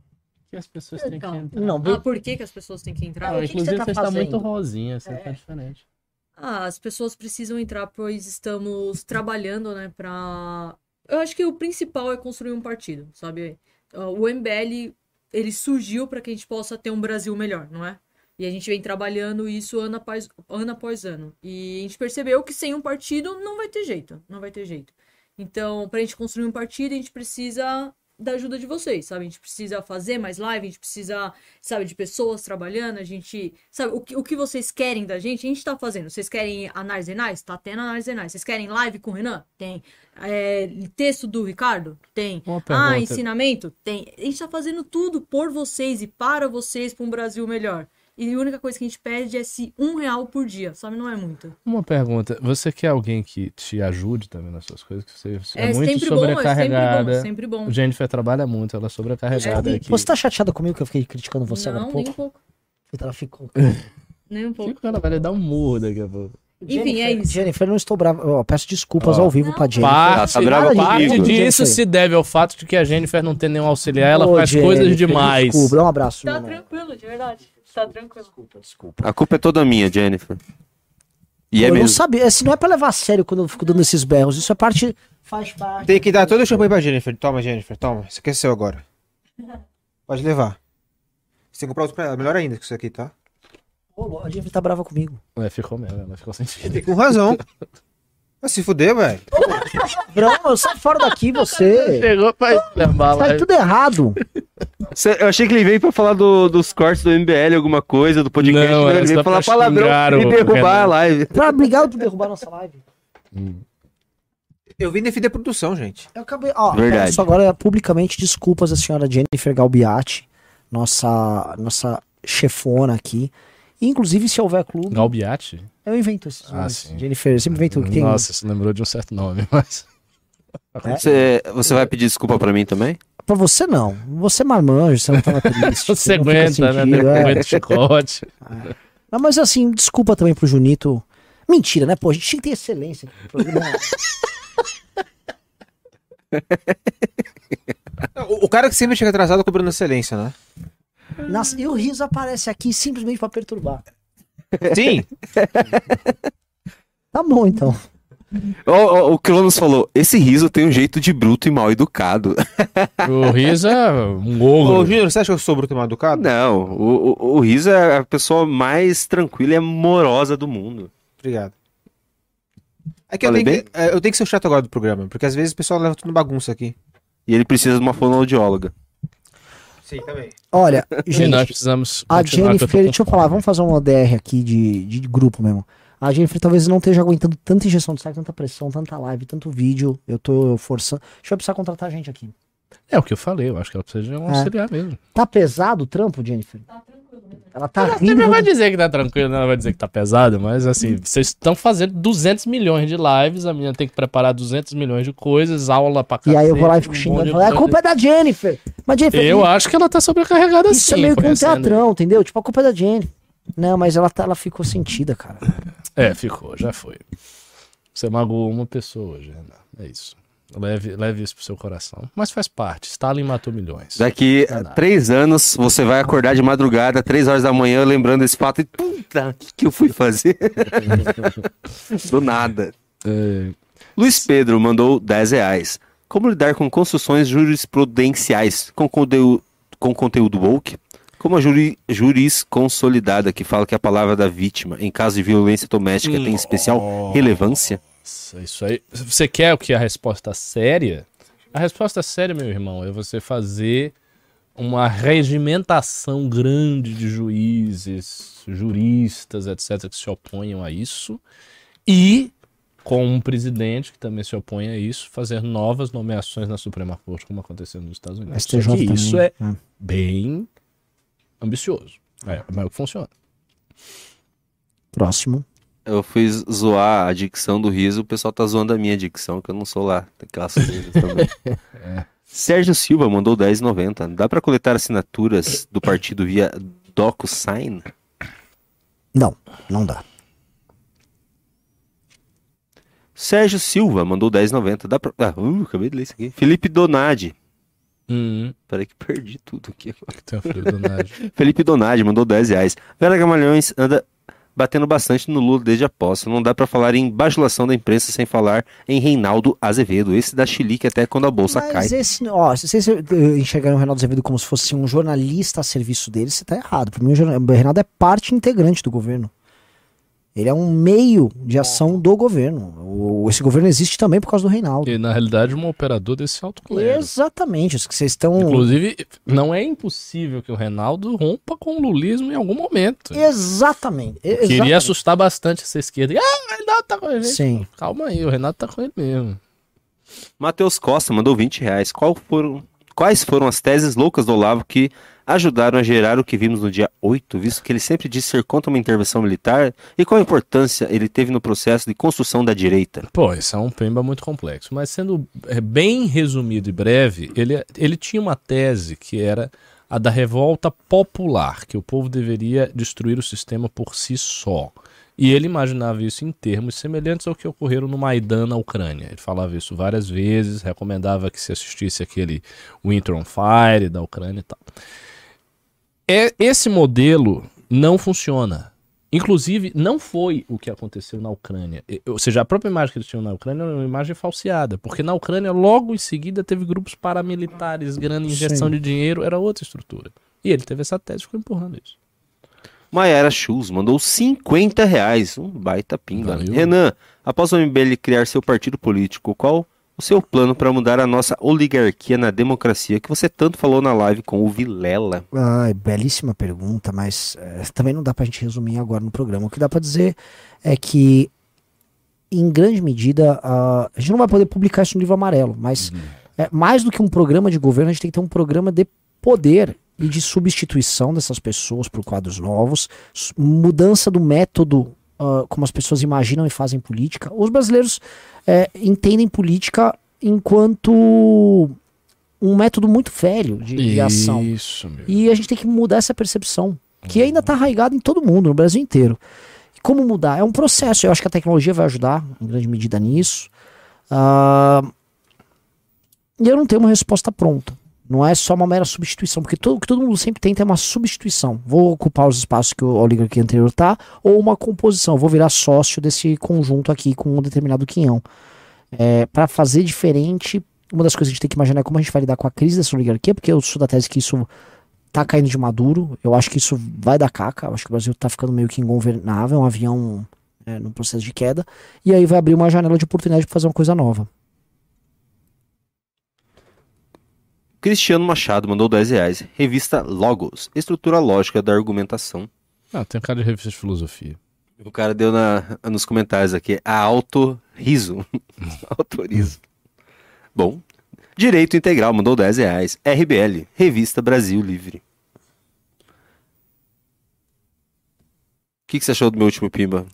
Que as pessoas têm que Então. entrar. Não, Ah, vem. por que, que as pessoas têm que entrar? Ah, o que que inclusive, você tá você está muito rosinha, você É. tá diferente. Ah, as pessoas precisam entrar, pois estamos trabalhando, né, pra... Eu acho que o principal é construir um partido, sabe? Ah, O MBL, ele surgiu para que a gente possa ter um Brasil melhor, não é? E a gente vem trabalhando isso ano após, ano após ano. E a gente percebeu que sem um partido não vai ter jeito, não vai ter jeito. Então, pra gente construir um partido, a gente precisa da ajuda de vocês, sabe? A gente precisa fazer mais live, a gente precisa, sabe, de pessoas trabalhando, a gente, sabe, o que, o que vocês querem da gente, a gente tá fazendo. Vocês querem análise renais? Tá tendo análise renais. Vocês querem live com o Renan? Tem. É, texto do Ricardo? Tem. Ah, ensinamento? Tem. A gente tá fazendo tudo por vocês e para vocês, pra um Brasil melhor. E a única coisa que a gente pede é se um real por dia, sabe? Não é muito. Uma pergunta. Você quer alguém que te ajude também nas suas coisas? Que você é, É, muito sempre bom, é sempre sobrecarregada. bom, sempre bom. O Jennifer trabalha muito, ela é sobrecarregada aqui. Você tá chateada comigo que eu fiquei criticando você agora há Não, nem pouco? um pouco. Ela ficou. Nem um pouco. Fica, ela vai lhe dar um murro daqui a pouco. Enfim, é isso. Jennifer, eu não estou bravo. Ó, peço desculpas Ó. ao vivo pra Jennifer. Parte, tá brava parte disso Jennifer. se deve ao fato de que a Jennifer não tem nenhum auxiliar, ela Ô, faz Jennifer, coisas demais. Desculpa, dá um abraço. Tá tranquilo, de verdade. Tá tranquilo. Desculpa, desculpa. A culpa é toda minha, Jennifer. E é eu não mesmo. sabia. Esse não é pra levar a sério quando eu fico dando esses berros. Isso é parte. Faz parte. Tem que dar todo o champanhe pra Jennifer. Toma, Jennifer, toma. Isso aqui é seu agora. Pode levar. Você tem que comprar outro pra ela. Melhor ainda que isso aqui, tá? Ô, a Jennifer tá brava comigo. É, ficou mesmo, ela ficou sentido. Com razão. Vai se fuder, velho. Não, sai fora daqui você. Chegou pra levar Tá tudo errado. Cê- Eu achei que ele veio pra falar do- dos cortes do MBL, alguma coisa, do podcast. Não, né? era ele veio só falar pra palavrão xingar e o derrubar a live. Pra brigar por derrubar nossa live. Eu vim defender a produção, gente. Eu acabei. Ó, Verdade. peço agora publicamente desculpas à senhora Jennifer Galbiati, nossa, nossa chefona aqui. Inclusive, se houver clube, Galbiati? Eu invento esses Ah, nomes. Jennifer, eu sempre invento que tem. Nossa, você lembrou de um certo nome, mas. É? Você, você vai pedir desculpa pra mim também? Pra você não. Você é marmanjo, você não tava triste. Você não aguenta, né? sentido, é. Aguenta o chicote. Não, mas assim, desculpa também pro Junito. Mentira, né? Pô, a gente tinha que ter excelência. O, o cara que sempre chega atrasado cobrando excelência, né? Nossa, e o riso aparece aqui simplesmente pra perturbar. Sim. Tá bom, então. Ó, ó, o Cronos falou: esse riso tem um jeito de bruto e mal educado. O Riso é um Ô, ogro. Júnior, você acha que eu sou bruto e mal educado? Não, o, o, o riso é a pessoa mais tranquila e amorosa do mundo. Obrigado. É que eu tenho que, é, eu tenho que ser o chato agora do programa, porque às vezes o pessoal leva tudo bagunça aqui. E ele precisa de uma fonoaudióloga. Sim, também. Olha, E nós gente, precisamos. a eu Jennifer, deixa eu falar, vamos fazer uma DR aqui de, de grupo mesmo. A Jennifer talvez não esteja aguentando tanta injeção de saco, tanta pressão, tanta live, tanto vídeo. Eu tô forçando. A gente vai precisar contratar a gente aqui. É o que eu falei, eu acho que ela precisa de um É. auxiliar mesmo. Tá pesado o trampo, Jennifer? Ela tá Ela rindo. sempre vai dizer que tá tranquilo, não ela vai dizer que tá pesado, mas assim, vocês estão fazendo 200 milhões de lives, a menina tem que preparar 200 milhões de coisas, aula pra E aí eu vou lá e cacete, fico um xingando. e falo, A coisa. culpa é da Jennifer. Mas Jennifer, Eu acho que ela tá sobrecarregada isso sim. é meio que um teatrão, entendeu? Tipo, a culpa é da Jennifer. Não, mas ela, tá, ela ficou sentida, cara. É, ficou, já foi. Você magoou uma pessoa hoje, Renan. É isso. Leve, leve isso pro seu coração. Mas faz parte. Stalin matou milhões. Daqui é a três anos, você vai acordar de madrugada, três horas da manhã, lembrando desse fato e puta, o que, que eu fui fazer? Do nada. É, Luiz Pedro mandou 10 reais. Como lidar com construções jurisprudenciais com, conteúdo, com conteúdo woke? Como a juri, juris consolidada, que fala que a palavra da vítima, em caso de violência doméstica, tem especial relevância? Nossa, isso aí. Você quer o que? A resposta séria? A resposta séria, meu irmão, é você fazer uma regimentação grande de juízes, juristas, etc., que se oponham a isso. E, com um presidente que também se opõe a isso, fazer novas nomeações na Suprema Corte, como aconteceu nos Estados Unidos. Só STJ que isso é também. bem ambicioso. É, mas é o que funciona. Próximo. Eu fiz zoar a dicção do riso, o pessoal tá zoando a minha dicção, que eu não sou lá, daquelas coisas também. Sérgio Silva mandou 10,90. Dá pra coletar assinaturas do partido via DocuSign? Não, não dá. Sérgio Silva mandou 10,90. Dá pra. Ah, uh, acabei de ler isso aqui. Felipe Donadi. Hum, Peraí que perdi tudo aqui agora. tem o filho do Nádio. Felipe Donadi mandou 10 reais. Vera Gamalhões anda batendo bastante no Lula desde a posse. Não dá pra falar em bajulação da imprensa sem falar em Reinaldo Azevedo. Esse da chilique até quando a bolsa Mas cai. esse, ó, se vocês eh, enxergaram o Reinaldo Azevedo como se fosse um jornalista a serviço dele, você tá errado. Pra mim, o Reinaldo é parte integrante do governo. Ele é um meio de ação do governo. O- esse governo existe também por causa do Reinaldo. E na realidade um operador desse alto clero. Exatamente, isso que vocês estão. Inclusive, não é impossível que o Reinaldo rompa com o lulismo em algum momento. Exatamente. e- Queria exatamente. assustar bastante essa esquerda. Ah, o Reinaldo tá com a gente. Sim. Calma aí, o Renato tá com ele mesmo. Matheus Costa mandou 20 reais. Qual foram, quais foram as teses loucas do Olavo que ajudaram a gerar o que vimos no dia 8, visto que ele sempre disse ser contra uma intervenção militar? E qual importância ele teve no processo de construção da direita? Pô, isso é um pemba muito complexo. Mas sendo é, bem resumido e breve, ele, ele tinha uma tese que era a da revolta popular, que o povo deveria destruir o sistema por si só. E ele imaginava isso em termos semelhantes ao que ocorreram no Maidan na Ucrânia. Ele falava isso várias vezes, recomendava que se assistisse aquele Winter on Fire da Ucrânia e tal. É, esse modelo não funciona. Inclusive, não foi o que aconteceu na Ucrânia. Ou seja, a própria imagem que eles tinham na Ucrânia era uma imagem falseada. Porque na Ucrânia, logo em seguida, teve grupos paramilitares, grande injeção Sim. de dinheiro, era outra estrutura. E ele teve essa tese e ficou empurrando isso. Mayara Schulz mandou 50 reais. Um baita pinga. Valeu. Renan, após o MBL criar seu partido político, qual o seu plano para mudar a nossa oligarquia na democracia que você tanto falou na live com o Vilela? Ai, belíssima pergunta, mas eh, também não dá pra gente resumir agora no programa. O que dá pra dizer é que, em grande medida, ah, a gente não vai poder publicar isso no livro amarelo, mas é, mais do que um programa de governo, a gente tem que ter um programa de poder e de substituição dessas pessoas por quadros novos, mudança do método ah, como as pessoas imaginam e fazem política. Os brasileiros eh, entendem política enquanto um método muito velho de, de ação. Isso, meu. E a gente tem que mudar essa percepção, que ainda está arraigada em todo mundo, no Brasil inteiro. E como mudar? É um processo. Eu acho que a tecnologia vai ajudar em grande medida nisso. Ah, E eu não tenho uma resposta pronta. Não é só uma mera substituição, porque todo, o que todo mundo sempre tenta é uma substituição. Vou ocupar os espaços que o oligarquia anterior tá, ou uma composição. Vou virar sócio desse conjunto aqui com um determinado quinhão. É, para fazer diferente, uma das coisas que a gente tem que imaginar é como a gente vai lidar com a crise dessa oligarquia, porque eu sou da tese que isso tá caindo de maduro. Eu acho que isso vai dar caca. Eu acho que o Brasil tá ficando meio que ingovernável, um avião é, num processo de queda. E aí vai abrir uma janela de oportunidade para fazer uma coisa nova. Cristiano Machado mandou 10 reais. Revista Logos, estrutura lógica da argumentação. Ah, tem cara de revista de filosofia. O cara deu na, nos comentários aqui, a autorizo. autorizo. Bom, Direito Integral mandou 10 reais. RBL, Revista Brasil Livre. O que, que você achou do meu último Pimba?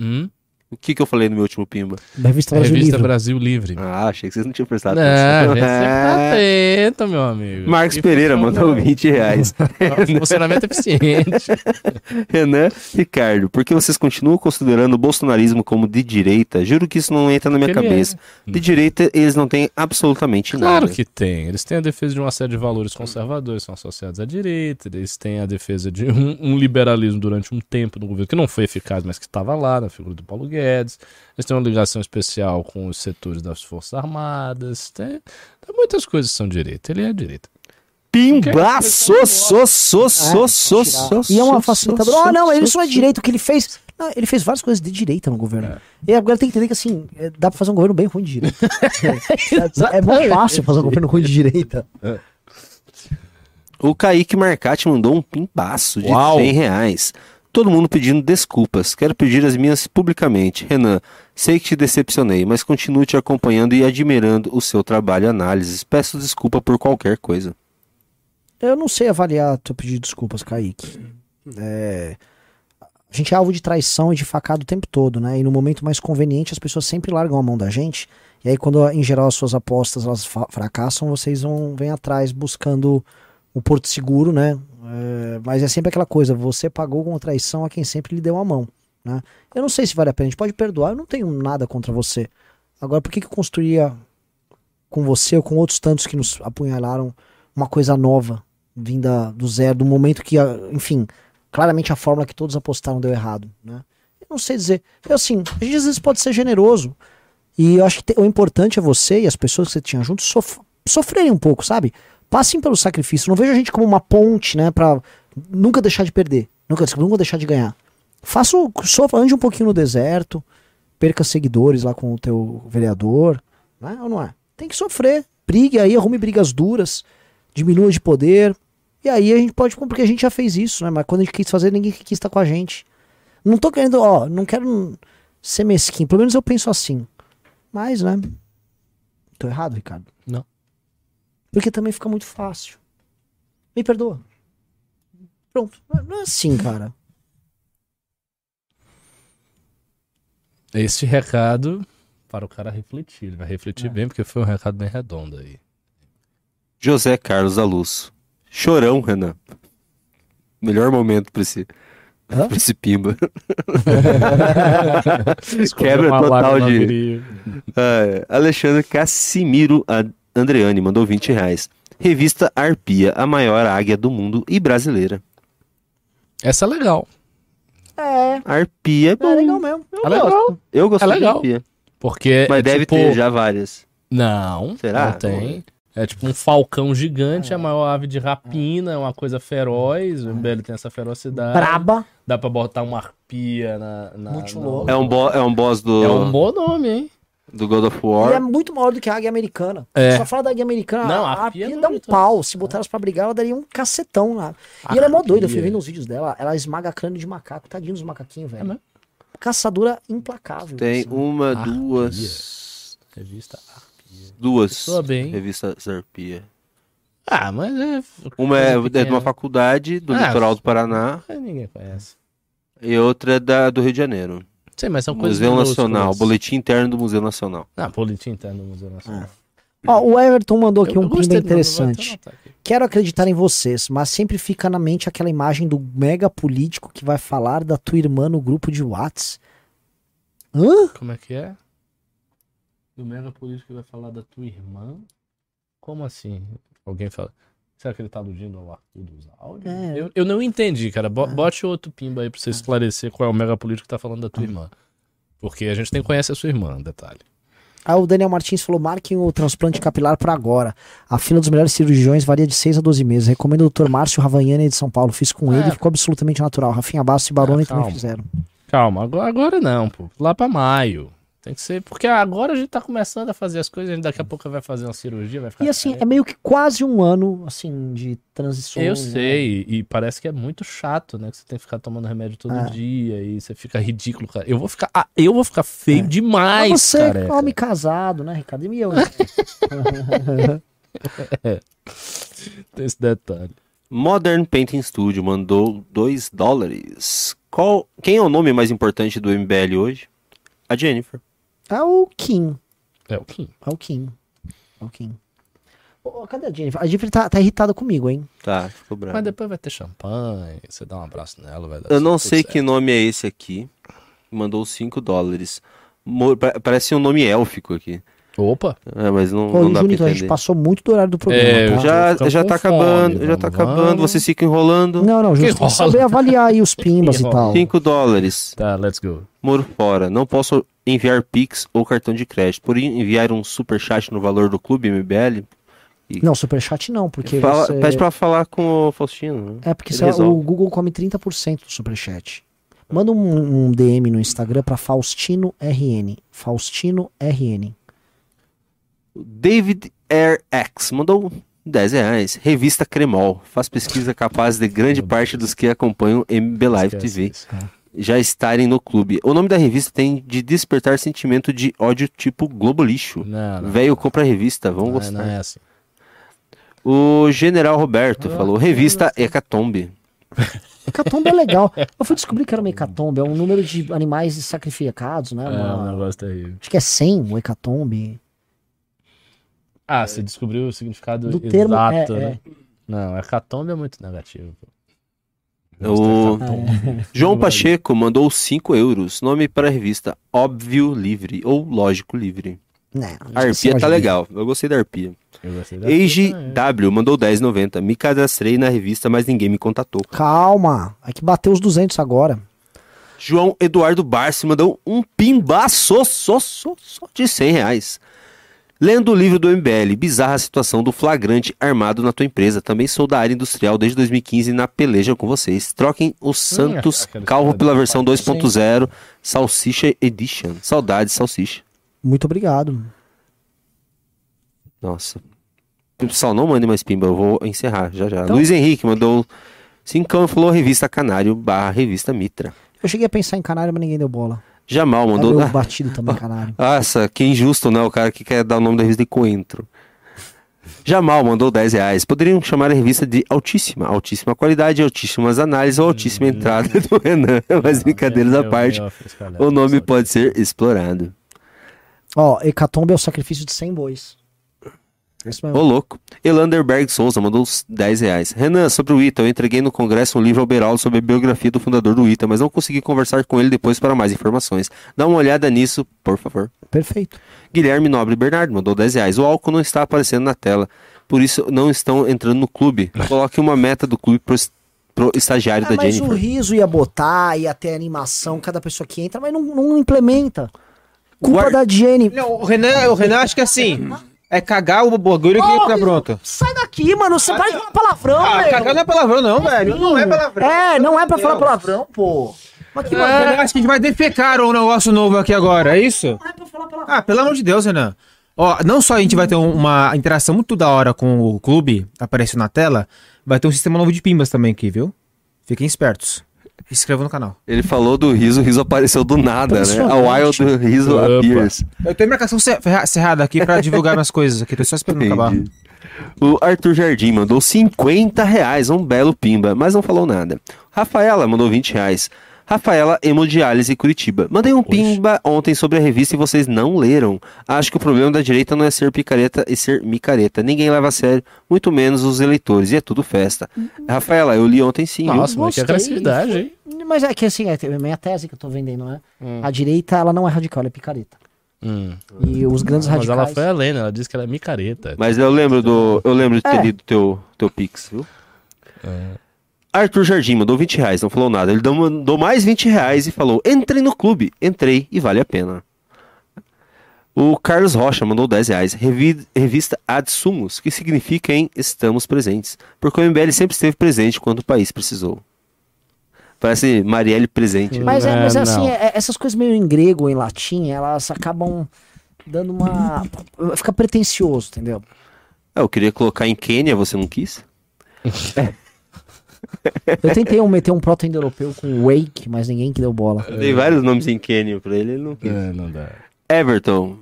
Hum? O que, que eu falei no meu último Pimba? Da revista Brasil Revista Livre. Brasil Livre. Ah, achei que vocês não tinham prestado Não, atenção. É. atento, meu amigo. Marcos Que Pereira funciona- mandou 20 reais. Funcionamento eficiente. Renan, Ricardo, por que vocês continuam considerando o bolsonarismo como de direita? Juro que isso não entra na minha Ele é. cabeça. De direita, eles não têm absolutamente Claro nada. que tem. Eles têm a defesa de uma série de valores conservadores, são associados à direita. Eles têm a defesa de um, um liberalismo durante um tempo no governo que não foi eficaz, mas que estava lá, na figura do Paulo Guedes. Eles têm uma ligação especial com os setores das Forças Armadas. Tem, tem muitas coisas que são direita. Ele é direita. Pimba! So, so, so, so, so, so, E é uma facilitadora. Ah, não, ele só é direito. O que ele fez. Não, ele fez várias coisas de direita no governo. E agora tem que entender que assim, é, dá pra fazer um governo bem ruim de direita. é, é muito fácil fazer um governo ruim de direita. O Kaique Marcati mandou um pimbaço de Uau. 100 reais. Todo mundo pedindo desculpas. Quero pedir as minhas publicamente. Renan, sei que te decepcionei, mas continuo te acompanhando e admirando o seu trabalho e análises. Peço desculpa por qualquer coisa. Eu não sei avaliar teu pedido de desculpas, Kaique. É, A gente é alvo de traição e de facada o tempo todo, né? E no momento mais conveniente as pessoas sempre largam a mão da gente. E aí, quando em geral as suas apostas elas fracassam, vocês vão vêm atrás buscando o porto seguro, né? É, mas é sempre aquela coisa: você pagou com traição a quem sempre lhe deu a mão, né? Eu não sei se vale a pena. A gente pode perdoar. Eu não tenho nada contra você. Agora, por que que eu construiria com você ou com outros tantos que nos apunhalaram uma coisa nova, vinda do zero, do momento que, enfim, claramente a fórmula que todos apostaram deu errado, né? Eu não sei dizer. Eu, assim, a gente às vezes pode ser generoso. E eu acho que o importante é você e as pessoas que você tinha junto sof sofrerem um pouco, sabe? Passem pelo sacrifício. Não veja a gente como uma ponte, né? Pra nunca deixar de perder. Nunca, nunca deixar de ganhar. Faça o. Sofra, ande um pouquinho no deserto, perca seguidores lá com o teu vereador. Né? Ou não é? Tem que sofrer. Brigue aí, arrume brigas duras, diminua de poder. E aí a gente pode. Porque a gente já fez isso, né? Mas quando a gente quis fazer, ninguém quis estar com a gente. Não tô querendo, ó, não quero ser mesquinho. Pelo menos eu penso assim. Mas, né? Tô errado, Ricardo? Não. Porque também fica muito fácil. Me perdoa. Pronto. Não é assim, cara. Este recado para o cara refletir. Ele vai refletir bem, porque foi um recado bem redondo aí. José Carlos da Luz. Chorão, Renan. Melhor momento pra esse, Hã? pra esse pimba. Quebra total de-. Ah, Alexandre Cassimiro Andreani mandou 20 reais. Revista Arpia, a maior águia do mundo e brasileira. Essa é legal. É, Arpia é bom. é legal mesmo. Eu É legal. gosto. Eu gosto É de legal. Arpia. Porque Mas é deve tipo... ter já várias. Não, Será? não tem. É tipo um falcão gigante, a maior ave de rapina, é uma coisa feroz. O MBL tem essa ferocidade. Braba. Dá pra botar uma arpia na. na Muito no- louco. É um, bo é um boss do, É um bom nome, hein? Do God of E é War. muito maior do que a águia americana. É. Só fala da águia americana. Não, a a arpia arpia dá um é tão- pau. Se botar elas pra brigar, ela daria um cacetão lá. E ela é mó Arpia. doida. Eu fui vendo os vídeos dela. Ela esmaga crânio de macaco. Tadinho dos macaquinhos, velho. É mesmo? Caçadora implacável. Tem assim. uma, Arpia. duas. Revista. Duas Soa bem. revistas Arpia. Ah, mas é. Uma é, é de uma faculdade do Ah, litoral do Paraná Ninguém conhece. e outra é da, do Rio de Janeiro. Sei, mas são coisas. Museu. Nacional, Boletim Interno do Museu Nacional. Ah, boletim interno do Museu Nacional. Ó, o Everton mandou aqui Eu- um até interessante. Quero acreditar em vocês, mas sempre fica na mente aquela imagem do mega político que vai falar da tua irmã no grupo de Whats. Hã? Como é que é? Do mega político que vai falar da tua irmã? Como assim? Alguém fala. Será que ele tá aludindo ao Arthur dos áudios? É. Eu, eu não entendi, cara. Bo- Bote outro pimba aí pra você esclarecer qual é o mega político que tá falando da tua irmã. Porque a gente nem conhece a sua irmã, detalhe. Aí o Daniel Martins falou: marquem o transplante capilar para agora. A fila dos melhores cirurgiões varia de 6 a 12 meses. Recomendo o Dr. Márcio Ravagnani de São Paulo. Fiz com É. ele ficou absolutamente natural. Rafinha Bastos e Baroni Ah, também fizeram. Calma, agora, agora não, pô. Lá pra maio. Tem que ser. Porque agora a gente tá começando a fazer as coisas, a gente daqui a pouco vai fazer uma cirurgia, vai ficar. E assim, é meio que quase um ano, assim, de transição. Eu né? sei, e parece que é muito chato, né? Que você tem que ficar tomando remédio todo É. dia e você fica ridículo, cara. Eu vou ficar, ah, eu vou ficar feio demais, Mas você, careca. homem casado, né, Ricardo? E eu? Tem esse detalhe. Modern Painting Studio mandou 2 dólares. Qual, quem é o nome mais importante do MBL hoje? A Jennifer. É o Kim. É o Kim. É o Kim. É o Kim. Ô, cadê a Jennifer? A Jennifer tá, tá irritada comigo, hein? Tá, ficou bravo. Mas depois vai ter champanhe, você dá um abraço nela, vai dar Eu não sei certo. que nome é esse aqui. Mandou 5 dólares. Mo- Parece um nome élfico aqui. Opa! É, mas não, Ô, não dá pra Junito, a gente entender. passou muito do horário do programa, É, eu tá? Já, já tá fome, acabando, já tá vamos, acabando. Vocês ficam enrolando. Não, não, Junito, tem que saber avaliar aí os pimbas e tal. 5 dólares. Tá, let's go. Moro fora. Não posso enviar Pix ou cartão de crédito. Por enviar um superchat no valor do clube MBL. Não, superchat não, porque Fala, você... Pede pra falar com o Faustino. né? É porque você- resolve. o Google come 30% do superchat. Manda um, um DM no Instagram pra Faustino RN. Faustino RN. David Air X mandou 10 reais. Revista Cremol. Faz pesquisa capaz de grande parte dos que acompanham MB Live TV já estarem no clube. O nome da revista tem de despertar sentimento de ódio tipo Globo Lixo. Velho compra a revista, vão Não, gostar. não é assim. O General Roberto Ah, falou: revista Hecatombe. Hecatombe é legal. Eu fui descobrir que era uma hecatombe. É um número de animais sacrificados, né? É Uma- um negócio terrível. Acho que é 100 o hecatombe. Ah, você descobriu o significado Do termo, exato, é, né? Não, hecatombe é muito negativo. pô. O É. João Pacheco mandou 5 euros. Nome para a revista Óbvio Livre ou Lógico Livre. Né, A arpia tá legal. Eu gostei da arpia. Eu gostei da Age também. W mandou 10,90. Me cadastrei na revista, mas ninguém me contatou. Calma. É que bateu os 200 agora. João Eduardo Barsi mandou um pimbaço só, só, só de 100 reais. Lendo o livro do MBL, bizarra a situação do flagrante armado na tua empresa. Também sou da área industrial desde 2015 na peleja com vocês. Troquem o Santos aquela Calvo pela versão pai. 2.0 Salsicha Edition. Saudades, Salsicha. Muito obrigado. Nossa. Pessoal, não mande mais pimba, eu vou encerrar já já. Então- Luiz Henrique mandou cincão e falou revista Canário barra revista Mitra. Eu cheguei a pensar em canário, mas ninguém deu bola. Jamal Mandou... meu batido também, canário. Nossa, que injusto, né? O cara que quer dar o nome da revista de coentro. Jamal mandou 10 reais. Poderiam chamar a revista de altíssima, altíssima qualidade, altíssimas análises ou altíssima entrada do Renan. Mas brincadeiras à parte, o nome pode ser explorado. Ó, Hecatombe é o sacrifício de 100 bois. Isso Ô mesmo. louco. Elanderberg Souza mandou uns 10 reais. Renan, sobre o ITA, eu entreguei no congresso um livro ao Beraldo sobre a biografia do fundador do ITA, mas não consegui conversar com ele depois para mais informações. Dá uma olhada nisso, por favor. Perfeito. Guilherme Nobre Bernardo mandou 10 reais. O álcool não está aparecendo na tela, por isso não estão entrando no clube. Coloque uma meta do clube pro, es- pro estagiário É, da mas o Jennifer. riso ia botar, ia ter animação, cada pessoa que entra, mas não, não implementa. Culpa da Jenny. Não, o Renan, o Renan acho que assim. É cagar o bagulho que tá pronto. Sai daqui, mano. Você para de falar palavrão, Ah, velho. cagar não é palavrão, não, velho. Não é palavrão. É, não é pra falar palavrão, pô. Mas que Renan, bagulho. acho que a gente vai defecar um negócio novo aqui agora, é isso? Não é pra falar palavrão. Ah, pelo amor de Deus, Renan. Ó, não só a gente vai ter um- uma interação muito da hora com o clube, aparecendo na tela, vai ter um sistema novo de pimbas também aqui, viu? Fiquem espertos. Se inscrevam no canal. Ele falou do riso, o riso apareceu do nada, né? A. Wild Riso Opa. appears. Eu tenho marcação cerrada aqui pra divulgar minhas coisas aqui, tô só esperando acabar. Entendi. O Arthur Jardim mandou 50 reais, um belo pimba, mas não falou nada. Rafaela mandou 20 reais. Rafaela Hemodiálise Curitiba. Mandei um pimba ontem sobre a revista e vocês não leram. Acho que o problema da direita não é ser picareta e ser micareta. Ninguém leva a sério, muito menos os eleitores. E é tudo festa. Rafaela, eu li ontem sim? Nossa, mas que agressividade, hein? Mas é que assim, é a minha tese que eu tô vendendo, né? A direita, ela não é radical, ela é picareta. Hum. E os grandes Mas ela radicais... foi além, né? Ela disse que ela é micareta. Mas eu lembro do. Eu lembro de ter É. lido teu, teu Pix, viu? É. Arthur Jardim mandou 20 reais, não falou nada. Ele mandou mais 20 reais e falou: Entrei no clube, entrei e vale a pena. O Carlos Rocha mandou 10 reais. Revi- revista Ad Sumos, que significa em Estamos Presentes. Porque o MBL sempre esteve presente quando o país precisou. Parece Marielle presente. Mas, é, É, mas é assim, é- essas coisas meio em grego ou em latim, elas acabam dando uma... Fica pretencioso, entendeu? Ah, eu queria colocar em Quênia, você não quis? Eu tentei um- meter um proto-indo-europeu com wake, mas ninguém que deu bola. Eu dei vários nomes em Quênia pra ele, ele não quis. É, não dá. Everton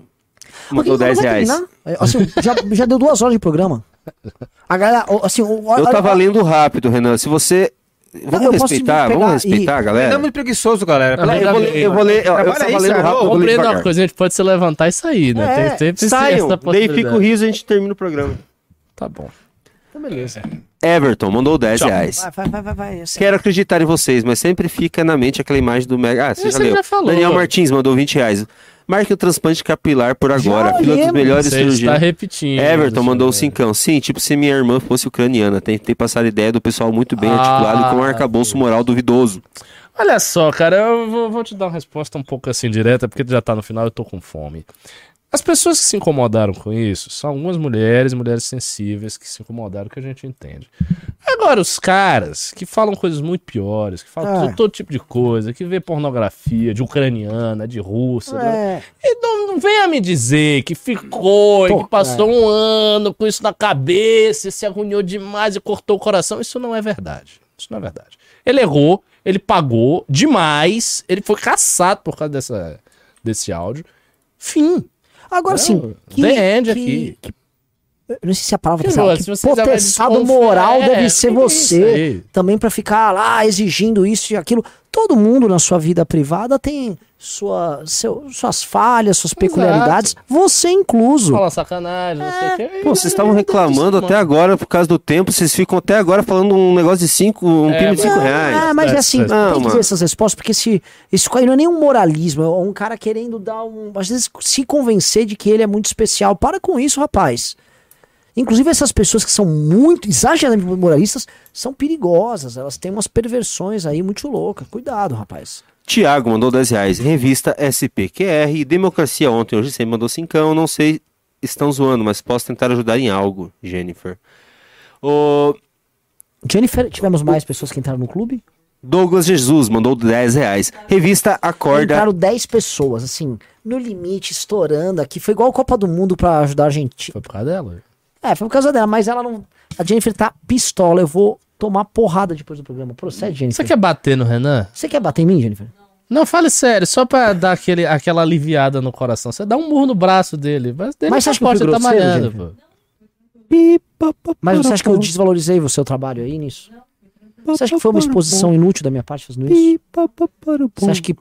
mandou Ok, então 10 vai reais. É, Assim, já, já deu duas horas de programa. A galera, assim, o- Eu tava olha- lendo rápido, Renan. Se você. Vamos posso respeitar, vamos respeitar, e- Renan é galera. muito preguiçoso, galera. Não, Eu vou, ler- eu vou ler, eu, eu tava lendo Sarah. rápido, eu vou ler uma coisa, a gente pode se levantar e sair, né? É, tem, tem, tem Saiam, essa daí fica o riso e a gente termina o programa. Tá bom. Então, beleza. Everton mandou 10 Tchau. reais. Vai, vai, vai, vai. vai. Quero acreditar em vocês, mas sempre fica na mente aquela imagem do Mega. Ah, você já leu. já falou. Daniel Martins mandou 20 reais. Marque o transplante capilar por agora. Fila dos melhores Você está repetindo. Everton mandou um cincão. Sim, tipo se minha irmã fosse ucraniana. Tentei passar a ideia do pessoal muito bem Ah, articulado e com um arcabouço moral duvidoso. Olha só, cara, eu vou, vou te dar uma resposta um pouco assim direta, porque já tá no final e eu tô com fome. As pessoas que se incomodaram com isso são algumas mulheres, mulheres sensíveis que se incomodaram, que a gente entende. Agora, os caras que falam coisas muito piores, que falam É. todo, todo tipo de coisa, que vê pornografia de ucraniana, de russa, de- é, e não, não venha me dizer que ficou, e que passou um ano com isso na cabeça, e se agoniou demais e cortou o coração. Isso não é verdade. Isso não é verdade. Ele errou, ele pagou demais, ele foi caçado por causa dessa, desse áudio. Fim. Agora sim. the end aqui. Eu não sei se a palavra Que que, negócio, que potestado moral é, deve ser que você. Também pra ficar lá exigindo isso e aquilo. Todo mundo na sua vida privada tem sua, seu- suas falhas, suas peculiaridades. Você incluso. Fala sacanagem, não sei o quê. Pô, vocês estavam reclamando até agora por causa do tempo. Vocês ficam até agora falando um negócio de 5, um É, pino de 5 mas- reais. Ah, mas é assim, Não, tem que ver essas respostas, porque se, isso aí não é nenhum moralismo, é um cara querendo dar um. Às vezes se convencer de que ele é muito especial. Para com isso, rapaz. Inclusive, essas pessoas que são muito exageradamente moralistas são perigosas. Elas têm umas perversões aí muito loucas. Cuidado, rapaz. Tiago mandou 10 reais. Revista SPQR. Democracia ontem, hoje você mandou 5. Não sei estão zoando, mas posso tentar ajudar em algo, Jennifer. O Jennifer, tivemos mais pessoas que entraram no clube? Douglas Jesus mandou 10 reais. Revista Acorda. Entraram 10 pessoas, assim, no limite, estourando aqui. Foi igual a Copa do Mundo pra ajudar a Argentina. Foi por causa dela. É, foi por causa dela, mas ela não. A Jennifer tá pistola. Eu vou tomar porrada depois do programa. Procede, Você Jennifer. quer bater no Renan? Você quer bater em mim, Jennifer? Não, fale sério, só pra dar aquele, aquela aliviada no coração. Você dá um murro no braço dele. Mas, dele Mas você fui forte, ele tá malhando, pô. Mas você acha que eu desvalorizei o seu trabalho aí nisso? Você acha que foi uma exposição inútil da minha parte fazendo isso? Você acha que.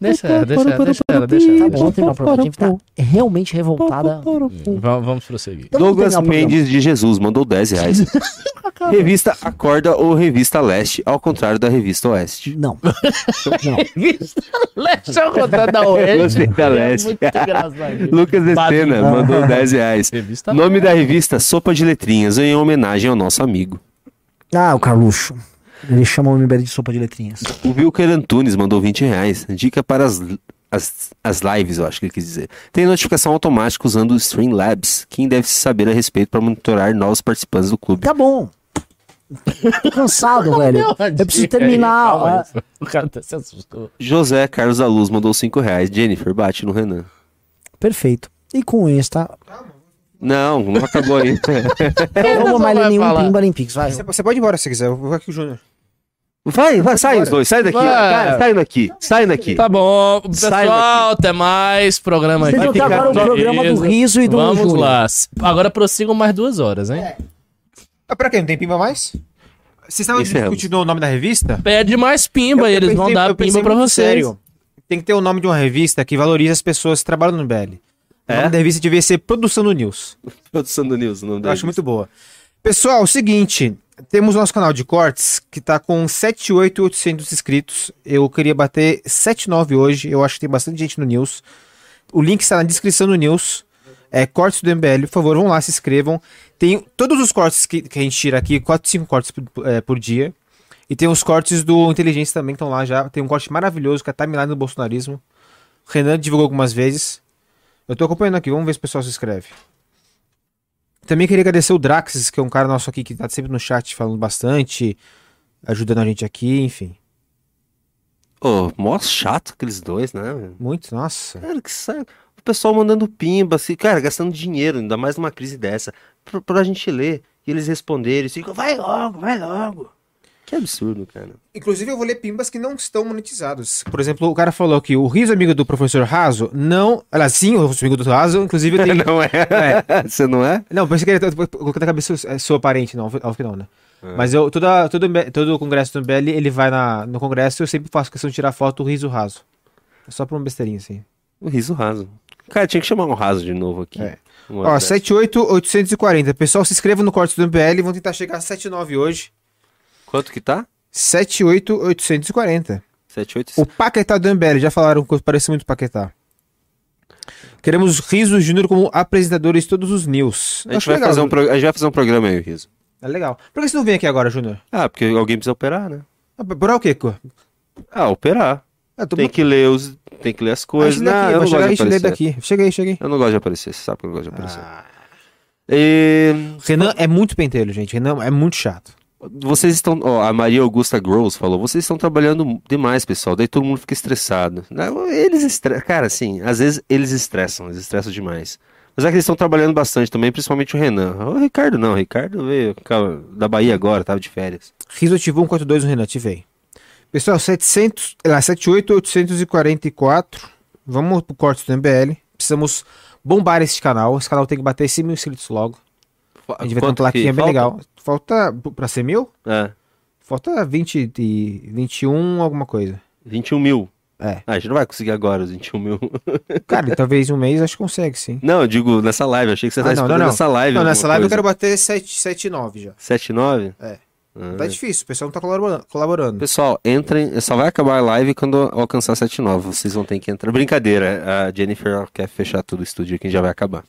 Deixa ela, deixa ela, deixa ela, deixa ela. Tá bom, vamos terminar o programa. A gente tá realmente revoltada. Vamos, vamos prosseguir. Então Douglas. Mendes de Jesus mandou 10 reais. revista Acorda ou Revista Leste, ao contrário da Revista Oeste. Não. Não. Deixa eu contar da Oeste. Revista É Leste. Lucas Estena mandou 10 reais. Revista Nome da revista Sopa de Letrinhas, em homenagem ao nosso amigo. Ah, o Carluxo. Ele chama o MBL de sopa de letrinhas. O Wilker Antunes mandou 20 reais. Dica para as, as, as lives, eu acho que ele quis dizer. Tem notificação automática usando o Streamlabs. Quem deve saber a respeito para monitorar novos participantes do clube? Tá bom. Tô cansado, velho. Eu preciso terminar. Ah, aí, O cara até se assustou. José Carlos da Luz mandou 5 reais. Jennifer, bate no Renan. Perfeito. E com isso, tá? Não, não acabou ainda. Eu não vou mais ler vai nenhum falar. Pimba nem Pix, vai. Você, você pode ir embora se quiser. Eu vou aqui o Júnior. Vai, vai, sai os dois, sai daqui. Cara, sai daqui, sai daqui. Tá bom, Sai pessoal, até mais. Programa Vocês aqui. vão agora o programa do riso e do Vamos Júnior. lá. Agora prossigam mais duas horas, hein? Ah, pra quê? Não tem pimba mais? Vocês estavam discutindo o nome da revista? Pede mais pimba, Eu- eu eles vão pensei- dar eu pensei pimba pra vocês. Sério. Tem que ter o nome de uma revista que valoriza as pessoas que trabalham no BL. O É? nome da revista devia ser Produção do News. Produção do News, não Eu acho muito boa. Pessoal, o seguinte, temos o nosso canal de cortes que tá com 7,800 inscritos. Eu queria bater 7,9 hoje. Eu acho que tem bastante gente no News. O link está na descrição do News. É cortes do MBL, por favor, vão lá, se inscrevam. Tem todos os cortes que, que a gente tira aqui, 4, 5 cortes por, é, por dia. E tem os cortes do Inteligência também, que estão lá já. Tem um corte maravilhoso que é a timeline do bolsonarismo. O Renan divulgou algumas vezes. Eu tô acompanhando aqui, vamos ver se o pessoal se inscreve. Também queria agradecer o Draxis, que é um cara nosso aqui que tá sempre no chat falando bastante, ajudando a gente aqui, enfim. Ô, mó chato aqueles dois, né? Muito, nossa. Cara, que saco. O pessoal mandando pimba, assim, cara, gastando dinheiro, ainda mais numa crise dessa, pra, pra gente ler. E eles responderem, ficam, vai logo, vai logo. Que absurdo, cara. Inclusive, eu vou ler pimbas que não estão monetizados. Por exemplo, o cara falou que o riso amigo do professor Raso não. Olha, sim, o riso amigo do Raso, inclusive eu tenho. Não é? Você não é? Não, pensei que ele tá colocando na cabeça é sua parente, não, óbvio que não, né? Mas eu, toda, todo, todo o congresso do MBL, ele vai na, no congresso eu sempre faço questão de tirar foto do riso raso. É só pra uma besteirinha assim. O riso raso. Cara, tinha que chamar um raso de novo aqui. É. Ó, dessa. 78840. Pessoal, se inscreva no corte do MBL, vão tentar chegar a 79 hoje. Quanto que tá? 78840. 78 O Paquetá do MBL, já falaram que parece muito Paquetá. Queremos Riso Júnior como apresentadores de todos os news. A gente, vai legal, fazer um pro- a gente vai fazer um programa aí, Riso. É legal. Por que você não vem aqui agora, Júnior? Ah, porque alguém precisa operar, né? Ah, Por o quê, Cu? Ah, operar. Ah. Tem que ler os. Tem que ler as Ah, coisas. cheguei Não, eu não gosto aí, de cheguei aparecer. daqui. Cheguei, cheguei. Eu não gosto de aparecer, você sabe que eu não gosto de aparecer. Ah. E... Renan é muito pentelho, gente. Renan é muito chato. Vocês estão. Ó, a Maria Augusta Gross falou: vocês estão trabalhando demais, pessoal. Daí todo mundo fica estressado. Não, Eles estressam. Cara, assim, às vezes eles estressam, eles estressam demais. Mas é que eles estão trabalhando bastante também, principalmente o Renan. O Ricardo não, o Ricardo veio da Bahia agora, tava de férias. Riso ativou 142 no Renan, ativei. Pessoal, 700, lá, 78844. Vamos pro corte do MBL. Precisamos bombar esse canal. Esse canal tem que bater 100 mil inscritos logo. A gente vai um plaquinha que bem falta? legal. Falta, pra ser mil? É, Falta 20 e 21 alguma coisa. 21 mil. É. Ah, a gente não vai conseguir agora os 21 mil. Cara, talvez um mês acho que consegue, sim. Não, eu digo nessa live, achei que você Ah, tá não, não, esperando não. nessa live. Não, nessa live eu quero coisa. bater 7, 7 9 já. 7 9? É. Ah. Tá difícil, o pessoal não tá colaborando. Pessoal, entrem, só vai acabar a live quando alcançar 7.9. Vocês vão ter que entrar. Brincadeira, a Jennifer quer fechar todo o estúdio aqui, já vai acabar.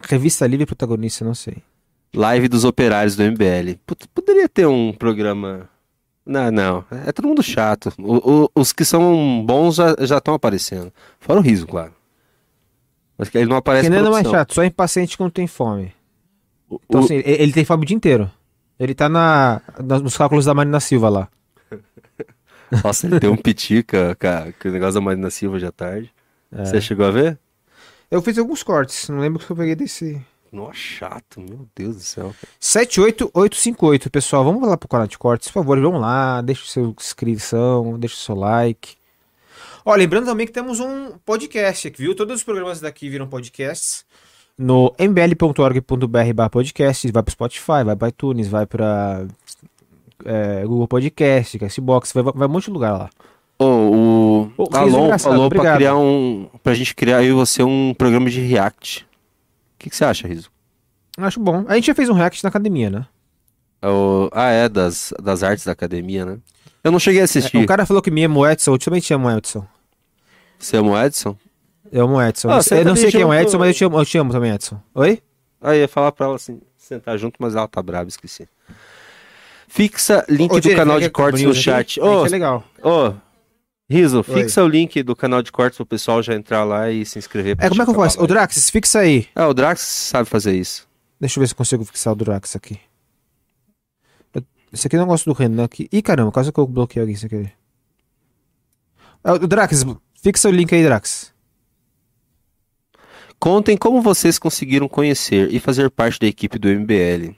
Revista Livre protagonista, não sei. Live dos operários do MBL. Put- poderia ter um programa. Não, não. É todo mundo chato. O- o- os que são bons já estão aparecendo. Fora o riso, claro. Mas que ele não aparece por não é opção. chato, só é impaciente quando tem fome. O- Então, assim, ele, ele tem fome o dia inteiro. Ele tá na, nos cálculos da Marina Silva lá. Nossa, ele tem um pitica com o negócio da Marina Silva à tarde. É. Você chegou a ver? Eu fiz alguns cortes, não lembro que eu peguei desse. Nossa, chato, meu Deus do céu. 78858, pessoal. Vamos lá pro canal de cortes, por favor. Vamos lá, deixa o seu inscrição, deixa o seu like. Ó, lembrando também que temos um podcast aqui, viu? Todos os programas daqui viram podcasts no mbl.org.br barra podcast, vai pro Spotify, vai pro iTunes, vai pra é, Google Podcast, Castbox, vai, vai um monte de lugar lá. Ô, o Alon falou pra obrigado. criar um. pra gente criar eu e você um programa de React. O que, que você acha, Riso? Acho bom. A gente já fez um react na academia, né? É o- Ah, é, das, das artes da academia, né? Eu não cheguei a assistir. Um cara falou que me amo o Edson, eu também te amo, Edson. Você ama o Edson? Eu amo o Edson. Ah, eu não sei quem é o Edson, mas eu te amo, eu te amo também, Edson. Oi? Aí ia falar pra ela assim, sentar junto, mas ela tá brava, esqueci. Fixa link Ô, do canal de cortes no o chat. Ô, que é legal. ô, Riso, Oi. fixa o link do canal de cortes pro pessoal já entrar lá e se inscrever. É, como é que eu faço? O Drax, fixa aí. É, o Drax sabe fazer isso. Deixa eu ver se eu consigo fixar o Drax aqui. Eu- Esse aqui eu não gosto do Renan aqui. Ih, caramba, quase que eu bloqueei alguém sem querer. Ah, O Drax, fixa o link aí, Drax. Contem como vocês conseguiram conhecer e fazer parte da equipe do MBL.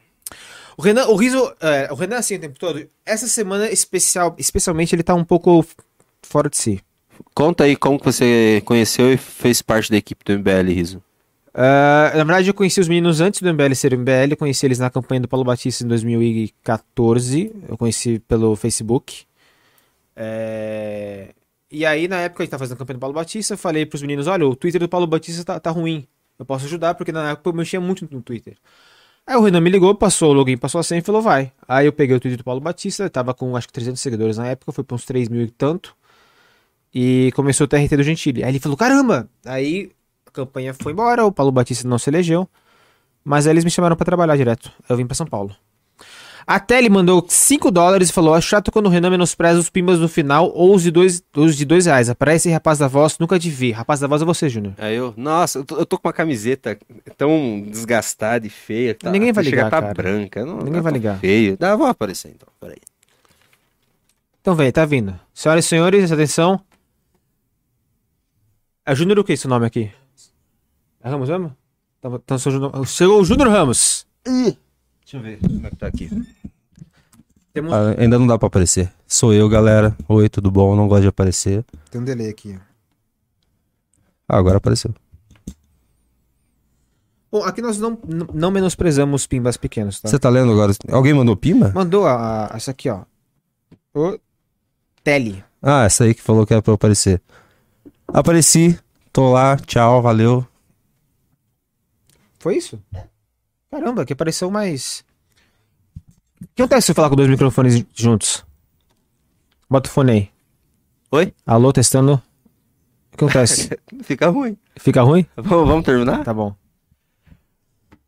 O Renan, o Riso, é, o Renan assim o tempo todo. Essa semana especial, especialmente ele tá um pouco fora de si. Conta aí como que você conheceu e fez parte da equipe do MBL, Riso. Ah, na verdade, eu conheci os meninos antes do MBL ser MBL. Eu conheci eles na campanha do Paulo Batista em 2014. Eu conheci pelo Facebook. É, E aí, na época, a gente tava fazendo a campanha do Paulo Batista. Eu falei pros meninos: olha, o Twitter do Paulo Batista tá, tá ruim. Eu posso ajudar, porque na época eu mexia muito no Twitter. Aí o Renan me ligou, passou o login, passou a senha e falou: vai. Aí eu peguei o Twitter do Paulo Batista. Tava com acho que 300 seguidores na época, foi pra uns 3 mil e tanto. E começou o TRT do Gentili. Aí ele falou: caramba! Aí a campanha foi embora, o Paulo Batista não se elegeu. Mas aí eles me chamaram pra trabalhar direto. Eu vim pra São Paulo. Até ele mandou 5 dólares e falou: Acho chato quando o Renan menospreza os pimbas no final ou os de 2 os de dois reais. Aparece rapaz da voz, nunca te vi. Rapaz da voz é você, Júnior. Aí eu, nossa, eu tô, eu tô com uma camiseta tão desgastada e feia. Tá, Ninguém vai ligar, tá cara. branca. Não, Ninguém tá vai ligar. Feio. Dá, vou aparecer então, peraí. Então, vem, tá vindo. Senhoras e senhores, atenção. É Júnior o que esse nome aqui? É Ramos mesmo? Sou Júnior- Chegou o Júnior Ramos. Deixa eu ver como é que tá aqui. Temos... Ah, ainda não dá pra aparecer. Sou eu, galera. Oi, tudo bom? Não gosto de aparecer. Tem um delay aqui. Ah, agora apareceu. Bom, aqui nós não, não- menosprezamos pimbas pequenos, tá? Você tá lendo agora? Alguém mandou pima? Mandou a, a- essa aqui, ó. O Tele. Ah, essa aí que falou que era pra aparecer. Apareci, tô lá, tchau, valeu. Foi isso? Caramba, que apareceu mais. O que acontece se eu falar com dois microfones juntos? Bota o fone aí. Oi? Alô, testando. O que acontece? Fica ruim. Fica ruim? Vamos vamos terminar? Tá bom.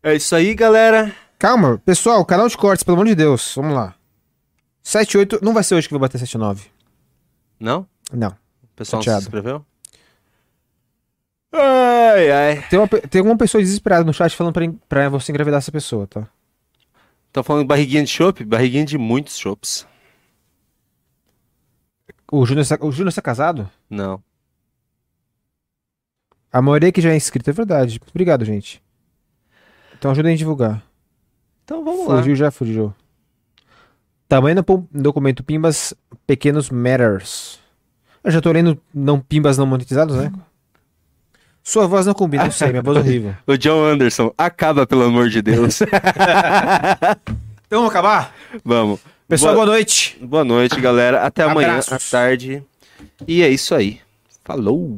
É isso aí, galera. Calma, pessoal, canal de cortes, pelo amor de Deus. Vamos lá. 78. Não vai ser hoje que vai bater 79. Não? Não. O pessoal não se inscreveu? Ai, ai. Tem, uma, tem uma pessoa desesperada no chat falando pra, pra você engravidar essa pessoa, tá? Tô falando barriguinha de chopp? Barriguinha de muitos chopps. O Júnior está- o Júnior está casado? Não. A maioria que já é inscrita, é verdade. Obrigado, gente. Então ajudem a divulgar. Então vamos lá. Fugiu já, fugiu. Tamanho do documento Pimbas Pequenos Matters. Eu já tô lendo não Pimbas não monetizados, né? Sua voz não combina, eu sei, minha voz é horrível. O John Anderson, acaba, pelo amor de Deus. Então vamos acabar? vamos. Pessoal, Boa- boa noite. Boa noite, galera. Até amanhã à tarde. E é isso aí. Falou!